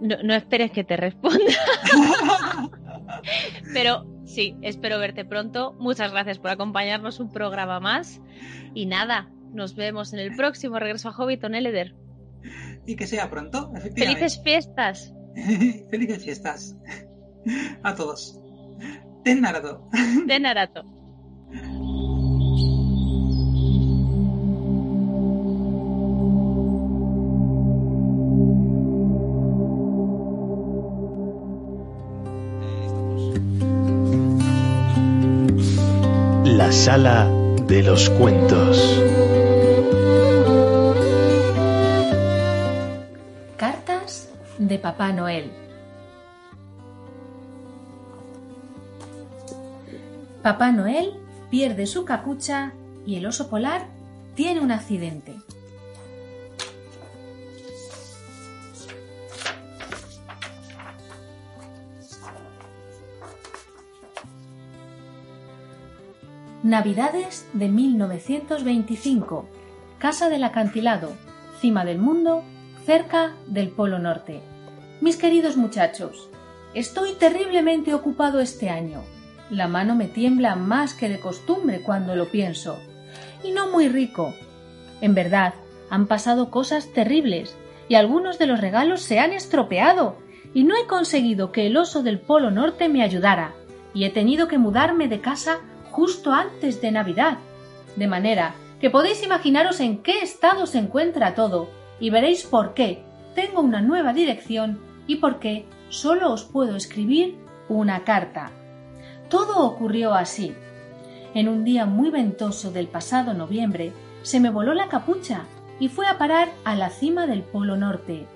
no, no esperes que te responda. [laughs] Pero sí, espero verte pronto. Muchas gracias por acompañarnos un programa más. Y nada, nos vemos en el próximo regreso a Hobbiton Eleder. y que sea pronto, efectivamente. ¡Felices fiestas! [laughs] Felices fiestas a todos. Ten Narado. De [laughs] Narato. La sala de los cuentos. De Papá Noel. Papá Noel pierde su capucha y el oso polar tiene un accidente. Navidades de 1925. Casa del acantilado, cima del mundo, cerca del Polo Norte. Mis queridos muchachos, estoy terriblemente ocupado este año. La mano me tiembla más que de costumbre cuando lo pienso. Y no muy rico. En verdad, han pasado cosas terribles y algunos de los regalos se han estropeado y no he conseguido que el oso del Polo Norte me ayudara y he tenido que mudarme de casa justo antes de Navidad. De manera que podéis imaginaros en qué estado se encuentra todo y veréis por qué tengo una nueva dirección y por qué solo os puedo escribir una carta. Todo ocurrió así. En un día muy ventoso del pasado noviembre, se me voló la capucha y fue a parar a la cima del Polo Norte.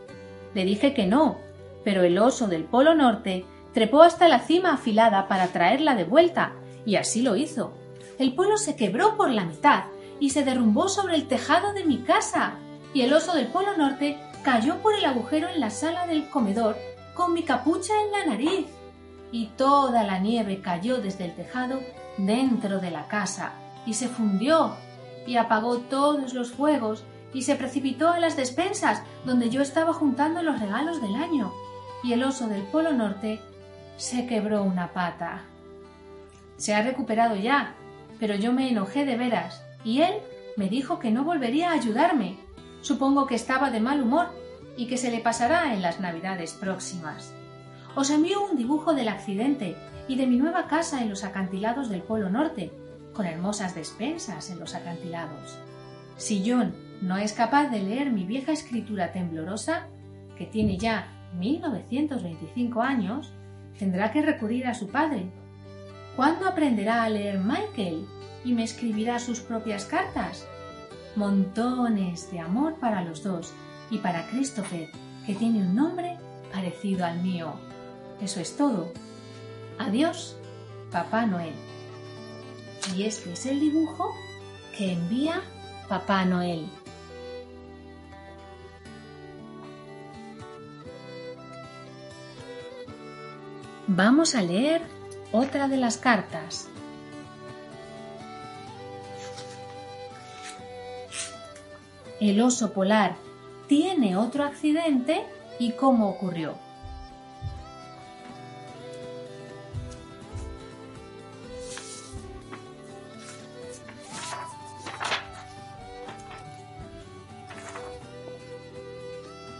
Le dije que no, pero el oso del Polo Norte trepó hasta la cima afilada para traerla de vuelta, y así lo hizo. El polo se quebró por la mitad y se derrumbó sobre el tejado de mi casa, y el oso del Polo Norte cayó por el agujero en la sala del comedor con mi capucha en la nariz. Y toda la nieve cayó desde el tejado dentro de la casa y se fundió y apagó todos los fuegos y se precipitó a las despensas donde yo estaba juntando los regalos del año y el oso del Polo Norte se quebró una pata. Se ha recuperado ya, pero yo me enojé de veras y él me dijo que no volvería a ayudarme. Supongo que estaba de mal humor y que se le pasará en las navidades próximas. Os envío un dibujo del accidente y de mi nueva casa en los acantilados del Polo Norte, con hermosas despensas en los acantilados. Si John no es capaz de leer mi vieja escritura temblorosa, que tiene ya 1925 años, tendrá que recurrir a su padre. ¿Cuándo aprenderá a leer Michael y me escribirá sus propias cartas? Montones de amor para los dos y para Christopher, que tiene un nombre parecido al mío. Eso es todo. Adiós, Papá Noel. Y este es el dibujo que envía Papá Noel. Vamos a leer otra de las cartas. El oso polar tiene otro accidente y cómo ocurrió.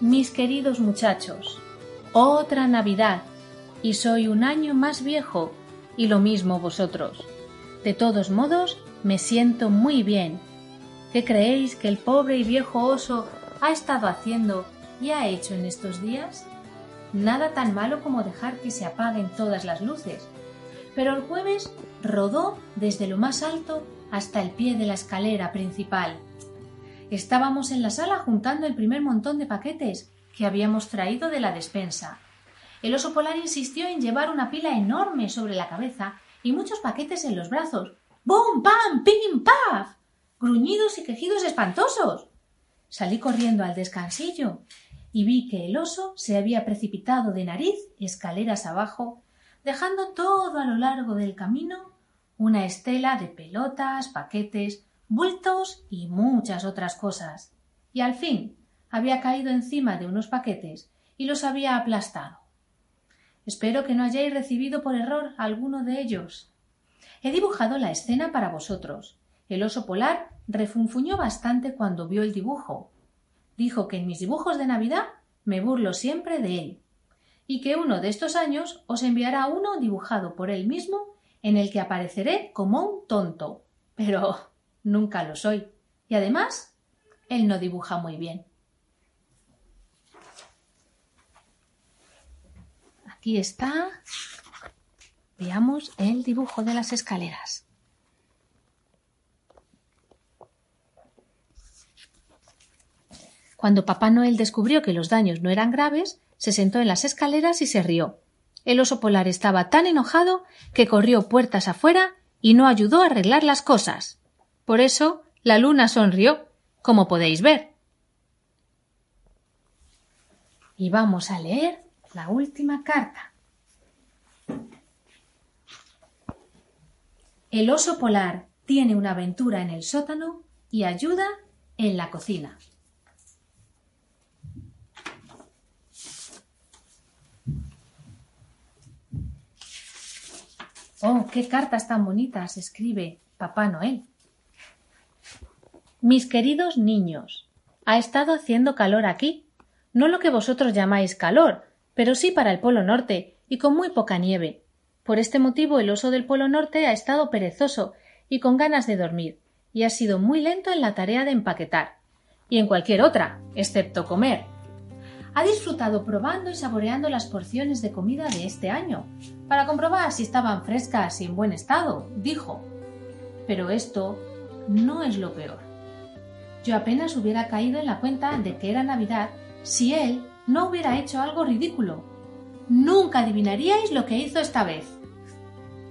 Mis queridos muchachos, otra Navidad y soy un año más viejo y lo mismo vosotros. De todos modos, me siento muy bien. ¿Qué creéis que el pobre y viejo oso ha estado haciendo y ha hecho en estos días? Nada tan malo como dejar que se apaguen todas las luces. Pero el jueves rodó desde lo más alto hasta el pie de la escalera principal. Estábamos en la sala juntando el primer montón de paquetes que habíamos traído de la despensa el oso polar insistió en llevar una pila enorme sobre la cabeza y muchos paquetes en los brazos. ¡Bum! ¡Pam! ¡Pim! ¡Paf! Gruñidos y quejidos espantosos. Salí corriendo al descansillo y vi que el oso se había precipitado de nariz escaleras abajo, dejando todo a lo largo del camino una estela de pelotas, paquetes, bultos y muchas otras cosas. Y al fin había caído encima de unos paquetes y los había aplastado. Espero que no hayáis recibido por error alguno de ellos. He dibujado la escena para vosotros. El oso polar refunfuñó bastante cuando vio el dibujo. Dijo que en mis dibujos de Navidad me burlo siempre de él, y que uno de estos años os enviará uno dibujado por él mismo en el que apareceré como un tonto. Pero nunca lo soy. Y además, él no dibuja muy bien. Aquí está. Veamos el dibujo de las escaleras. Cuando Papá Noel descubrió que los daños no eran graves, se sentó en las escaleras y se rió. El oso polar estaba tan enojado que corrió puertas afuera y no ayudó a arreglar las cosas. Por eso la luna sonrió, como podéis ver. Y vamos a leer la última carta. El oso polar tiene una aventura en el sótano y ayuda en la cocina. Oh, qué cartas tan bonitas escribe Papá Noel. Mis queridos niños, ha estado haciendo calor aquí. No lo que vosotros llamáis calor, pero sí para el Polo Norte y con muy poca nieve. Por este motivo el oso del Polo Norte ha estado perezoso y con ganas de dormir, y ha sido muy lento en la tarea de empaquetar, y en cualquier otra, excepto comer. Ha disfrutado probando y saboreando las porciones de comida de este año, para comprobar si estaban frescas y en buen estado, dijo. Pero esto no es lo peor. Yo apenas hubiera caído en la cuenta de que era Navidad si él no hubiera hecho algo ridículo. Nunca adivinaríais lo que hizo esta vez.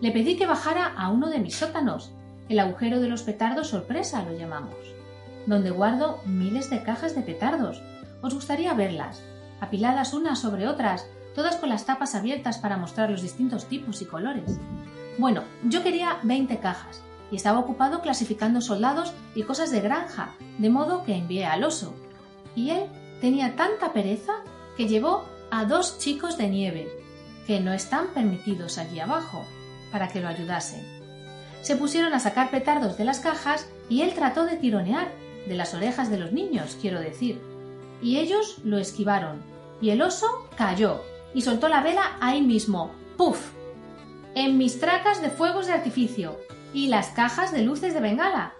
Le pedí que bajara a uno de mis sótanos, el agujero de los petardos sorpresa lo llamamos, donde guardo miles de cajas de petardos. Os gustaría verlas, apiladas unas sobre otras, todas con las tapas abiertas para mostrar los distintos tipos y colores. Bueno, yo quería 20 cajas y estaba ocupado clasificando soldados y cosas de granja, de modo que envié al oso. Y él tenía tanta pereza que llevó a dos chicos de nieve, que no están permitidos allí abajo, para que lo ayudasen. Se pusieron a sacar petardos de las cajas y él trató de tironear, de las orejas de los niños, quiero decir. Y ellos lo esquivaron, y el oso cayó y soltó la vela ahí mismo. ¡Puf! En mis tracas de fuegos de artificio y las cajas de luces de bengala.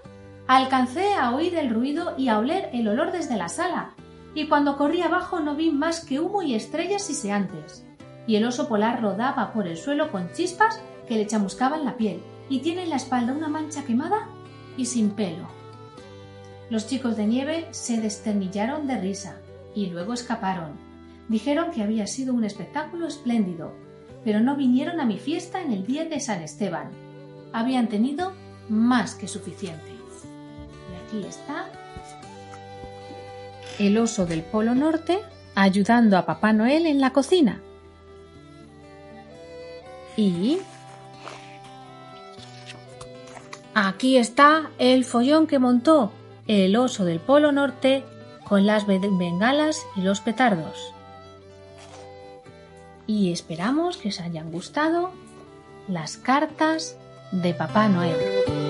Alcancé a oír el ruido y a oler el olor desde la sala, y cuando corrí abajo no vi más que humo y estrellas siseantes. Y el oso polar rodaba por el suelo con chispas que le chamuscaban la piel, y tiene en la espalda una mancha quemada y sin pelo. Los chicos de nieve se desternillaron de risa y luego escaparon. Dijeron que había sido un espectáculo espléndido, pero no vinieron a mi fiesta en el día de San Esteban. Habían tenido más que suficiente. Y aquí está el oso del Polo Norte ayudando a Papá Noel en la cocina. Y aquí está el follón que montó el oso del Polo Norte con las bengalas y los petardos. Y esperamos que os hayan gustado las cartas de Papá Noel.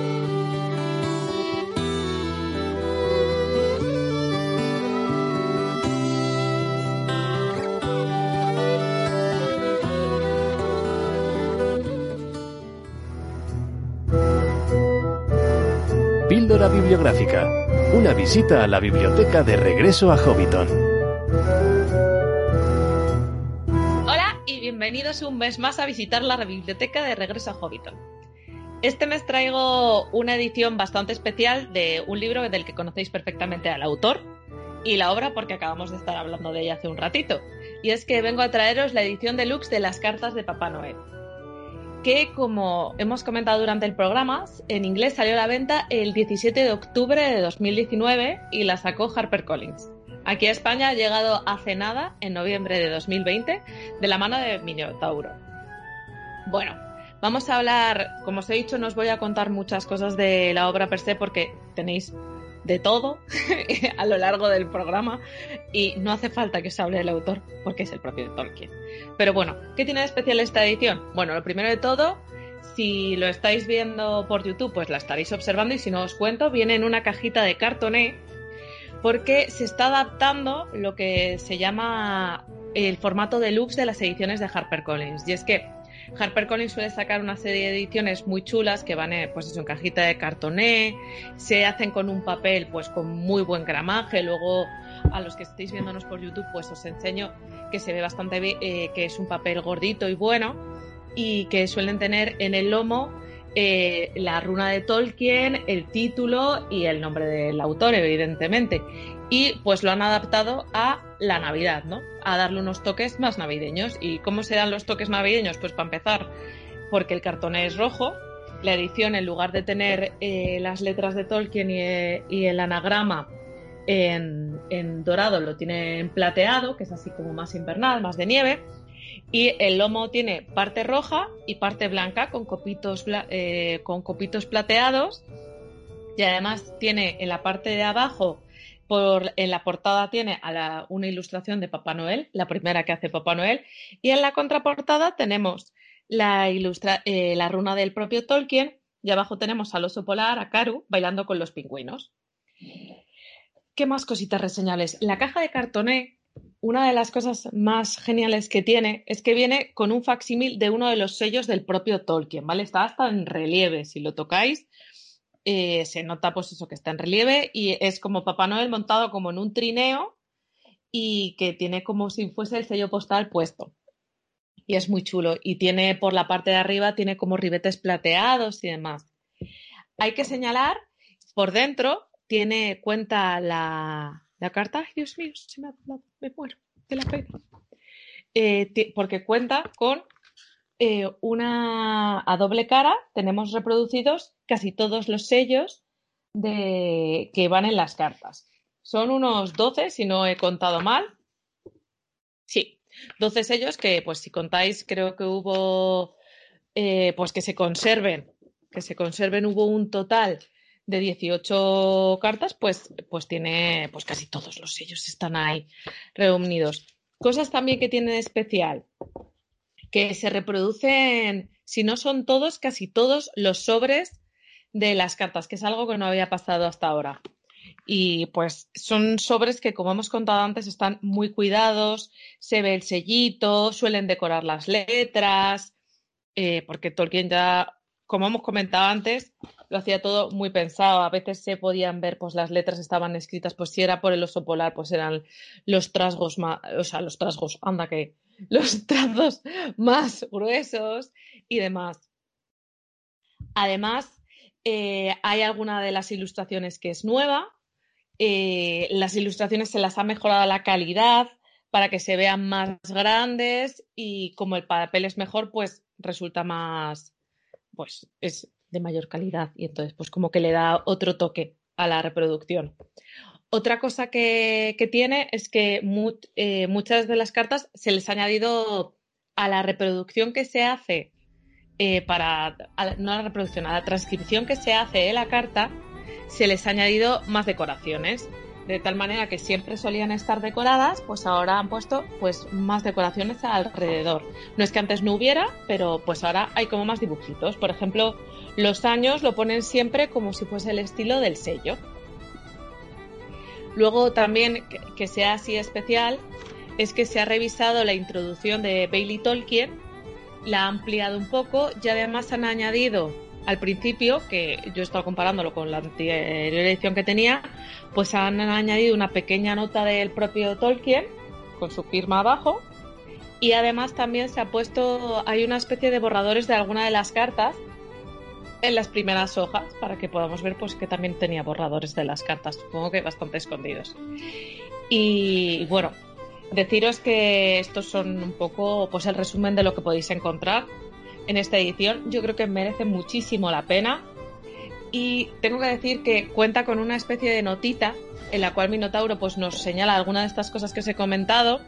Bibliográfica. Una visita a la biblioteca de regreso a Hobbiton. Hola y bienvenidos un mes más a visitar la biblioteca de regreso a Hobbiton. Este mes traigo una edición bastante especial de un libro del que conocéis perfectamente al autor y la obra porque acabamos de estar hablando de ella hace un ratito. Y es que vengo a traeros la edición deluxe de las cartas de Papá Noel que, como hemos comentado durante el programa, en inglés salió a la venta el 17 de octubre de 2019 y la sacó HarperCollins. Aquí a España ha llegado hace nada, en noviembre de 2020, de la mano de Minotauro. Bueno, vamos a hablar, como os he dicho, no os voy a contar muchas cosas de la obra per se porque tenéis de todo [laughs] a lo largo del programa y no hace falta que os hable del autor porque es el propio Tolkien. Pero bueno, ¿qué tiene de especial esta edición? Bueno, lo primero de todo, si lo estáis viendo por YouTube, pues la estaréis observando y si no os cuento, viene en una cajita de cartoné porque se está adaptando lo que se llama el formato deluxe de las ediciones de HarperCollins. Y es que HarperCollins suele sacar una serie de ediciones muy chulas que van eh, pues en cajita de cartoné, se hacen con un papel pues con muy buen gramaje, luego a los que estéis viéndonos por YouTube pues os enseño que se ve bastante bien, eh, que es un papel gordito y bueno y que suelen tener en el lomo eh, la runa de Tolkien, el título y el nombre del autor, evidentemente. Y pues lo han adaptado a la Navidad, ¿no? A darle unos toques más navideños. ¿Y cómo se dan los toques navideños? Pues para empezar, porque el cartón es rojo. La edición, en lugar de tener eh, las letras de Tolkien y, el anagrama en, en, dorado, lo tiene en plateado, que es así como más invernal, más de nieve. Y el lomo tiene parte roja y parte blanca con copitos, eh, con copitos plateados. Y además tiene en la parte de abajo, en la portada tiene una ilustración de Papá Noel, la primera que hace Papá Noel. Y en la contraportada tenemos la, ilustra, eh, la runa del propio Tolkien. Y abajo tenemos al oso polar, a Karu, bailando con los pingüinos. ¿Qué más cositas reseñables? La caja de cartoné una de las cosas más geniales que tiene es que viene con un facsímil de uno de los sellos del propio Tolkien, ¿vale? Está hasta en relieve, si lo tocáis, eh, se nota pues eso que está en relieve y es como Papá Noel montado como en un trineo y que tiene como si fuese el sello postal puesto. Y es muy chulo. Y tiene por la parte de arriba, tiene como ribetes plateados y demás. Hay que señalar por dentro tiene, cuenta la, la carta. Dios mío, se me, ha, me muero de la pena. Eh, porque cuenta con eh, una a doble cara. Tenemos reproducidos casi todos los sellos de, que van en las cartas. Son unos 12, si no he contado mal. Sí, 12 sellos que, pues si contáis, creo que hubo, eh, pues que se conserven, que se conserven, hubo un total de 18 cartas, pues, pues tiene, pues casi todos los sellos están ahí reunidos. Cosas también que tienen especial, que se reproducen, si no son todos, casi todos los sobres de las cartas, que es algo que no había pasado hasta ahora. Y pues son sobres que, como hemos contado antes, están muy cuidados, se ve el sellito, suelen decorar las letras, eh, porque Tolkien ya como hemos comentado antes, lo hacía todo muy pensado. A veces se podían ver, pues las letras estaban escritas, pues si era por el oso polar, pues eran los trasgos o sea, los trasgos, anda que, [laughs] los trazos más gruesos y demás. Además, eh, hay alguna de las ilustraciones que es nueva. Eh, las ilustraciones se las ha mejorado la calidad para que se vean más grandes y como el papel es mejor, pues resulta más, pues es de mayor calidad y entonces pues como que le da otro toque a la reproducción. Otra cosa que, tiene es que eh, muchas de las cartas se les ha añadido a la reproducción que se hace eh, para, no a la reproducción, a la transcripción que se hace de la carta, se les ha añadido más decoraciones de tal manera que siempre solían estar decoradas, pues ahora han puesto pues más decoraciones alrededor. No es que antes no hubiera, pero pues ahora hay como más dibujitos. Por ejemplo, los años lo ponen siempre como si fuese el estilo del sello. Luego también que sea así especial es que se ha revisado la introducción de Bailey Tolkien, la ha ampliado un poco y además han añadido al principio, que yo he estado comparándolo con la anterior edición que tenía, pues han añadido una pequeña nota del propio Tolkien con su firma abajo y además también se ha puesto, hay una especie de borradores de alguna de las cartas en las primeras hojas para que podamos ver pues que también tenía borradores de las cartas, supongo que bastante escondidos. Y bueno, deciros que estos son un poco pues el resumen de lo que podéis encontrar en esta edición. Yo creo que merece muchísimo la pena. Y tengo que decir que cuenta con una especie de notita en la cual Minotauro pues, nos señala algunas de estas cosas que os he comentado.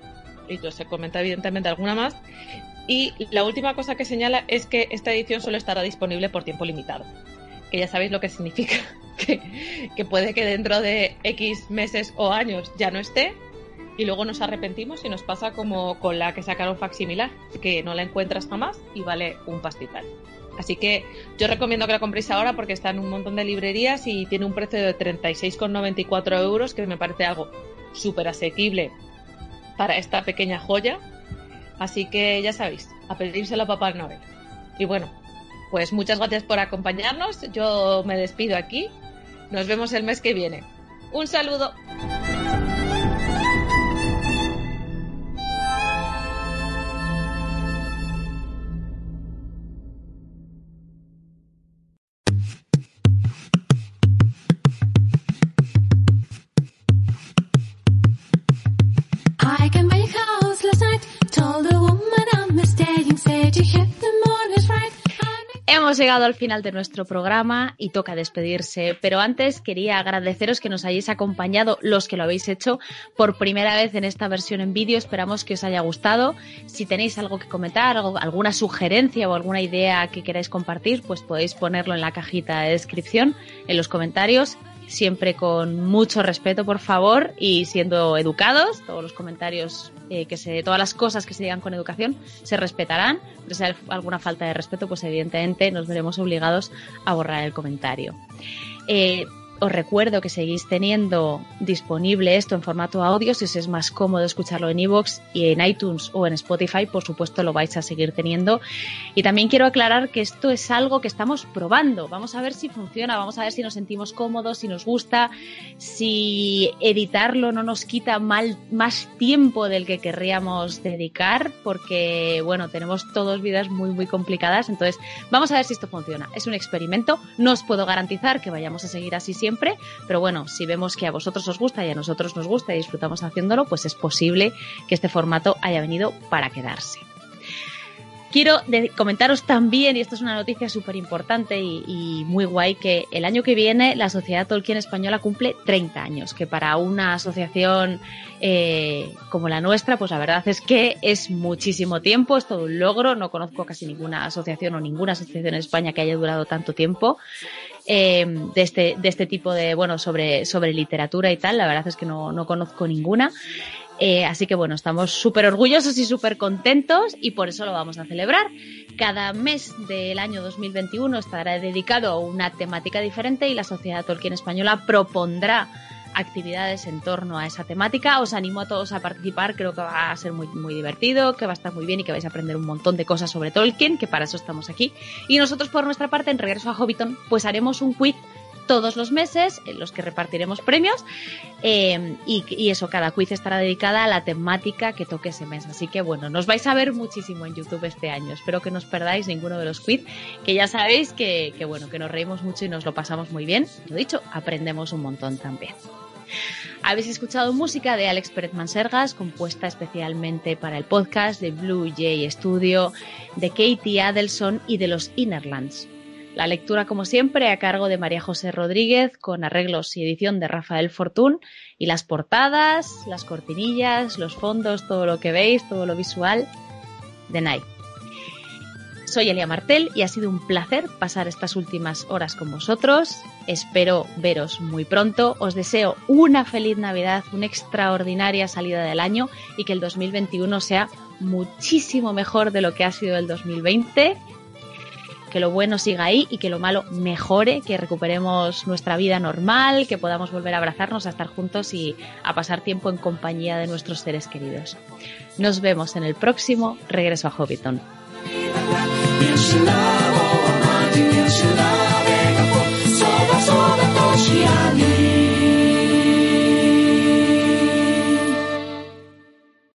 Y yo os he comentado evidentemente alguna más. Y la última cosa que señala es que esta edición solo estará disponible por tiempo limitado. Que ya sabéis lo que significa. [laughs] Que, puede que dentro de X meses o años ya no esté, y luego nos arrepentimos y nos pasa como con la que sacaron facsimilar, que no la encuentras jamás y vale un pastizal. Así que yo recomiendo que la compréis ahora porque está en un montón de librerías y tiene un precio de 36,94 euros, que me parece algo súper asequible para esta pequeña joya. Así que ya sabéis, a pedírselo a Papá Noel. Y bueno, pues muchas gracias por acompañarnos. Yo me despido aquí. Nos vemos el mes que viene. Un saludo. Llegado al final de nuestro programa y toca despedirse, pero antes quería agradeceros que nos hayáis acompañado los que lo habéis hecho por primera vez en esta versión en vídeo. Esperamos que os haya gustado. Si tenéis algo que comentar, alguna sugerencia o alguna idea que queráis compartir, pues podéis ponerlo en la cajita de descripción, en los comentarios siempre con mucho respeto, por favor, y siendo educados. Todos los comentarios, eh, que se, todas las cosas que se digan con educación se respetarán. Si hay alguna falta de respeto, pues evidentemente nos veremos obligados a borrar el comentario. Eh, os recuerdo que seguís teniendo disponible esto en formato audio, si os es más cómodo escucharlo en iVoox y en iTunes o en Spotify, por supuesto lo vais a seguir teniendo. Y también quiero aclarar que esto es algo que estamos probando. Vamos a ver si funciona, vamos a ver si nos sentimos cómodos, si nos gusta, si editarlo no nos quita más tiempo del que querríamos dedicar, porque bueno, tenemos todos vidas muy muy complicadas, entonces vamos a ver si esto funciona. Es un experimento, no os puedo garantizar que vayamos a seguir así siempre siempre, pero bueno, si vemos que a vosotros os gusta y a nosotros nos gusta y disfrutamos haciéndolo, pues es posible que este formato haya venido para quedarse. Quiero comentaros también, y esto es una noticia súper importante y, muy guay, que el año que viene la Sociedad Tolkien Española cumple 30 años, que para una asociación eh, como la nuestra, pues la verdad es que es muchísimo tiempo, es todo un logro, no conozco casi ninguna asociación o ninguna asociación en España que haya durado tanto tiempo. Eh, de, este, de este tipo de, bueno, sobre, sobre literatura y tal, la verdad es que no, no conozco ninguna. Eh, así que bueno, estamos súper orgullosos y súper contentos y por eso lo vamos a celebrar. Cada mes del año 2021 estará dedicado a una temática diferente y la Sociedad Tolkien Española propondrá actividades en torno a esa temática. Os animo a todos a participar, creo que va a ser muy, muy divertido, que va a estar muy bien y que vais a aprender un montón de cosas sobre Tolkien, que para eso estamos aquí. Y nosotros por nuestra parte, en Regreso a Hobbiton, pues haremos un quiz todos los meses en los que repartiremos premios eh, y, eso, cada quiz estará dedicada a la temática que toque ese mes. Así que bueno, nos vais a ver muchísimo en YouTube este año. Espero que no os perdáis ninguno de los quiz, que ya sabéis que, que bueno, que nos reímos mucho y nos lo pasamos muy bien. Lo dicho, aprendemos un montón también. Habéis escuchado música de Alex Pérez Mansergas, compuesta especialmente para el podcast de Blue Jay Studio, de Katie Adelson y de los Innerlands. La lectura, como siempre, a cargo de María José Rodríguez, con arreglos y edición de Rafael Fortún, y las portadas, las cortinillas, los fondos, todo lo que veis, todo lo visual, de Night. Soy Elia Martel y ha sido un placer pasar estas últimas horas con vosotros. Espero veros muy pronto. Os deseo una feliz Navidad, una extraordinaria salida del año y que el 2021 sea muchísimo mejor de lo que ha sido el 2020 que lo bueno siga ahí y que lo malo mejore, que recuperemos nuestra vida normal, que podamos volver a abrazarnos, a estar juntos y a pasar tiempo en compañía de nuestros seres queridos. Nos vemos en el próximo Regreso a Hobbiton.